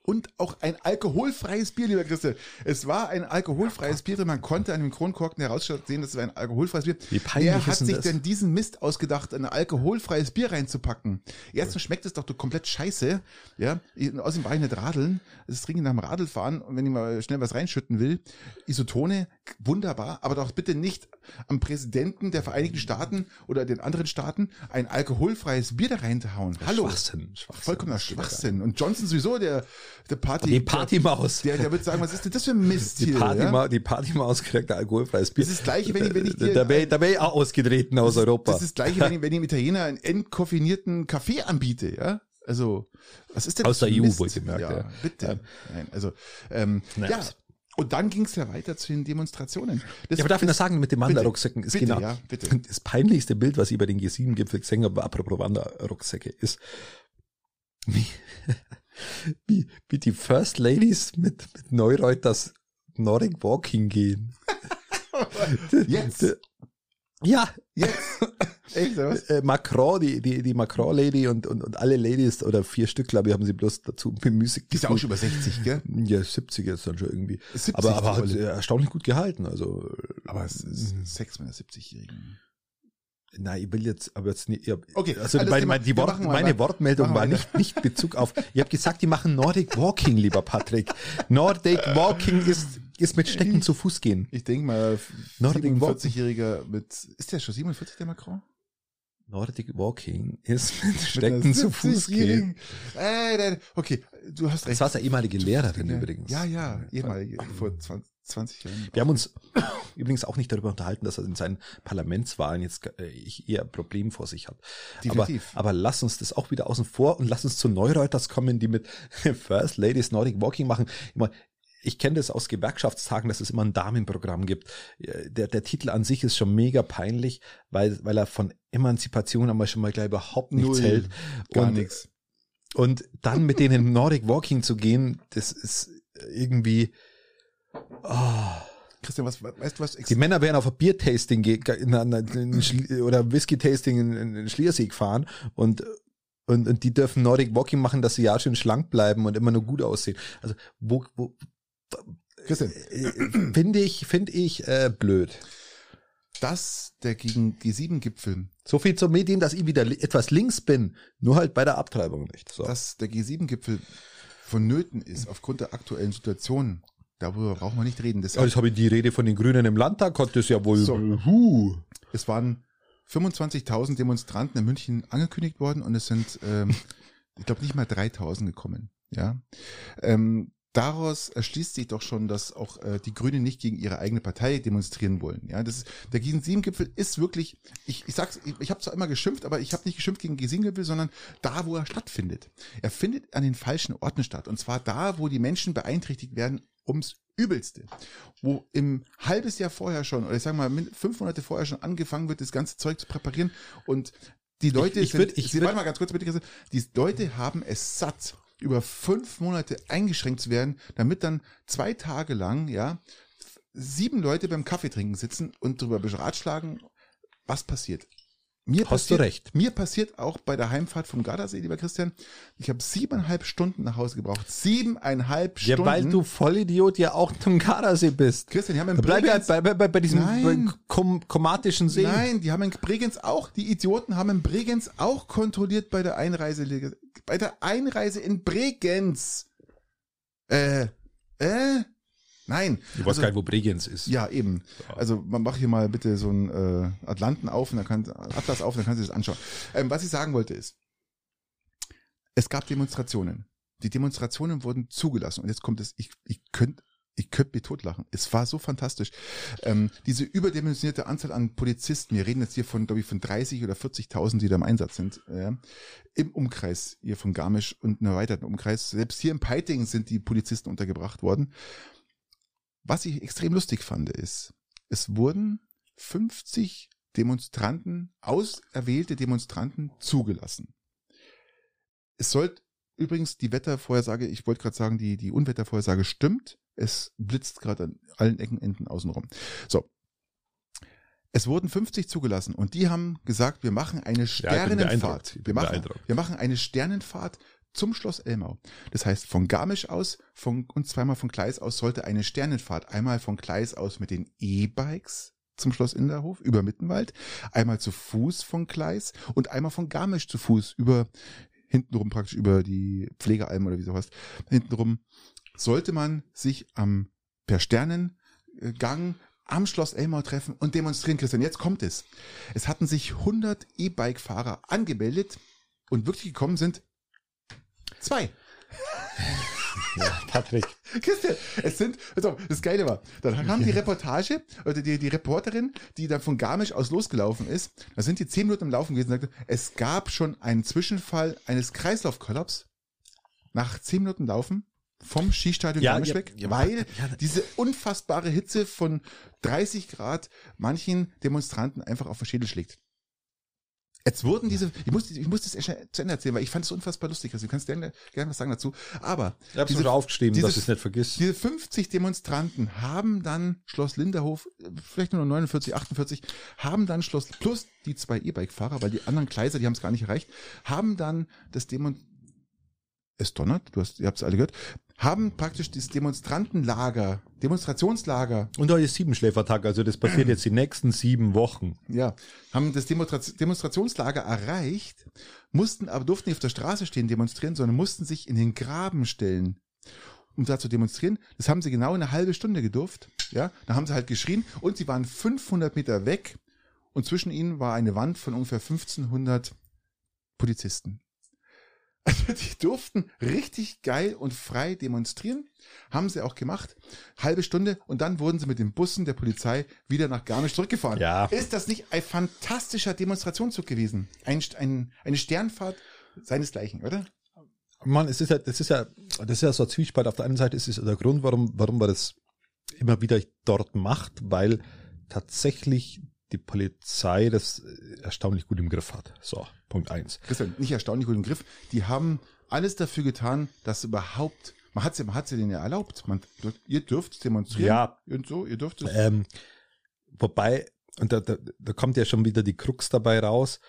Speaker 2: Und auch ein alkoholfreies Bier, lieber Christian. Es war ein alkoholfreies Bier drin. Man konnte an dem Kronkorken heraussehen, dass es ein alkoholfreies Bier
Speaker 1: Wie peinlich
Speaker 2: Wer hat sich
Speaker 1: das?
Speaker 2: denn diesen Mist ausgedacht, ein alkoholfreies Bier reinzupacken? Erstens schmeckt es doch komplett scheiße. Ja, außerdem war ich nicht radeln. Das ist dringend nach dem Radlfahren. Und wenn ich mal schnell was reinschütten will, Isotone, wunderbar, aber doch bitte nicht am Präsidenten der Vereinigten Staaten oder den anderen Staaten ein alkoholfreies Bier da reinzuhauen. Hallo.
Speaker 1: Schwachsinn, Schwachsinn.
Speaker 2: Vollkommener Schwachsinn. Und Johnson sowieso, der, der Party.
Speaker 1: Die Partymaus.
Speaker 2: Der, der wird sagen, was ist denn das für ein Mist
Speaker 1: Die,
Speaker 2: hier?
Speaker 1: Partyma die Partymaus kriegt ein alkoholfreies Bier.
Speaker 2: Das ist das Gleiche, wenn ich- wenn ich dir-
Speaker 1: Da wäre da wär ich auch ausgetreten aus Europa.
Speaker 2: Das ist das gleiche, wenn ich, wenn ich dem Italiener einen entkoffinierten Kaffee anbiete, ja? Also, was ist denn
Speaker 1: Aus
Speaker 2: das für
Speaker 1: der EU,
Speaker 2: Mist?
Speaker 1: wohlgemerkt,
Speaker 2: Ja,
Speaker 1: ja.
Speaker 2: bitte. Nein, also, ähm,
Speaker 1: Naja.
Speaker 2: ja. Und dann ging es ja weiter zu den Demonstrationen. Das,
Speaker 1: ja, aber darf ich noch sagen, mit den Wanderrucksäcken ist
Speaker 2: bitte,
Speaker 1: genau
Speaker 2: ja, bitte.
Speaker 1: das peinlichste Bild, was ich bei den G7-Gipfel gesehen habe, apropos Wanderrucksäcke, ist, wie, wie, wie die First Ladies mit, mit Neureuters Nordic Walking gehen.
Speaker 2: Jetzt,
Speaker 1: Ja,
Speaker 2: jetzt. Echt, was?
Speaker 1: äh, Macron, die, die, die Macron-Lady und, und, und alle Ladies oder vier Stück, glaube ich, haben sie bloß dazu bemüßigt.
Speaker 2: Die ist ja auch schon über 60, gell?
Speaker 1: Ja, 70 ist dann schon irgendwie.
Speaker 2: 70
Speaker 1: aber aber hat äh, erstaunlich gut gehalten. Also,
Speaker 2: Aber es ist Sex mit einer 70-Jährigen.
Speaker 1: nein, ich will jetzt, aber jetzt nicht. Ich hab,
Speaker 2: Okay,
Speaker 1: also meine, meine, die Wort,
Speaker 2: mal
Speaker 1: meine. Wortmeldung war nicht, nicht Bezug auf. Ich habe gesagt, die machen Nordic Walking, lieber Patrick. Nordic Walking ist, ist mit Stecken zu Fuß gehen.
Speaker 2: Ich denke mal,
Speaker 1: Nordic
Speaker 2: 47-Jähriger mit, ist der schon 47, der Macron?
Speaker 1: Nordic Walking ist mit Stecken zu Fuß gehen.
Speaker 2: 70-Jährigen. Äh, okay, du hast recht.
Speaker 1: Das war seine ehemalige Lehrerin
Speaker 2: Ja,
Speaker 1: übrigens.
Speaker 2: Ja, ja, ehemalige, vor 20, 20 Jahren.
Speaker 1: Wir haben uns übrigens auch nicht darüber unterhalten, dass er in seinen Parlamentswahlen jetzt äh, eher ein Problem vor sich hat. Aber,
Speaker 2: Definitiv.
Speaker 1: aber lass uns das auch wieder außen vor und lass uns zu Neureuters kommen, die mit First Ladies Nordic Walking machen. Ich, meine, ich kenne das aus Gewerkschaftstagen, dass es immer ein Damenprogramm gibt. Der, der Titel an sich ist schon mega peinlich, weil, weil er von Emanzipation einmal schon mal gleich überhaupt nichts
Speaker 2: Null.
Speaker 1: hält.
Speaker 2: Gar
Speaker 1: und,
Speaker 2: nichts.
Speaker 1: Und dann mit denen Nordic Walking zu gehen, das ist irgendwie, oh,
Speaker 2: Christian, was, weißt du was?
Speaker 1: die Männer wären auf ein Biertasting oder Whisky-Tasting in, in, in Schliersee gefahren und, und, und die dürfen Nordic Walking machen, dass sie ja schön schlank bleiben und immer nur gut aussehen. Also wo, wo
Speaker 2: Christian,
Speaker 1: äh, finde ich, finde ich äh, blöd.
Speaker 2: dass der gegen G7-Gipfel,
Speaker 1: So viel zum Medien, dass ich wieder etwas links bin, nur halt bei der Abtreibung nicht. So.
Speaker 2: dass der G7-Gipfel vonnöten ist aufgrund der aktuellen Situation, darüber brauchen wir nicht reden.
Speaker 1: Ja,
Speaker 2: Deshalb,
Speaker 1: das habe ich die Rede von den Grünen im Landtag, konnte es ja wohl.
Speaker 2: So.
Speaker 1: Huh.
Speaker 2: es waren 25.000 Demonstranten in München angekündigt worden und es sind, ähm, ich glaube, nicht mal 3.000 gekommen. Ja, ähm, Daraus erschließt sich doch schon, dass auch äh, die Grünen nicht gegen ihre eigene Partei demonstrieren wollen. Ja, das ist, der G7-Gipfel ist wirklich, ich, ich sag's, ich, ich habe zwar immer geschimpft, aber ich habe nicht geschimpft gegen den G7-Gipfel, sondern da, wo er stattfindet. Er findet an den falschen Orten statt. Und zwar da, wo die Menschen beeinträchtigt werden, ums Übelste. Wo im halbes Jahr vorher schon, oder ich sag mal fünf Monate vorher schon angefangen wird, das ganze Zeug zu präparieren und die Leute
Speaker 1: ich würd- ich würd-
Speaker 2: warte mal ganz kurz bitte, die Leute haben es satt, über fünf Monate eingeschränkt zu werden, damit dann zwei Tage lang, ja, sieben Leute beim Kaffee trinken sitzen und darüber beratschlagen, was passiert. Mir
Speaker 1: Hast du
Speaker 2: passiert,
Speaker 1: recht.
Speaker 2: Mir passiert auch bei der Heimfahrt vom Gardasee, lieber Christian, ich habe siebeneinhalb Stunden nach Hause gebraucht. Siebeneinhalb
Speaker 1: Ja,
Speaker 2: Stunden.
Speaker 1: weil du Vollidiot ja auch zum Gardasee bist.
Speaker 2: Christian, die haben in
Speaker 1: Da bleib ja
Speaker 2: Bregenz,
Speaker 1: bei, bei, bei, bei diesem
Speaker 2: Nein.
Speaker 1: kom komatischen See.
Speaker 2: Nein, die haben in Bregenz auch, die Idioten haben in Bregenz auch kontrolliert bei der Einreise, bei der Einreise in Bregenz. Äh, äh, nein.
Speaker 1: Ich weiß
Speaker 2: Also-
Speaker 1: gar nicht, wo Bregenz ist.
Speaker 2: Ja, eben. Also man macht hier mal bitte so einen äh, Atlanten auf und dann kann Atlas auf und dann kannst du das anschauen. Ähm, was ich sagen wollte ist, es gab Demonstrationen. Die Demonstrationen wurden zugelassen und jetzt kommt es, ich, ich könnte ich könnte mich totlachen. Es war so fantastisch. Ähm, diese überdimensionierte Anzahl an Polizisten, wir reden jetzt hier von, glaube ich, von 30 oder 40.000, die da im Einsatz sind, äh, im Umkreis hier von Garmisch und einem erweiterten Umkreis. Selbst hier im Peiting sind die Polizisten untergebracht worden. Was ich extrem lustig fand, ist, es wurden 50 Demonstranten, auserwählte Demonstranten zugelassen. Es sollte übrigens die Wettervorhersage, ich wollte gerade sagen, die, die Unwettervorhersage stimmt. Es blitzt gerade an allen Ecken, Enden außenrum. So. Es wurden 50 zugelassen und die haben gesagt, wir machen eine
Speaker 1: Ja,
Speaker 2: Sternenfahrt.
Speaker 1: bin
Speaker 2: wir, machen, wir machen eine Sternenfahrt zum Schloss Elmau. Das heißt, von Garmisch aus von, und zweimal von Gleis aus sollte eine Sternenfahrt einmal von Gleis aus mit den E-Bikes zum Schloss Inderhof über Mittenwald, einmal zu Fuß von Gleis und einmal von Garmisch zu Fuß über hintenrum praktisch über die Pflegealm oder wie so heißt. Hintenrum sollte man sich am per Sternengang am Schloss Elmau treffen und demonstrieren, Christian. Jetzt kommt es. Es hatten sich 100 E-Bike-Fahrer angemeldet und wirklich gekommen sind zwei.
Speaker 1: Ja, Patrick.
Speaker 2: Christian, es sind, also das Geile war, dann kam die Reportage, oder die, die Reporterin, die dann von Garmisch aus losgelaufen ist, da sind die zehn Minuten im Laufen gewesen und sagte, es gab schon einen Zwischenfall eines Kreislaufkollaps nach zehn Minuten Laufen vom Skistadion
Speaker 1: Ja,
Speaker 2: Garmisch
Speaker 1: ja,
Speaker 2: weg,
Speaker 1: ja,
Speaker 2: weil diese unfassbare Hitze von 30 Grad manchen Demonstranten einfach auf den Schädel schlägt. Jetzt wurden diese, ich muss, ich muss das zu Ende erzählen, weil ich fand es unfassbar lustig. Also du kannst gerne, gerne was sagen dazu. Aber
Speaker 1: Ich
Speaker 2: diese-
Speaker 1: schon aufgeschrieben,
Speaker 2: diese-
Speaker 1: dass ich es nicht vergiss.
Speaker 2: diese 50 Demonstranten haben dann Schloss Linderhof, vielleicht nur noch 49, 48, haben dann Schloss, plus die zwei E-Bike-Fahrer, weil die anderen Gleiser, die haben es gar nicht erreicht, haben dann das Demon, es donnert, du hast, ihr habt es alle gehört, haben praktisch das Demonstrantenlager, Demonstrationslager,
Speaker 1: Und heute ist Siebenschläfertag, also das passiert jetzt die nächsten sieben Wochen.
Speaker 2: ja, haben das Demonstra Demonstrationslager erreicht, mussten aber durften nicht auf der Straße stehen demonstrieren, sondern mussten sich in den Graben stellen, um da zu demonstrieren. Das haben sie genau eine halbe Stunde gedurft. Ja, da haben sie halt geschrien und sie waren 500 Meter weg und zwischen ihnen war eine Wand von ungefähr 1500 Polizisten. Also die durften richtig geil und frei demonstrieren. Haben sie auch gemacht. Halbe Stunde und dann wurden sie mit den Bussen der Polizei wieder nach Garmisch zurückgefahren.
Speaker 1: Ja.
Speaker 2: Ist das nicht ein fantastischer Demonstrationszug gewesen? Ein, ein, eine Sternfahrt seinesgleichen, oder?
Speaker 1: Mann, es ist ja, das ist ja, das ist ja so ein Zwiespalt. Auf der einen Seite ist es der Grund, warum, warum man das immer wieder dort macht, weil tatsächlich die Polizei das erstaunlich gut im Griff hat. So, Punkt eins.
Speaker 2: Christian, nicht erstaunlich gut im Griff. Die haben alles dafür getan, dass überhaupt, man hat sie, man hat sie denen ja erlaubt. Man, ihr dürft demonstrieren.
Speaker 1: Ja.
Speaker 2: Und so, ihr dürft es.
Speaker 1: Ähm, wobei, und da, da, da kommt ja schon wieder die Krux dabei raus.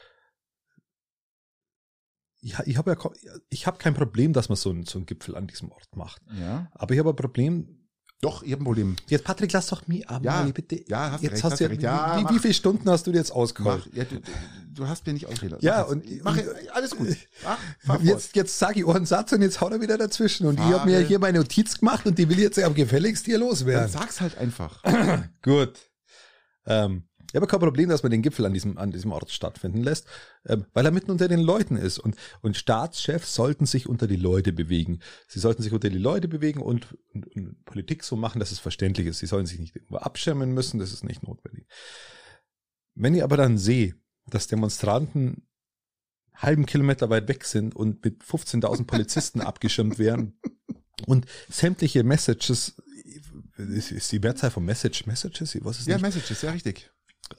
Speaker 1: Ja, ich habe ja, ich habe kein Problem, dass man so einen, so einen Gipfel an diesem Ort macht.
Speaker 2: ja.
Speaker 1: Aber ich habe ein Problem.
Speaker 2: Doch, ihr habt ein Problem.
Speaker 1: Jetzt, Patrick, lass doch mir aber
Speaker 2: Ja,
Speaker 1: bitte.
Speaker 2: ja, hast
Speaker 1: jetzt
Speaker 2: recht,
Speaker 1: hast
Speaker 2: hast
Speaker 1: du ja,
Speaker 2: recht. Ja,
Speaker 1: wie,
Speaker 2: mach.
Speaker 1: wie viele Stunden hast du dir jetzt ausgeholt?
Speaker 2: ja, du, du, hast mir nicht lassen.
Speaker 1: Ja, und-
Speaker 2: mach, alles gut. Mach.
Speaker 1: Jetzt, jetzt sage ich einen Satz und jetzt haut er wieder dazwischen. Und ich
Speaker 2: Fahre.
Speaker 1: habe mir hier meine Notiz gemacht und die will jetzt am gefälligst hier
Speaker 2: Dann
Speaker 1: loswerden.
Speaker 2: sag's halt einfach.
Speaker 1: Gut. Ähm, ich habe kein Problem, dass man den Gipfel an diesem, an diesem Ort stattfinden lässt, ähm, weil er mitten unter den Leuten ist. Und, und Staatschefs sollten sich unter die Leute bewegen. Sie sollten sich unter die Leute bewegen und, und, und Politik so machen, dass es verständlich ist. Sie sollen sich nicht irgendwo abschirmen müssen, das ist nicht notwendig. Wenn ich aber dann sehe, dass Demonstranten halben Kilometer weit weg sind und mit 15.000 Polizisten abgeschirmt werden und sämtliche Messages, ist ist die Mehrzahl von Message, Messages, was ist
Speaker 2: Ja,
Speaker 1: nicht,
Speaker 2: Messages, ja, richtig.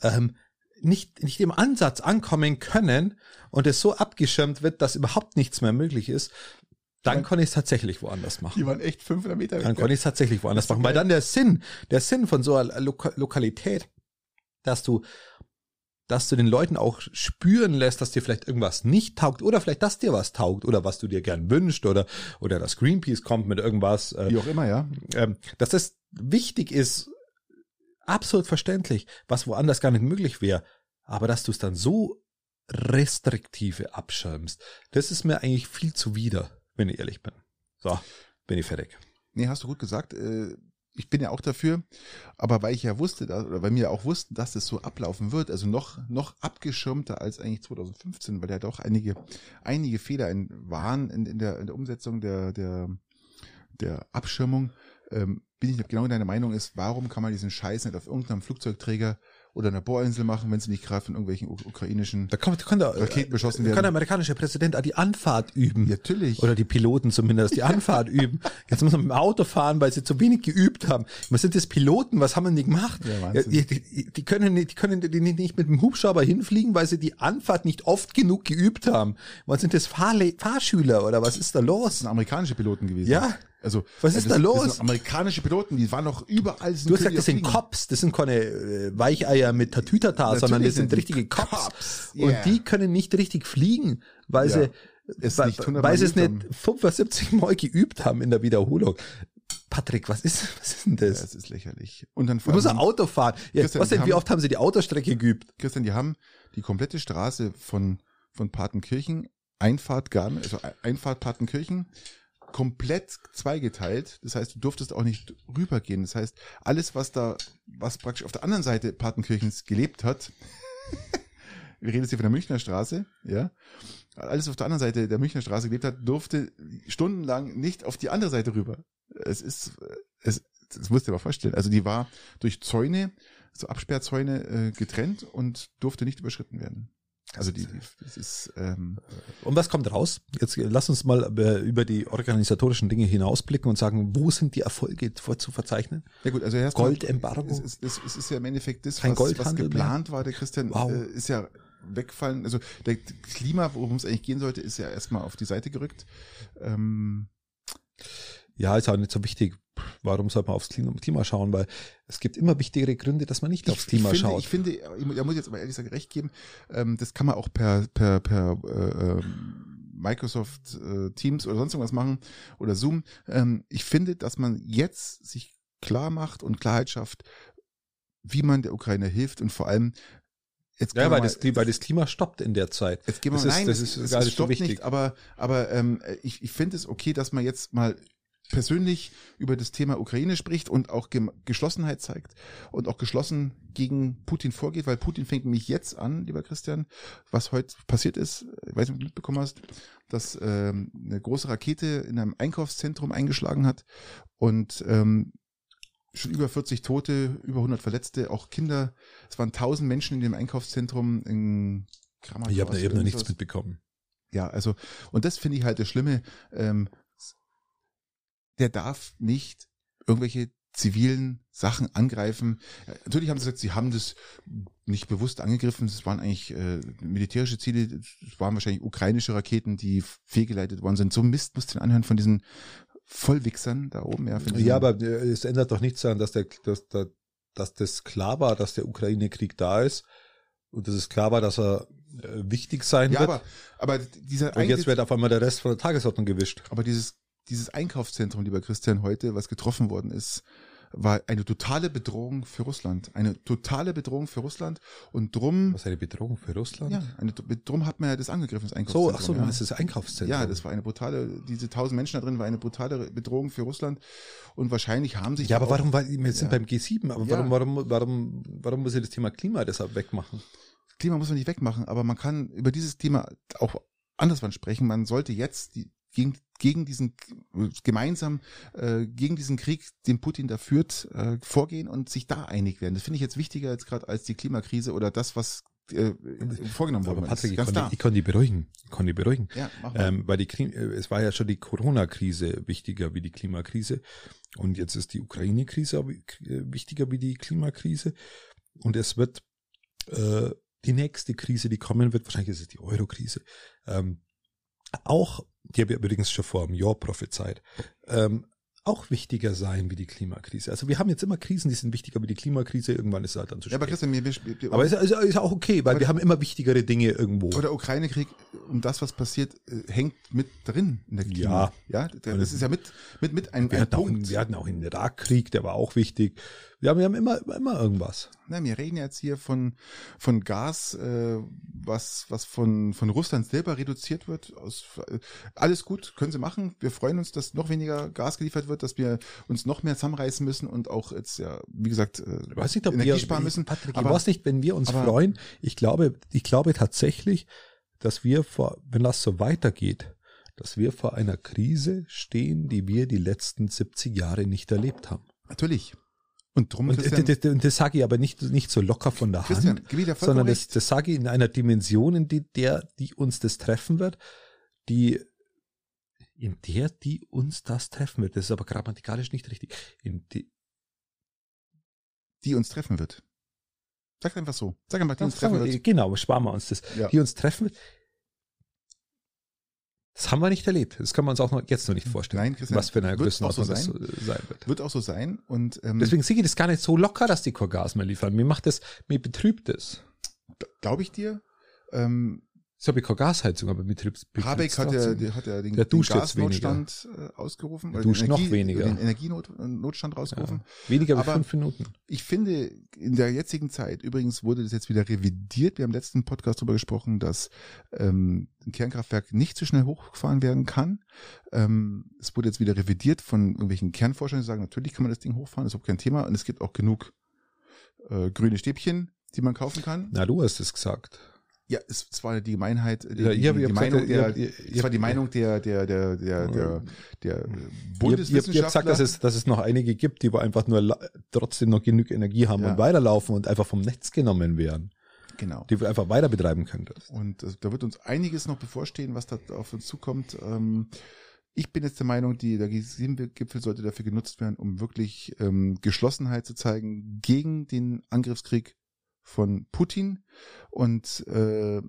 Speaker 1: Ähm, nicht, nicht im Ansatz ankommen können und es so abgeschirmt wird, dass überhaupt nichts mehr möglich ist, dann
Speaker 2: Ja.
Speaker 1: kann ich es tatsächlich woanders machen.
Speaker 2: Die waren echt 500 Meter
Speaker 1: Dann kann ich es tatsächlich woanders machen, weil dann der Sinn, der Sinn von so einer Loka Lokalität, dass du, dass du den Leuten auch spüren lässt, dass dir vielleicht irgendwas nicht taugt oder vielleicht, dass dir was taugt oder was du dir gern wünscht oder, oder dass Greenpeace kommt mit irgendwas, äh,
Speaker 2: Wie auch immer, ja.
Speaker 1: ähm, dass das wichtig ist, absolut verständlich, was woanders gar nicht möglich wäre. Aber dass du es dann so restriktive abschirmst, das ist mir eigentlich viel zuwider, wenn ich ehrlich bin. So, bin ich fertig.
Speaker 2: Nee, hast du gut gesagt. Äh, Ich bin ja auch dafür, aber weil ich ja wusste, oder weil wir auch wussten, dass das so ablaufen wird, also noch, noch abgeschirmter als eigentlich 2015, weil ja doch einige, einige Fehler waren in, in, der, in der Umsetzung der, der, der Abschirmung, ähm, bin ich genau deiner Meinung ist, warum kann man diesen Scheiß nicht auf irgendeinem Flugzeugträger oder einer Bohrinsel machen, wenn sie nicht gerade von irgendwelchen ukrainischen
Speaker 1: Da kann, da kann der,
Speaker 2: Raketen beschossen
Speaker 1: da kann
Speaker 2: werden.
Speaker 1: der amerikanische Präsident auch die Anfahrt üben.
Speaker 2: Natürlich.
Speaker 1: Oder die Piloten zumindest, die Anfahrt üben. Jetzt muss man mit dem Auto fahren, weil sie zu wenig geübt haben. Was sind das Piloten? Was haben die gemacht?
Speaker 2: Ja,
Speaker 1: die, die, die können, nicht, die können die nicht mit dem Hubschrauber hinfliegen, weil sie die Anfahrt nicht oft genug geübt haben. Was sind das Fahrle Fahrschüler oder was ist da
Speaker 2: Das
Speaker 1: los?
Speaker 2: sind amerikanische Piloten gewesen.
Speaker 1: Ja.
Speaker 2: Also,
Speaker 1: Was
Speaker 2: äh,
Speaker 1: ist
Speaker 2: das,
Speaker 1: da los?
Speaker 2: Das sind amerikanische Piloten, die waren noch überall.
Speaker 1: Du hast gesagt, das sind Cops, das sind keine äh, Weicheier mit Tatütata, sondern das
Speaker 2: sind
Speaker 1: sind richtige Cops.
Speaker 2: Cops, yeah.
Speaker 1: Und die können nicht richtig fliegen, weil
Speaker 2: Ja.
Speaker 1: sie,
Speaker 2: Es
Speaker 1: weil,
Speaker 2: nicht 100
Speaker 1: weil sie es nicht 75 Mal geübt haben in der Wiederholung. Patrick, was ist, was ist denn
Speaker 2: Ja,
Speaker 1: das?
Speaker 2: ist lächerlich. Und dann
Speaker 1: Du
Speaker 2: vor
Speaker 1: musst ein Auto fahren. Ja,
Speaker 2: Christian,
Speaker 1: was denn, wie oft haben sie die Autostrecke geübt?
Speaker 2: Christian, die haben die komplette Straße von, von Patenkirchen, Einfahrt Garn, also Einfahrt Patenkirchen, komplett zweigeteilt. Das heißt, du durftest auch nicht rübergehen. Das heißt, alles, was da, was praktisch auf der anderen Seite Patenkirchens gelebt hat, wir reden jetzt hier von der Münchner Straße, ja, alles auf der anderen Seite der Münchner Straße gelebt hat, durfte stundenlang nicht auf die andere Seite rüber. Es ist, es, das musst du dir mal vorstellen. Also die war durch Zäune, so Absperrzäune äh, getrennt und durfte nicht überschritten werden. Also die, das ist, ähm,
Speaker 1: Und was kommt raus? Jetzt lass uns mal äh, über die organisatorischen Dinge hinausblicken und sagen, wo sind die Erfolge zu verzeichnen?
Speaker 2: ja gut, also erstmal,
Speaker 1: Goldembargo?
Speaker 2: Es ist, es, ist ja im Endeffekt das,
Speaker 1: Kein
Speaker 2: was, was geplant war, der Christian,
Speaker 1: Wow.
Speaker 2: äh, ist ja wegfallen. Also der Klima, worum es eigentlich gehen sollte, ist ja erstmal auf die Seite gerückt. Ähm,
Speaker 1: Ja, ist auch nicht so wichtig. Warum sollte man aufs Klima schauen? Weil es gibt immer wichtigere Gründe, dass man nicht aufs Klima
Speaker 2: ich finde,
Speaker 1: schaut.
Speaker 2: Ich finde, ich mu- da muss ich jetzt aber ehrlich gesagt recht geben, ähm, das kann man auch per, per, per äh, ähm, Microsoft äh, Teams oder sonst irgendwas machen oder Zoom. Ähm, ich finde, dass man jetzt sich klar macht und Klarheit schafft, wie man der Ukraine hilft und vor allem jetzt
Speaker 1: ja, weil
Speaker 2: mal-
Speaker 1: das, weil das Klima stoppt in der Zeit.
Speaker 2: Jetzt gehen wir
Speaker 1: Das
Speaker 2: mal,
Speaker 1: ist-
Speaker 2: nein,
Speaker 1: das ist
Speaker 2: es,
Speaker 1: gar
Speaker 2: es
Speaker 1: nicht so wichtig.
Speaker 2: nicht, aber, aber ähm, ich, ich finde es okay, dass man jetzt mal persönlich über das Thema Ukraine spricht und auch Geschlossenheit zeigt und auch geschlossen gegen Putin vorgeht, weil Putin fängt nämlich jetzt an, lieber Christian, was heute passiert ist, ich weiß nicht, ob du mitbekommen hast, dass ähm, eine große Rakete in einem Einkaufszentrum eingeschlagen hat und ähm, schon über 40 Tote, über 100 Verletzte, auch Kinder. Es waren 1000 Menschen in dem Einkaufszentrum in
Speaker 1: Kramatorsk. Ich habe da eben noch nichts mitbekommen.
Speaker 2: Ja, also, und das finde ich halt das Schlimme. Ähm, der darf nicht irgendwelche zivilen Sachen angreifen. Natürlich haben sie gesagt, sie haben das nicht bewusst angegriffen. Es waren eigentlich äh, militärische Ziele. Es waren wahrscheinlich ukrainische Raketen, die fehlgeleitet worden sind. So Mist muss den anhören von diesen Vollwichsern da oben.
Speaker 1: Ja, ja aber äh, es ändert doch nichts daran, dass, der, dass, dass, dass das klar war, dass der Ukraine-Krieg da ist. Und dass es klar war, dass er äh, wichtig sein ja, wird.
Speaker 2: Aber, aber dieser
Speaker 1: Und jetzt wird auf einmal der Rest von der Tagesordnung gewischt.
Speaker 2: Aber dieses dieses Einkaufszentrum, lieber Christian, heute, was getroffen worden ist, war eine totale Bedrohung für Russland. Eine totale Bedrohung für Russland. Und drum.
Speaker 1: Was eine Bedrohung für Russland? Ja,
Speaker 2: eine, drum hat man ja das angegriffen, das Einkaufszentrum.
Speaker 1: So, ach so, ja. das ist das Einkaufszentrum.
Speaker 2: Ja, das war eine brutale, diese tausend Menschen da drin war eine brutale Bedrohung für Russland. Und wahrscheinlich haben sich.
Speaker 1: Ja, aber auch, warum, weil wir sind ja. beim G7, aber warum, ja. warum, warum, warum muss ich das Thema Klima deshalb wegmachen?
Speaker 2: Klima muss man nicht wegmachen, aber man kann über dieses Thema auch anderswann sprechen. Man sollte jetzt die, gegen, gegen diesen gemeinsam äh, gegen diesen Krieg, den Putin da führt, äh, vorgehen und sich da einig werden. Das finde ich jetzt wichtiger jetzt gerade als die Klimakrise oder das, was äh, vorgenommen wurde.
Speaker 1: Patrick, ich, kann die, ich kann die beruhigen. Ich kann die beruhigen. Ja. Ähm, weil die äh, es war ja schon die Corona-Krise wichtiger wie die Klimakrise. Und jetzt ist die Ukraine-Krise äh, wichtiger wie die Klimakrise. Und es wird äh, die nächste Krise, die kommen wird, wahrscheinlich ist es die Euro-Krise, ähm, auch, die habe ich übrigens schon vor einem Jahr prophezeit, ähm, auch wichtiger sein wie die Klimakrise. Also wir haben jetzt immer Krisen, die sind wichtiger wie die Klimakrise. Irgendwann ist es halt dann zu spät. Ja, aber Christian, wir, wir, wir aber es ist, ist, auch okay, weil wir haben immer wichtigere Dinge irgendwo.
Speaker 2: Aber der Ukraine-Krieg, um das, was passiert, äh, hängt mit drin in der Klima. Ja, ja, das ist ja mit mit mit ein,
Speaker 1: wir ein Punkt. Auch, wir hatten auch einen Irakkrieg, der war auch wichtig. Ja, wir haben immer, immer irgendwas.
Speaker 2: Na, wir reden jetzt hier von, von Gas, äh, was, was von, von Russland selber reduziert wird. Aus, äh, alles gut, können sie machen. Wir freuen uns, dass noch weniger Gas geliefert wird, dass wir uns noch mehr zusammenreißen müssen und auch jetzt, ja, wie gesagt, äh,
Speaker 1: weiß nicht, ob Energie wir, sparen müssen. Patrick, aber, ich weiß nicht, wenn wir uns freuen. Ich glaube, ich glaube tatsächlich, dass wir vor, wenn das so weitergeht, dass wir vor einer Krise stehen, die wir die letzten 70 Jahre nicht erlebt haben.
Speaker 2: Natürlich.
Speaker 1: Und drum, und Christian, das, das, das sage ich aber nicht, nicht so locker von der Christian, Hand, gib sondern das, das sage ich in einer Dimension, in die, der, die uns das treffen wird, die, in der, die uns das treffen wird. Das ist aber grammatikalisch nicht richtig. Die,
Speaker 2: die uns treffen wird. Sag einfach so. Sag einfach, die uns treffen wird.
Speaker 1: Genau, sparen wir uns das. Ja. Die uns treffen wird. Das haben wir nicht erlebt. Das kann man uns auch noch, jetzt noch nicht vorstellen. Nein, Christian, was für eine Größenordnung
Speaker 2: so das sein wird. Wird auch so sein. Und
Speaker 1: ähm, deswegen sehe ich das gar nicht so locker, dass die Gas mehr liefern. Mir macht das, mir betrübt es.
Speaker 2: Glaube ich dir. Ähm,
Speaker 1: ich habe keine Gasheizung, aber betriebs,
Speaker 2: betriebs Habeck hat ja, der hat ja den,
Speaker 1: der
Speaker 2: den
Speaker 1: Gasnotstand
Speaker 2: äh, ausgerufen.
Speaker 1: Der duscht Energie, noch weniger.
Speaker 2: Den Energienotstand rausgerufen.
Speaker 1: Ja, weniger als fünf Minuten.
Speaker 2: Ich finde, in der jetzigen Zeit, übrigens wurde das jetzt wieder revidiert. Wir haben im letzten Podcast darüber gesprochen, dass ähm, ein Kernkraftwerk nicht so schnell hochgefahren werden kann. Ähm, es wurde jetzt wieder revidiert von irgendwelchen Kernforschern, die sagen, natürlich kann man das Ding hochfahren, das ist überhaupt kein Thema. Und es gibt auch genug äh, grüne Stäbchen, die man kaufen kann.
Speaker 1: Na, du hast es gesagt.
Speaker 2: Ja, es, es war die Gemeinheit, die, ja, die, die Meinung der, es war die Meinung der, der, der, der, der, der Bundeswissenschaftler.
Speaker 1: Ihr habt gesagt, dass es, dass es noch einige gibt, die aber einfach nur trotzdem noch genug Energie haben ja. und weiterlaufen und einfach vom Netz genommen werden.
Speaker 2: Genau.
Speaker 1: Die du einfach weiter betreiben könntest.
Speaker 2: Und äh, da wird uns einiges noch bevorstehen, was da auf uns zukommt. Ähm, ich bin jetzt der Meinung, die, der G7-Gipfel sollte dafür genutzt werden, um wirklich ähm, Geschlossenheit zu zeigen gegen den Angriffskrieg von Putin. Und äh,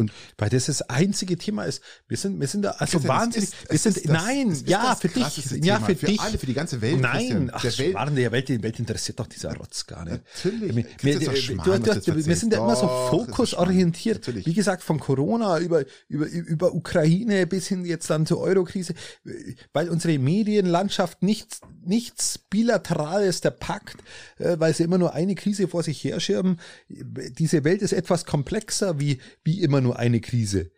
Speaker 2: und
Speaker 1: weil das das einzige Thema ist. Wir sind, wir sind da also wahnsinnig. Ist, wir sind, das, nein, ja, für dich, ja, für, für dich.
Speaker 2: alle, für die ganze Welt.
Speaker 1: Nein, ach, der Welt. Waren der Welt, die Welt interessiert doch dieser Rotz gar nicht.
Speaker 2: Natürlich. Wir,
Speaker 1: wir, wir, Schmarrn, du, du, wir sind ja immer so fokusorientiert. Wie gesagt, von Corona über, über, über Ukraine bis hin jetzt dann zur Eurokrise, weil unsere Medienlandschaft nichts, nichts Bilaterales der Pakt, äh, weil sie immer nur eine Krise vor sich herschirmen. Diese Welt ist etwas komplexer wie, wie immer nur nur eine Krise.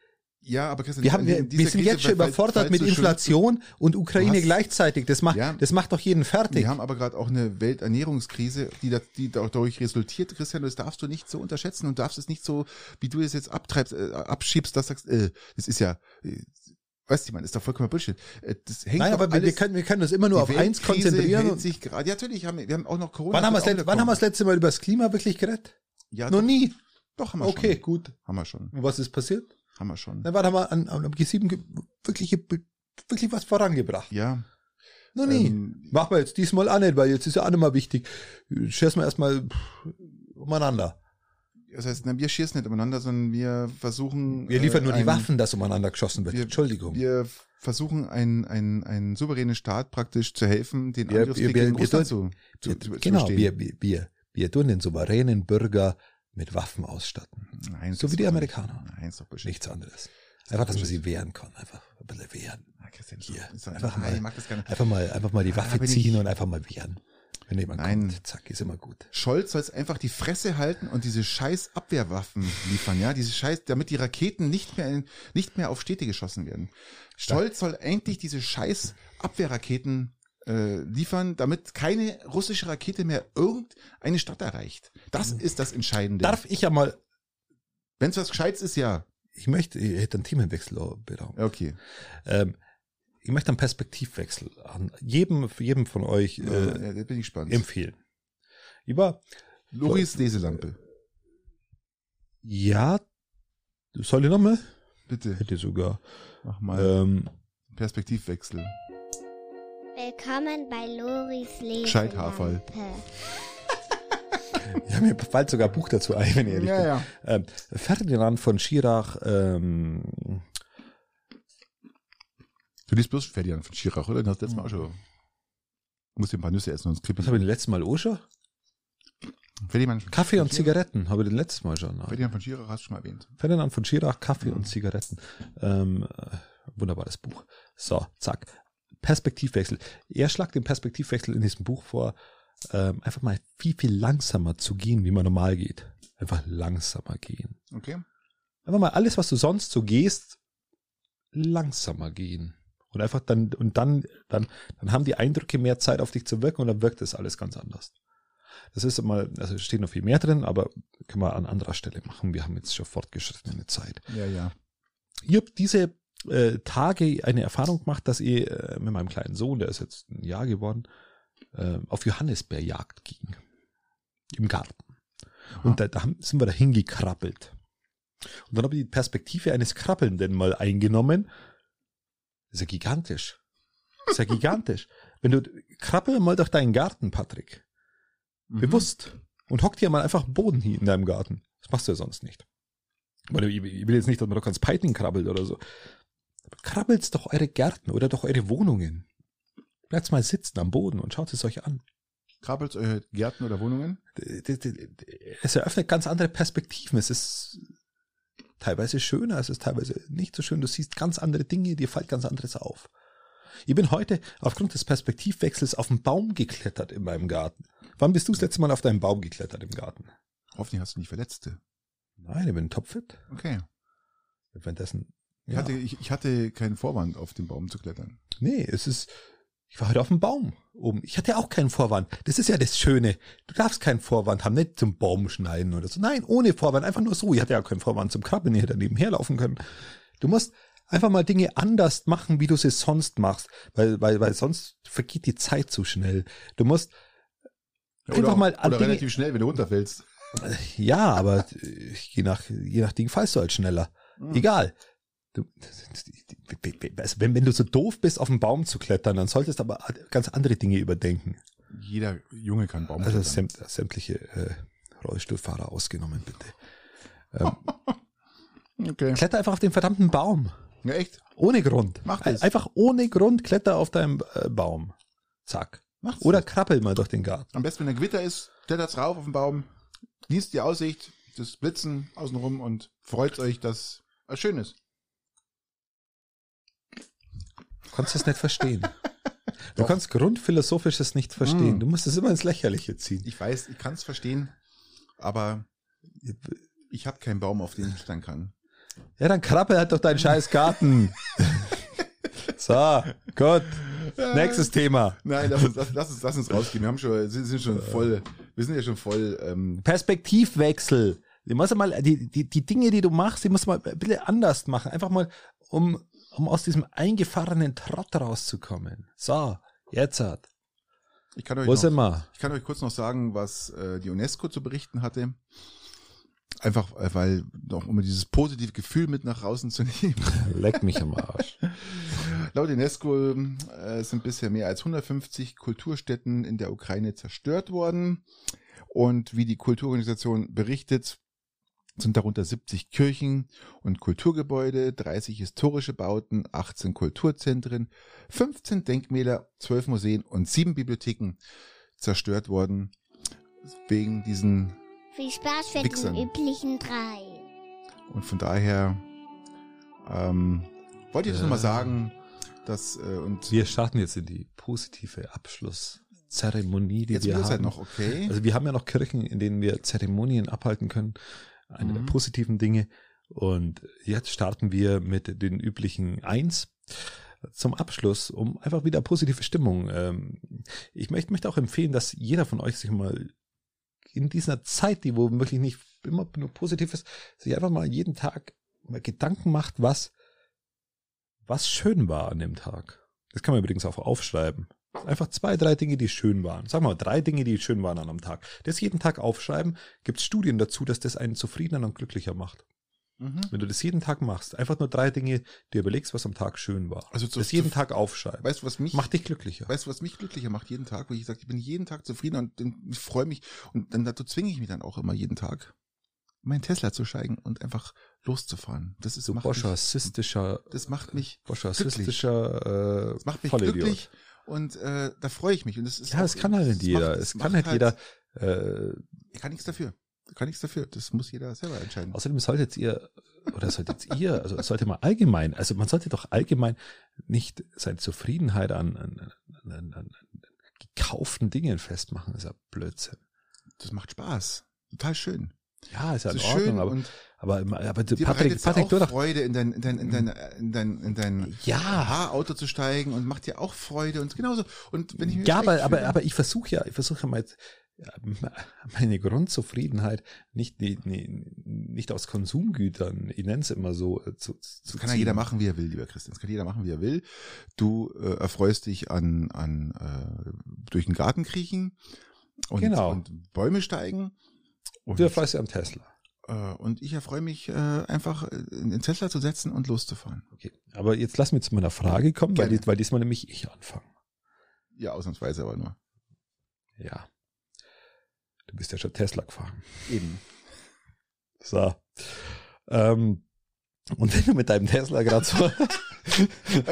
Speaker 2: Ja, aber Christian,
Speaker 1: Wir, haben, wir, wir sind
Speaker 2: Krise,
Speaker 1: jetzt schon überfordert mit Inflation und Ukraine
Speaker 2: hast-
Speaker 1: gleichzeitig. Das macht,
Speaker 2: Ja.
Speaker 1: das macht doch jeden fertig.
Speaker 2: Wir haben aber gerade auch eine Welternährungskrise, die, da, die dadurch resultiert, Christian, das darfst du nicht so unterschätzen und darfst es nicht so, wie du es jetzt abtreibst, äh, abschiebst, dass du sagst, äh, das ist ja, äh, weißt du, man, ist doch vollkommen Bullshit. Äh, das hängt
Speaker 1: Nein, aber wir, wir,
Speaker 2: alles,
Speaker 1: können, wir können uns immer nur auf eins konzentrieren. Und
Speaker 2: sich gerade, ja, natürlich, haben wir, haben auch noch Corona.
Speaker 1: wann haben wir das letzte, das Mal über das Klima wirklich geredet?
Speaker 2: Ja,
Speaker 1: Noch nie.
Speaker 2: Doch, haben wir
Speaker 1: Okay,
Speaker 2: schon.
Speaker 1: gut.
Speaker 2: Haben wir schon.
Speaker 1: Und was ist passiert?
Speaker 2: Haben wir schon.
Speaker 1: Na, wann haben wir an, an am G7 ge wirklich, wirklich was vorangebracht?
Speaker 2: Ja.
Speaker 1: Noch nie.
Speaker 2: Ähm,
Speaker 1: Machen wir jetzt diesmal auch nicht, weil jetzt ist ja auch nicht mal wichtig. Schießen wir erstmal umeinander.
Speaker 2: Das heißt, na, wir schießen nicht umeinander, sondern wir versuchen.
Speaker 1: Wir liefern
Speaker 2: äh,
Speaker 1: nur die
Speaker 2: ein-
Speaker 1: Waffen, dass umeinander geschossen wird.
Speaker 2: Wir-
Speaker 1: Entschuldigung.
Speaker 2: Wir versuchen, ein, ein, ein souveränen Staat praktisch zu helfen, den
Speaker 1: Wir-
Speaker 2: Angriffskrieg
Speaker 1: wir-
Speaker 2: gegen Russland zu, zu, zu,
Speaker 1: wir,
Speaker 2: zu
Speaker 1: genau, wir, wir, wir, wir tun den souveränen Bürger mit Waffen ausstatten.
Speaker 2: Nein,
Speaker 1: so wie die Amerikaner.
Speaker 2: Nein, ist doch Bullshit.
Speaker 1: Nichts anderes. Einfach, dass man sie wehren kann. Einfach ein bisschen wehren.
Speaker 2: Ah, Christian,
Speaker 1: Hier, einfach
Speaker 2: nein,
Speaker 1: mal-. Einfach mal, einfach mal die
Speaker 2: Ja,
Speaker 1: Waffe
Speaker 2: bin
Speaker 1: ziehen
Speaker 2: ich-
Speaker 1: und einfach mal wehren. Wenn jemand
Speaker 2: Nein.
Speaker 1: kommt, zack, ist immer gut.
Speaker 2: Scholz soll jetzt einfach die Fresse halten und diese scheiß Abwehrwaffen liefern, ja, diese scheiß, damit die Raketen nicht mehr, in, nicht mehr auf Städte geschossen werden. Scholz soll endlich diese scheiß Abwehrraketen äh, liefern, damit keine russische Rakete mehr irgendeine Stadt erreicht. Das ist das Entscheidende.
Speaker 1: Darf ich ja mal,
Speaker 2: Wenn es was Gescheites ist, ja.
Speaker 1: ich möchte, ich hätte einen Themenwechsel beraumt.
Speaker 2: Okay.
Speaker 1: Ähm, ich möchte einen Perspektivwechsel an jedem, jedem von euch
Speaker 2: Äh, ja, bin ich gespannt.
Speaker 1: empfehlen. Über,
Speaker 2: Loris Leselampe.
Speaker 1: ja, soll ich nochmal?
Speaker 2: Bitte,
Speaker 1: Hätte sogar.
Speaker 2: mach mal
Speaker 1: Ähm,
Speaker 2: Perspektivwechsel.
Speaker 3: Willkommen bei Loris
Speaker 2: Scheithaferl.
Speaker 3: Leselampe.
Speaker 1: ja, mir fällt sogar ein Buch dazu ein, wenn ich ehrlich bin.
Speaker 2: ja.
Speaker 1: Ähm, Ferdinand von Schirach, ähm,
Speaker 2: Du liest bloß Ferdinand von Schirach, oder? Den hast du letztes Mal auch schon. Du musst dir ein paar Nüsse essen, sonst
Speaker 1: was habe ich denn letztes Mal auch schon?
Speaker 2: Ferdinand von
Speaker 1: Kaffee und Zigaretten habe ich den letztes Mal schon.
Speaker 2: Ferdinand von Schirach hast du schon mal erwähnt.
Speaker 1: Ferdinand von Schirach, Kaffee und Zigaretten. Ähm, äh, wunderbares Buch. So, zack. Perspektivwechsel. Er schlagt den Perspektivwechsel in diesem Buch vor, ähm, einfach mal viel, viel langsamer zu gehen, wie man normal geht. Einfach langsamer gehen.
Speaker 2: Okay.
Speaker 1: Einfach mal alles, was du sonst so gehst, langsamer gehen. Und einfach dann, und dann, dann, dann haben die Eindrücke mehr Zeit auf dich zu wirken und dann wirkt das alles ganz anders. Das ist immer, also es steht noch viel mehr drin, aber können wir an anderer Stelle machen. Wir haben jetzt schon fortgeschrittene Zeit.
Speaker 2: Ja, ja.
Speaker 1: Ich habe diese äh, Tage eine Erfahrung gemacht, dass ich äh, mit meinem kleinen Sohn, der ist jetzt ein Jahr geworden, äh, auf Johannisbeerjagd ging. Im Garten. Und da, da haben, sind wir dahin gekrabbelt. Und dann habe ich die Perspektive eines Krabbelnden mal eingenommen. Das ist ja gigantisch. Das ist ja gigantisch. Wenn du krabbel mal durch deinen Garten, Patrick.
Speaker 2: Mhm.
Speaker 1: Bewusst. Und hock dir mal einfach Boden hier in deinem Garten. Das machst du ja sonst nicht. Weil ich will jetzt nicht, dass man doch ganz Python krabbelt oder so. Krabbelt's doch eure Gärten oder doch eure Wohnungen. Bleibt mal sitzen am Boden und schaut es euch an.
Speaker 2: Krabbelt eure Gärten oder Wohnungen?
Speaker 1: Es eröffnet ganz andere Perspektiven. Es ist teilweise schöner, es ist teilweise nicht so schön. Du siehst ganz andere Dinge, dir fällt ganz anderes auf. Ich bin heute aufgrund des Perspektivwechsels auf einen Baum geklettert in meinem Garten. Wann bist du das letzte Mal auf deinen Baum geklettert im Garten?
Speaker 2: Hoffentlich hast du nicht Verletzte.
Speaker 1: Nein, ich bin topfit.
Speaker 2: Okay.
Speaker 1: Währenddessen.
Speaker 2: Ich,
Speaker 1: Ja.
Speaker 2: hatte, ich, ich hatte keinen Vorwand, auf den Baum zu klettern.
Speaker 1: Nee, es ist, ich war heute auf dem Baum oben. Ich hatte auch keinen Vorwand. Das ist ja das Schöne. Du darfst keinen Vorwand haben, nicht zum Baum schneiden oder so. Nein, ohne Vorwand, einfach nur so. Ich hatte ja auch keinen Vorwand zum Krabbeln, ich hätte nebenher laufen können. Du musst einfach mal Dinge anders machen, wie du sie sonst machst, weil, weil, weil sonst vergeht die Zeit zu schnell. Du musst,
Speaker 2: Ja,
Speaker 1: Einfach
Speaker 2: oder,
Speaker 1: mal an
Speaker 2: oder
Speaker 1: Dinge-
Speaker 2: relativ schnell, wenn du runterfällst.
Speaker 1: ja, aber je nach, je nach Ding fallst du halt schneller.
Speaker 2: Hm.
Speaker 1: Egal. Du, also wenn, wenn du so doof bist, auf den Baum zu klettern, dann solltest du aber ganz andere Dinge überdenken.
Speaker 2: Jeder Junge kann Baum
Speaker 1: Also
Speaker 2: klettern.
Speaker 1: sämt, sämtliche äh, Rollstuhlfahrer ausgenommen, bitte. Ähm,
Speaker 2: Okay.
Speaker 1: kletter einfach auf den verdammten Baum.
Speaker 2: Ja, echt?
Speaker 1: Ohne Grund.
Speaker 2: Mach das.
Speaker 1: Einfach ohne Grund kletter auf deinem äh, Baum. Zack.
Speaker 2: Macht's.
Speaker 1: Oder krabbel mal durch den Garten.
Speaker 2: Am besten, wenn der Gewitter ist, klettert's rauf auf den Baum, genießt die Aussicht, das Blitzen außenrum und freut euch, dass es schön ist.
Speaker 1: Du kannst das nicht verstehen. Du
Speaker 2: Doch.
Speaker 1: kannst Grundphilosophisches nicht verstehen.
Speaker 2: Mm.
Speaker 1: Du musst es immer ins Lächerliche ziehen.
Speaker 2: Ich weiß, ich kann's verstehen, aber ich habe keinen Baum, auf den ich klettern kann.
Speaker 1: Ja, dann krabbel halt doch deinen scheiß Garten. so, gut. Nächstes Thema.
Speaker 2: Nein, lass uns, lass, lass uns, lass uns rausgehen. Wir haben schon, sind, sind schon voll, wir sind ja schon voll, ähm,
Speaker 1: Perspektivwechsel. Du musst mal, die, die, die Dinge, die du machst, die musst du mal ein bisschen anders machen. Einfach mal, um, um aus diesem eingefahrenen Trott rauszukommen. So, jetzt hat.
Speaker 2: ich kann euch
Speaker 1: Wo
Speaker 2: noch,
Speaker 1: sind wir?
Speaker 2: Ich kann euch kurz noch sagen, was äh, die UNESCO zu berichten hatte. Einfach, äh, weil, noch, um dieses positive Gefühl mit nach draußen zu nehmen.
Speaker 1: Leck mich am Arsch.
Speaker 2: Laut UNESCO äh, sind bisher mehr als 150 Kulturstätten in der Ukraine zerstört worden. Und wie die Kulturorganisation berichtet, sind darunter 70 Kirchen und Kulturgebäude, 30 historische Bauten, 18 Kulturzentren, 15 Denkmäler, 12 Museen und 7 Bibliotheken zerstört worden wegen diesen
Speaker 3: Viel Spaß für
Speaker 2: Wichsern.
Speaker 3: die üblichen drei.
Speaker 2: und von daher ähm, wollte ich das
Speaker 1: Äh.
Speaker 2: nochmal sagen, dass äh, und
Speaker 1: Wir starten jetzt in die positive Abschlusszeremonie, die
Speaker 2: jetzt
Speaker 1: wir
Speaker 2: wird
Speaker 1: haben.
Speaker 2: es halt noch okay.
Speaker 1: Also wir haben ja noch Kirchen, in denen wir Zeremonien abhalten können. Eine der
Speaker 2: Mhm.
Speaker 1: positiven Dinge. Und jetzt starten wir mit den üblichen Eins zum Abschluss, um einfach wieder positive Stimmung. Ähm, ich möchte, möchte auch empfehlen, dass jeder von euch sich mal in dieser Zeit, die wo wirklich nicht immer nur positiv ist, sich einfach mal jeden Tag mal Gedanken macht, was, was schön war an dem Tag. Das kann man übrigens auch aufschreiben. Einfach zwei, drei Dinge, die schön waren. Sag mal, drei Dinge, die schön waren an einem Tag. Das jeden Tag aufschreiben, gibt es Studien dazu, dass das einen zufriedener und glücklicher macht.
Speaker 2: Mhm.
Speaker 1: Wenn du das jeden Tag machst, einfach nur drei Dinge, dir überlegst, was am Tag schön war.
Speaker 2: Also zu-
Speaker 1: das jeden
Speaker 2: zu-
Speaker 1: Tag aufschreiben.
Speaker 2: Weißt du, was mich
Speaker 1: Macht dich glücklicher.
Speaker 2: Weißt du, was mich glücklicher macht jeden Tag? Wo ich sage, ich bin jeden Tag zufrieden und ich freue mich und dann dazu zwinge ich mich dann auch immer jeden Tag, meinen Tesla zu steigen und einfach loszufahren. Das ist
Speaker 1: so
Speaker 2: macht
Speaker 1: Boscher,
Speaker 2: mich,
Speaker 1: sistischer,
Speaker 2: das macht mich
Speaker 1: Boscher,
Speaker 2: glücklich.
Speaker 1: sistischer, äh,
Speaker 2: das macht mich
Speaker 1: Vollidiot.
Speaker 2: glücklich und äh, da freue ich mich und das ist
Speaker 1: Ja, es kann halt nicht jeder. es kann
Speaker 2: macht
Speaker 1: halt jeder. Äh,
Speaker 2: Ich kann nichts dafür. Ich kann nichts dafür. Das muss jeder selber entscheiden.
Speaker 1: Außerdem solltet ihr, oder solltet ihr, also sollte man allgemein, also man sollte doch allgemein nicht seine Zufriedenheit an, an, an, an, an gekauften Dingen festmachen. Das ist ja Blödsinn.
Speaker 2: Das macht Spaß. Total schön.
Speaker 1: Ja, ist ja
Speaker 2: Das
Speaker 1: in Ordnung,
Speaker 2: schön
Speaker 1: aber,
Speaker 2: und
Speaker 1: aber, aber
Speaker 2: dir
Speaker 1: Patrick, Patrick,
Speaker 2: auch
Speaker 1: du doch,
Speaker 2: Freude in dein, in dein, in dein, in dein, in dein
Speaker 1: ja,
Speaker 2: Haarauto zu steigen und macht dir auch Freude und genauso. Und wenn ich mich
Speaker 1: ja, aber, aber, aber ich versuche ja, ich versuche ja mal ja, meine Grundzufriedenheit nicht, nicht, nicht aus Konsumgütern, ich nenne es immer so, äh, zu, zu
Speaker 2: Das kann ja jeder machen, wie er will, lieber Christian. Das kann jeder machen, wie er will. Du äh, erfreust dich an, an äh, durch den Garten kriechen und,
Speaker 1: Genau.
Speaker 2: und Bäume steigen. Und,
Speaker 1: Du erfreust dich am Tesla.
Speaker 2: äh, und ich erfreue mich äh, einfach äh, in den Tesla zu setzen und loszufahren.
Speaker 1: Okay. Aber jetzt lass mir zu meiner Frage kommen, weil, die, weil diesmal nämlich ich anfange.
Speaker 2: Ja, ausnahmsweise aber nur.
Speaker 1: Ja. Du bist ja schon Tesla gefahren.
Speaker 2: Eben.
Speaker 1: So. Ähm, und wenn du mit deinem Tesla gerade so,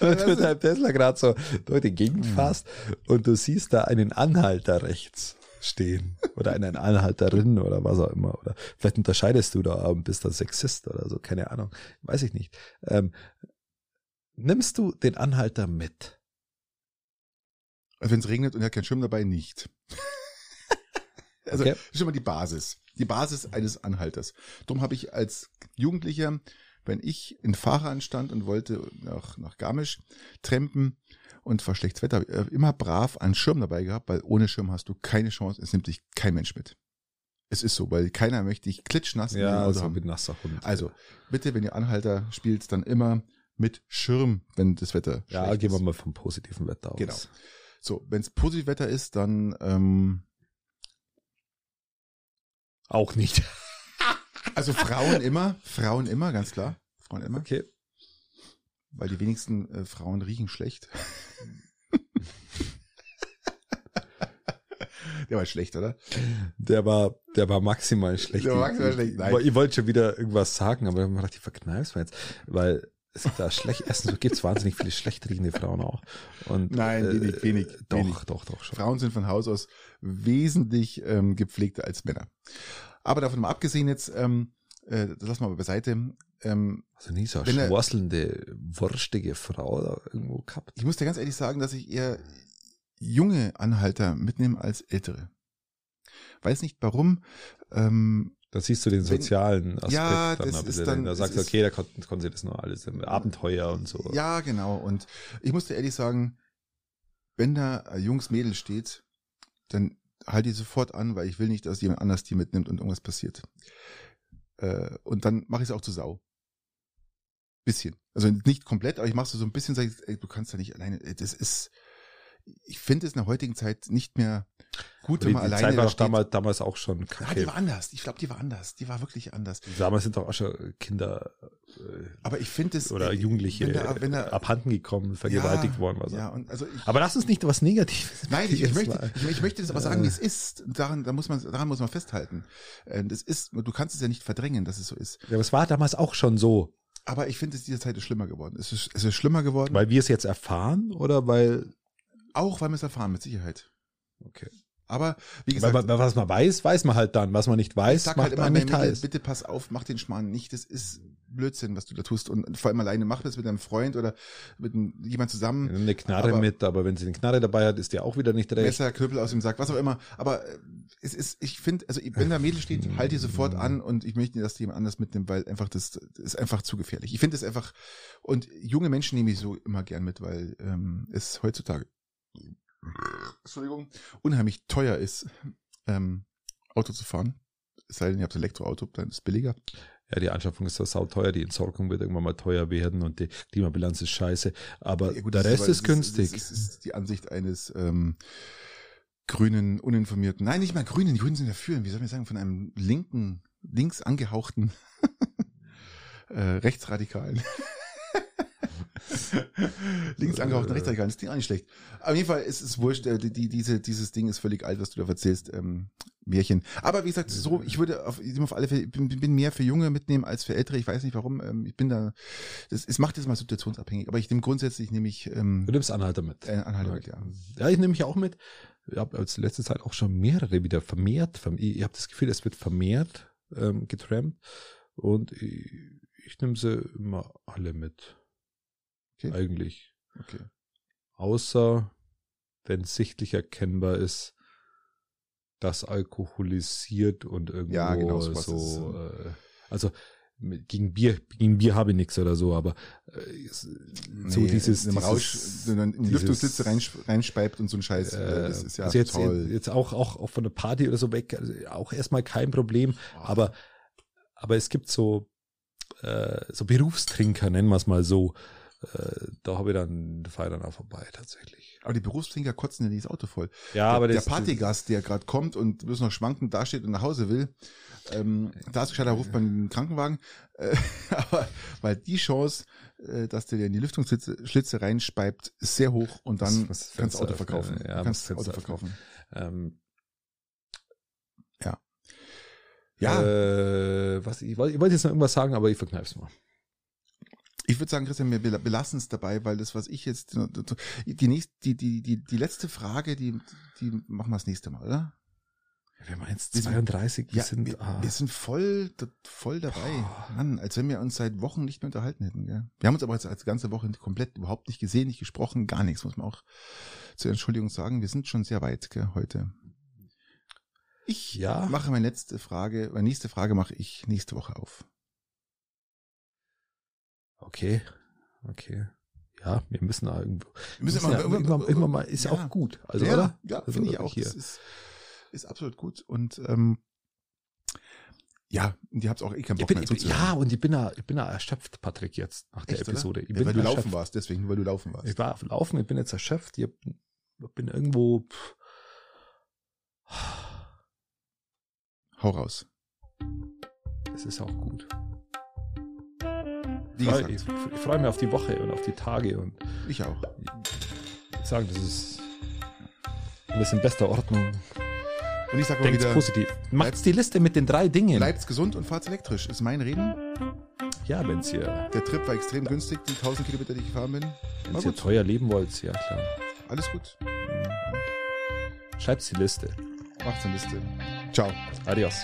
Speaker 1: wenn du mit deinem Tesla gerade so durch die Gegend
Speaker 2: Hm.
Speaker 1: fährst und du siehst da einen Anhalter rechts stehen oder einen Anhalterin oder was auch immer oder vielleicht unterscheidest du da und bist da Sexist oder so, keine Ahnung, weiß ich nicht. Ähm, nimmst du den Anhalter mit?
Speaker 2: Also wenn es regnet und er hat keinen Schirm dabei, nicht. also
Speaker 1: Okay.
Speaker 2: das ist schon mal die Basis. Die Basis eines Anhalters. Darum habe ich als Jugendlicher, wenn ich in Fahrrad stand und wollte nach, nach Garmisch trampen und war schlechtes Wetter, äh, immer brav einen Schirm dabei gehabt, weil ohne Schirm hast du keine Chance, es nimmt dich kein Mensch mit. Es ist so, weil keiner möchte dich klitschnass in
Speaker 1: Ja,
Speaker 2: Auto
Speaker 1: also
Speaker 2: haben.
Speaker 1: mit nasser Hund.
Speaker 2: Also, bitte, wenn ihr Anhalter spielt, dann immer mit Schirm, wenn das Wetter
Speaker 1: ja,
Speaker 2: schlecht
Speaker 1: gehen wir
Speaker 2: ist.
Speaker 1: mal vom positiven Wetter aus.
Speaker 2: Genau. So, wenn es positiv Wetter ist, dann ähm,
Speaker 1: Auch nicht.
Speaker 2: also Frauen immer, Frauen immer, ganz klar, Frauen immer,
Speaker 1: Okay.
Speaker 2: Weil die wenigsten äh, Frauen riechen schlecht. Der war schlecht, oder?
Speaker 1: Der war, der war maximal schlecht.
Speaker 2: Der war maximal schlecht, nein.
Speaker 1: Ich, ich wollte schon wieder irgendwas sagen, aber ich habe mir gedacht, ich verkneif's mir jetzt, weil es gibt da schlecht, erstens so gibt's wahnsinnig viele schlecht riechende Frauen auch. Und, äh,
Speaker 2: Nein, wenig, wenig,
Speaker 1: Doch,
Speaker 2: wenig.
Speaker 1: doch, doch schon.
Speaker 2: Frauen sind von Haus aus wesentlich ähm, gepflegter als Männer. Aber davon mal abgesehen jetzt, ähm, äh, das lassen wir mal beiseite. Ähm,
Speaker 1: Also nie so eine
Speaker 2: Wenn
Speaker 1: schworselnde, wurstige Frau da irgendwo gehabt.
Speaker 2: ich muss dir ganz ehrlich sagen, dass ich eher junge Anhalter mitnehme als ältere. Weiß nicht warum. Ähm,
Speaker 1: Da siehst du den sozialen Aspekt
Speaker 2: Ja,
Speaker 1: dann ein bisschen.
Speaker 2: dann-
Speaker 1: da sagst du, okay, da konnten, konnten sie das nur alles. Abenteuer und so.
Speaker 2: Ja, genau. Und ich muss dir ehrlich sagen, wenn da ein junges Mädel steht, dann halt die sofort an, weil ich will nicht, dass jemand anders die mitnimmt und irgendwas passiert. Äh, und dann mache ich es auch zu Sau. Bisschen. Also nicht komplett, aber ich mache so ein bisschen, sag ich, ey, du kannst da nicht alleine. Das ist, ich finde es in der heutigen Zeit nicht mehr gut,
Speaker 1: Die,
Speaker 2: wenn
Speaker 1: die
Speaker 2: man alleine
Speaker 1: Zeit war
Speaker 2: da
Speaker 1: damals, damals auch schon
Speaker 2: Ja,
Speaker 1: kacke.
Speaker 2: die war anders. Ich glaube, die war anders. Die war wirklich anders.
Speaker 1: damals sind doch auch schon Kinder äh,
Speaker 2: Aber ich finde es
Speaker 1: oder
Speaker 2: äh,
Speaker 1: Jugendliche
Speaker 2: wenn da, wenn da,
Speaker 1: abhanden gekommen, vergewaltigt
Speaker 2: ja,
Speaker 1: worden. Was
Speaker 2: Ja, und also ich,
Speaker 1: Aber lass uns nicht was Negatives.
Speaker 2: Nein, ich, ich, möchte, ich, ich möchte das aber sagen, wie
Speaker 1: Äh.
Speaker 2: es ist. Und daran, da muss man, daran muss man festhalten. Äh, Das ist, du kannst es ja nicht verdrängen, dass es so ist.
Speaker 1: Ja, aber es war damals auch schon so.
Speaker 2: Aber ich finde, es diese Zeit ist schlimmer geworden. Es ist, es ist schlimmer geworden,
Speaker 1: Weil wir es jetzt erfahren oder weil.
Speaker 2: auch weil wir es erfahren, mit Sicherheit.
Speaker 1: Okay.
Speaker 2: Aber wie gesagt,
Speaker 1: weil, was man weiß, weiß man halt dann. Was man nicht
Speaker 2: ich
Speaker 1: weiß, macht
Speaker 2: halt immer,
Speaker 1: man nicht
Speaker 2: Mädel,
Speaker 1: heiß.
Speaker 2: bitte pass auf, mach den Schmarrn nicht. Das ist Blödsinn, was du da tust. Und vor allem alleine mach das mit deinem Freund oder mit einem, jemand zusammen.
Speaker 1: Nimm eine Knarre
Speaker 2: Aber-
Speaker 1: mit, aber wenn sie eine Knarre dabei hat, ist die auch wieder nicht recht.
Speaker 2: Messer, Knüppel aus dem Sack, was auch immer. Aber äh, es ist, ich finde, also wenn da Mädel steht, halt die sofort an und ich möchte dass die jemand anders mitnimmt, weil einfach das, das ist einfach zu gefährlich. Ich finde es einfach, und junge Menschen nehme ich so immer gern mit, weil ähm, es heutzutage, Entschuldigung, unheimlich teuer ist, ähm, Auto zu fahren. Es sei denn, ihr habt ein Elektroauto, dann ist es billiger.
Speaker 1: Ja, die Anschaffung ist so sauteuer, die Entsorgung wird irgendwann mal teuer werden und die Klimabilanz ist scheiße. Aber
Speaker 2: Ja, gut,
Speaker 1: der Rest
Speaker 2: aber-
Speaker 1: ist, günstig.
Speaker 2: Das ist, das ist die Ansicht eines ähm, grünen, uninformierten, nein, nicht mal grünen, die Grünen sind dafür, wie soll man sagen, von einem linken, links angehauchten äh, Rechtsradikalen. links angehauchten Rechtsradikalen, das klingt auch nicht schlecht. Auf jeden Fall ist es wurscht, äh, die, die, diese, dieses Ding ist völlig alt, was du da erzählst, ähm, Märchen. Aber wie gesagt, so, ich würde auf, auf alle Fälle, bin, bin mehr für Junge mitnehmen als für Ältere, ich weiß nicht warum, ähm, ich bin da, das, es macht das mal situationsabhängig, aber ich nehme grundsätzlich, nehme ich, ähm,
Speaker 1: Du nimmst Anhalter mit.
Speaker 2: äh, Anhalter mit, ja.
Speaker 1: Ja, ich nehme mich auch mit. Ich habe als letzte Zeit auch schon mehrere wieder vermehrt. verm- Ich habe das Gefühl, es wird vermehrt ähm, getrampt. Und ich, ich nehme sie immer alle mit.
Speaker 2: Okay.
Speaker 1: Eigentlich.
Speaker 2: Okay.
Speaker 1: Außer wenn sichtlich erkennbar ist, dass alkoholisiert und irgendwo
Speaker 2: Ja, genau,
Speaker 1: so. äh, also gegen Bier, gegen Bier habe ich nichts oder so, aber äh, so
Speaker 2: Nee,
Speaker 1: dieses, dieses
Speaker 2: Rausch, wenn man in die Lüftungssitze rein, reinspeibt und so ein Scheiß, äh,
Speaker 1: äh,
Speaker 2: das ist ja
Speaker 1: also jetzt,
Speaker 2: toll.
Speaker 1: jetzt auch, auch, auch von der Party oder so weg, also auch erstmal kein Problem, aber, aber es gibt so, äh, so Berufstrinker, nennen wir es mal so, äh, da habe ich dann, fahre dann auch vorbei tatsächlich.
Speaker 2: aber die Berufstrinker kotzen ja nicht das Auto voll.
Speaker 1: Ja,
Speaker 2: der,
Speaker 1: aber
Speaker 2: der Partygast, der gerade kommt und bloß noch schwankend dasteht und nach Hause will, ähm, da ist gescheiter, ruft man den Krankenwagen. Äh, aber weil die Chance, äh, dass der dir in die Lüftungsschlitze Schlitze reinspeibt, ist sehr hoch und dann
Speaker 1: Was- was
Speaker 2: kannst du Auto verkaufen.
Speaker 1: ja,
Speaker 2: du kannst Auto verkaufen.
Speaker 1: ähm,
Speaker 2: Ja,
Speaker 1: äh, was, ich wollte ich wollte jetzt noch irgendwas sagen, aber ich verkneif's mal.
Speaker 2: Ich würde sagen, Christian, wir bel- belassen es dabei, weil das, was ich jetzt, die nächste, die, die, die, die letzte Frage, die, die machen wir das nächste Mal, oder?
Speaker 1: Wir haben jetzt
Speaker 2: Wir sind-
Speaker 1: 32, wir
Speaker 2: Ja,
Speaker 1: sind,
Speaker 2: wir,
Speaker 1: ah,
Speaker 2: wir sind voll, voll dabei.
Speaker 1: Oh.
Speaker 2: Mann, als wenn wir uns seit Wochen nicht mehr unterhalten hätten. Gell? Wir haben uns aber jetzt als ganze Woche komplett überhaupt nicht gesehen, nicht gesprochen, gar nichts, muss man auch zur Entschuldigung sagen. Wir sind schon sehr weit gell, heute. Ich
Speaker 1: Ja.
Speaker 2: mache meine letzte Frage, meine nächste Frage mache ich nächste Woche auf.
Speaker 1: Okay, okay. Ja, wir müssen da irgendwo,
Speaker 2: Wir müssen
Speaker 1: ja,
Speaker 2: immer-
Speaker 1: irgendwann, irgendwann mal, ist ja auch gut. Also,
Speaker 2: ja,
Speaker 1: oder?
Speaker 2: Ja,
Speaker 1: Also,
Speaker 2: finde ich auch.
Speaker 1: Hier.
Speaker 2: Das ist, ist absolut gut. Und ähm, ja, ihr habt auch eh keinen Bock
Speaker 1: bin,
Speaker 2: mehr zuzuhören.
Speaker 1: ja, und ich bin da, ich bin da erschöpft, Patrick, jetzt nach der
Speaker 2: Echt,
Speaker 1: Episode. Ich
Speaker 2: Ja,
Speaker 1: bin
Speaker 2: weil du
Speaker 1: erschöpft.
Speaker 2: laufen warst, deswegen, weil du laufen warst.
Speaker 1: Ich war auf Laufen, ich bin jetzt erschöpft. Ich bin irgendwo. Pff,
Speaker 2: Hau raus.
Speaker 1: das ist auch gut.
Speaker 2: Wie gesagt,
Speaker 1: ich, ich freue mich auf die Woche und auf die Tage und
Speaker 2: ich auch.
Speaker 1: ich sagen, das ist ein bisschen bester Ordnung.
Speaker 2: Und ich sage mal wieder,
Speaker 1: positiv. Macht's die Liste mit den drei Dingen.
Speaker 2: bleibt's gesund und fahrt's elektrisch. Ist mein Reden.
Speaker 1: Ja, wenn's ihr,
Speaker 2: Der Trip war extrem günstig, die 1000 Kilometer, die ich gefahren bin.
Speaker 1: Wenn's ihr teuer leben wollt, ja klar.
Speaker 2: Alles gut.
Speaker 1: Schreibt's die Liste.
Speaker 2: Macht's eine Liste. Ciao.
Speaker 1: Adios.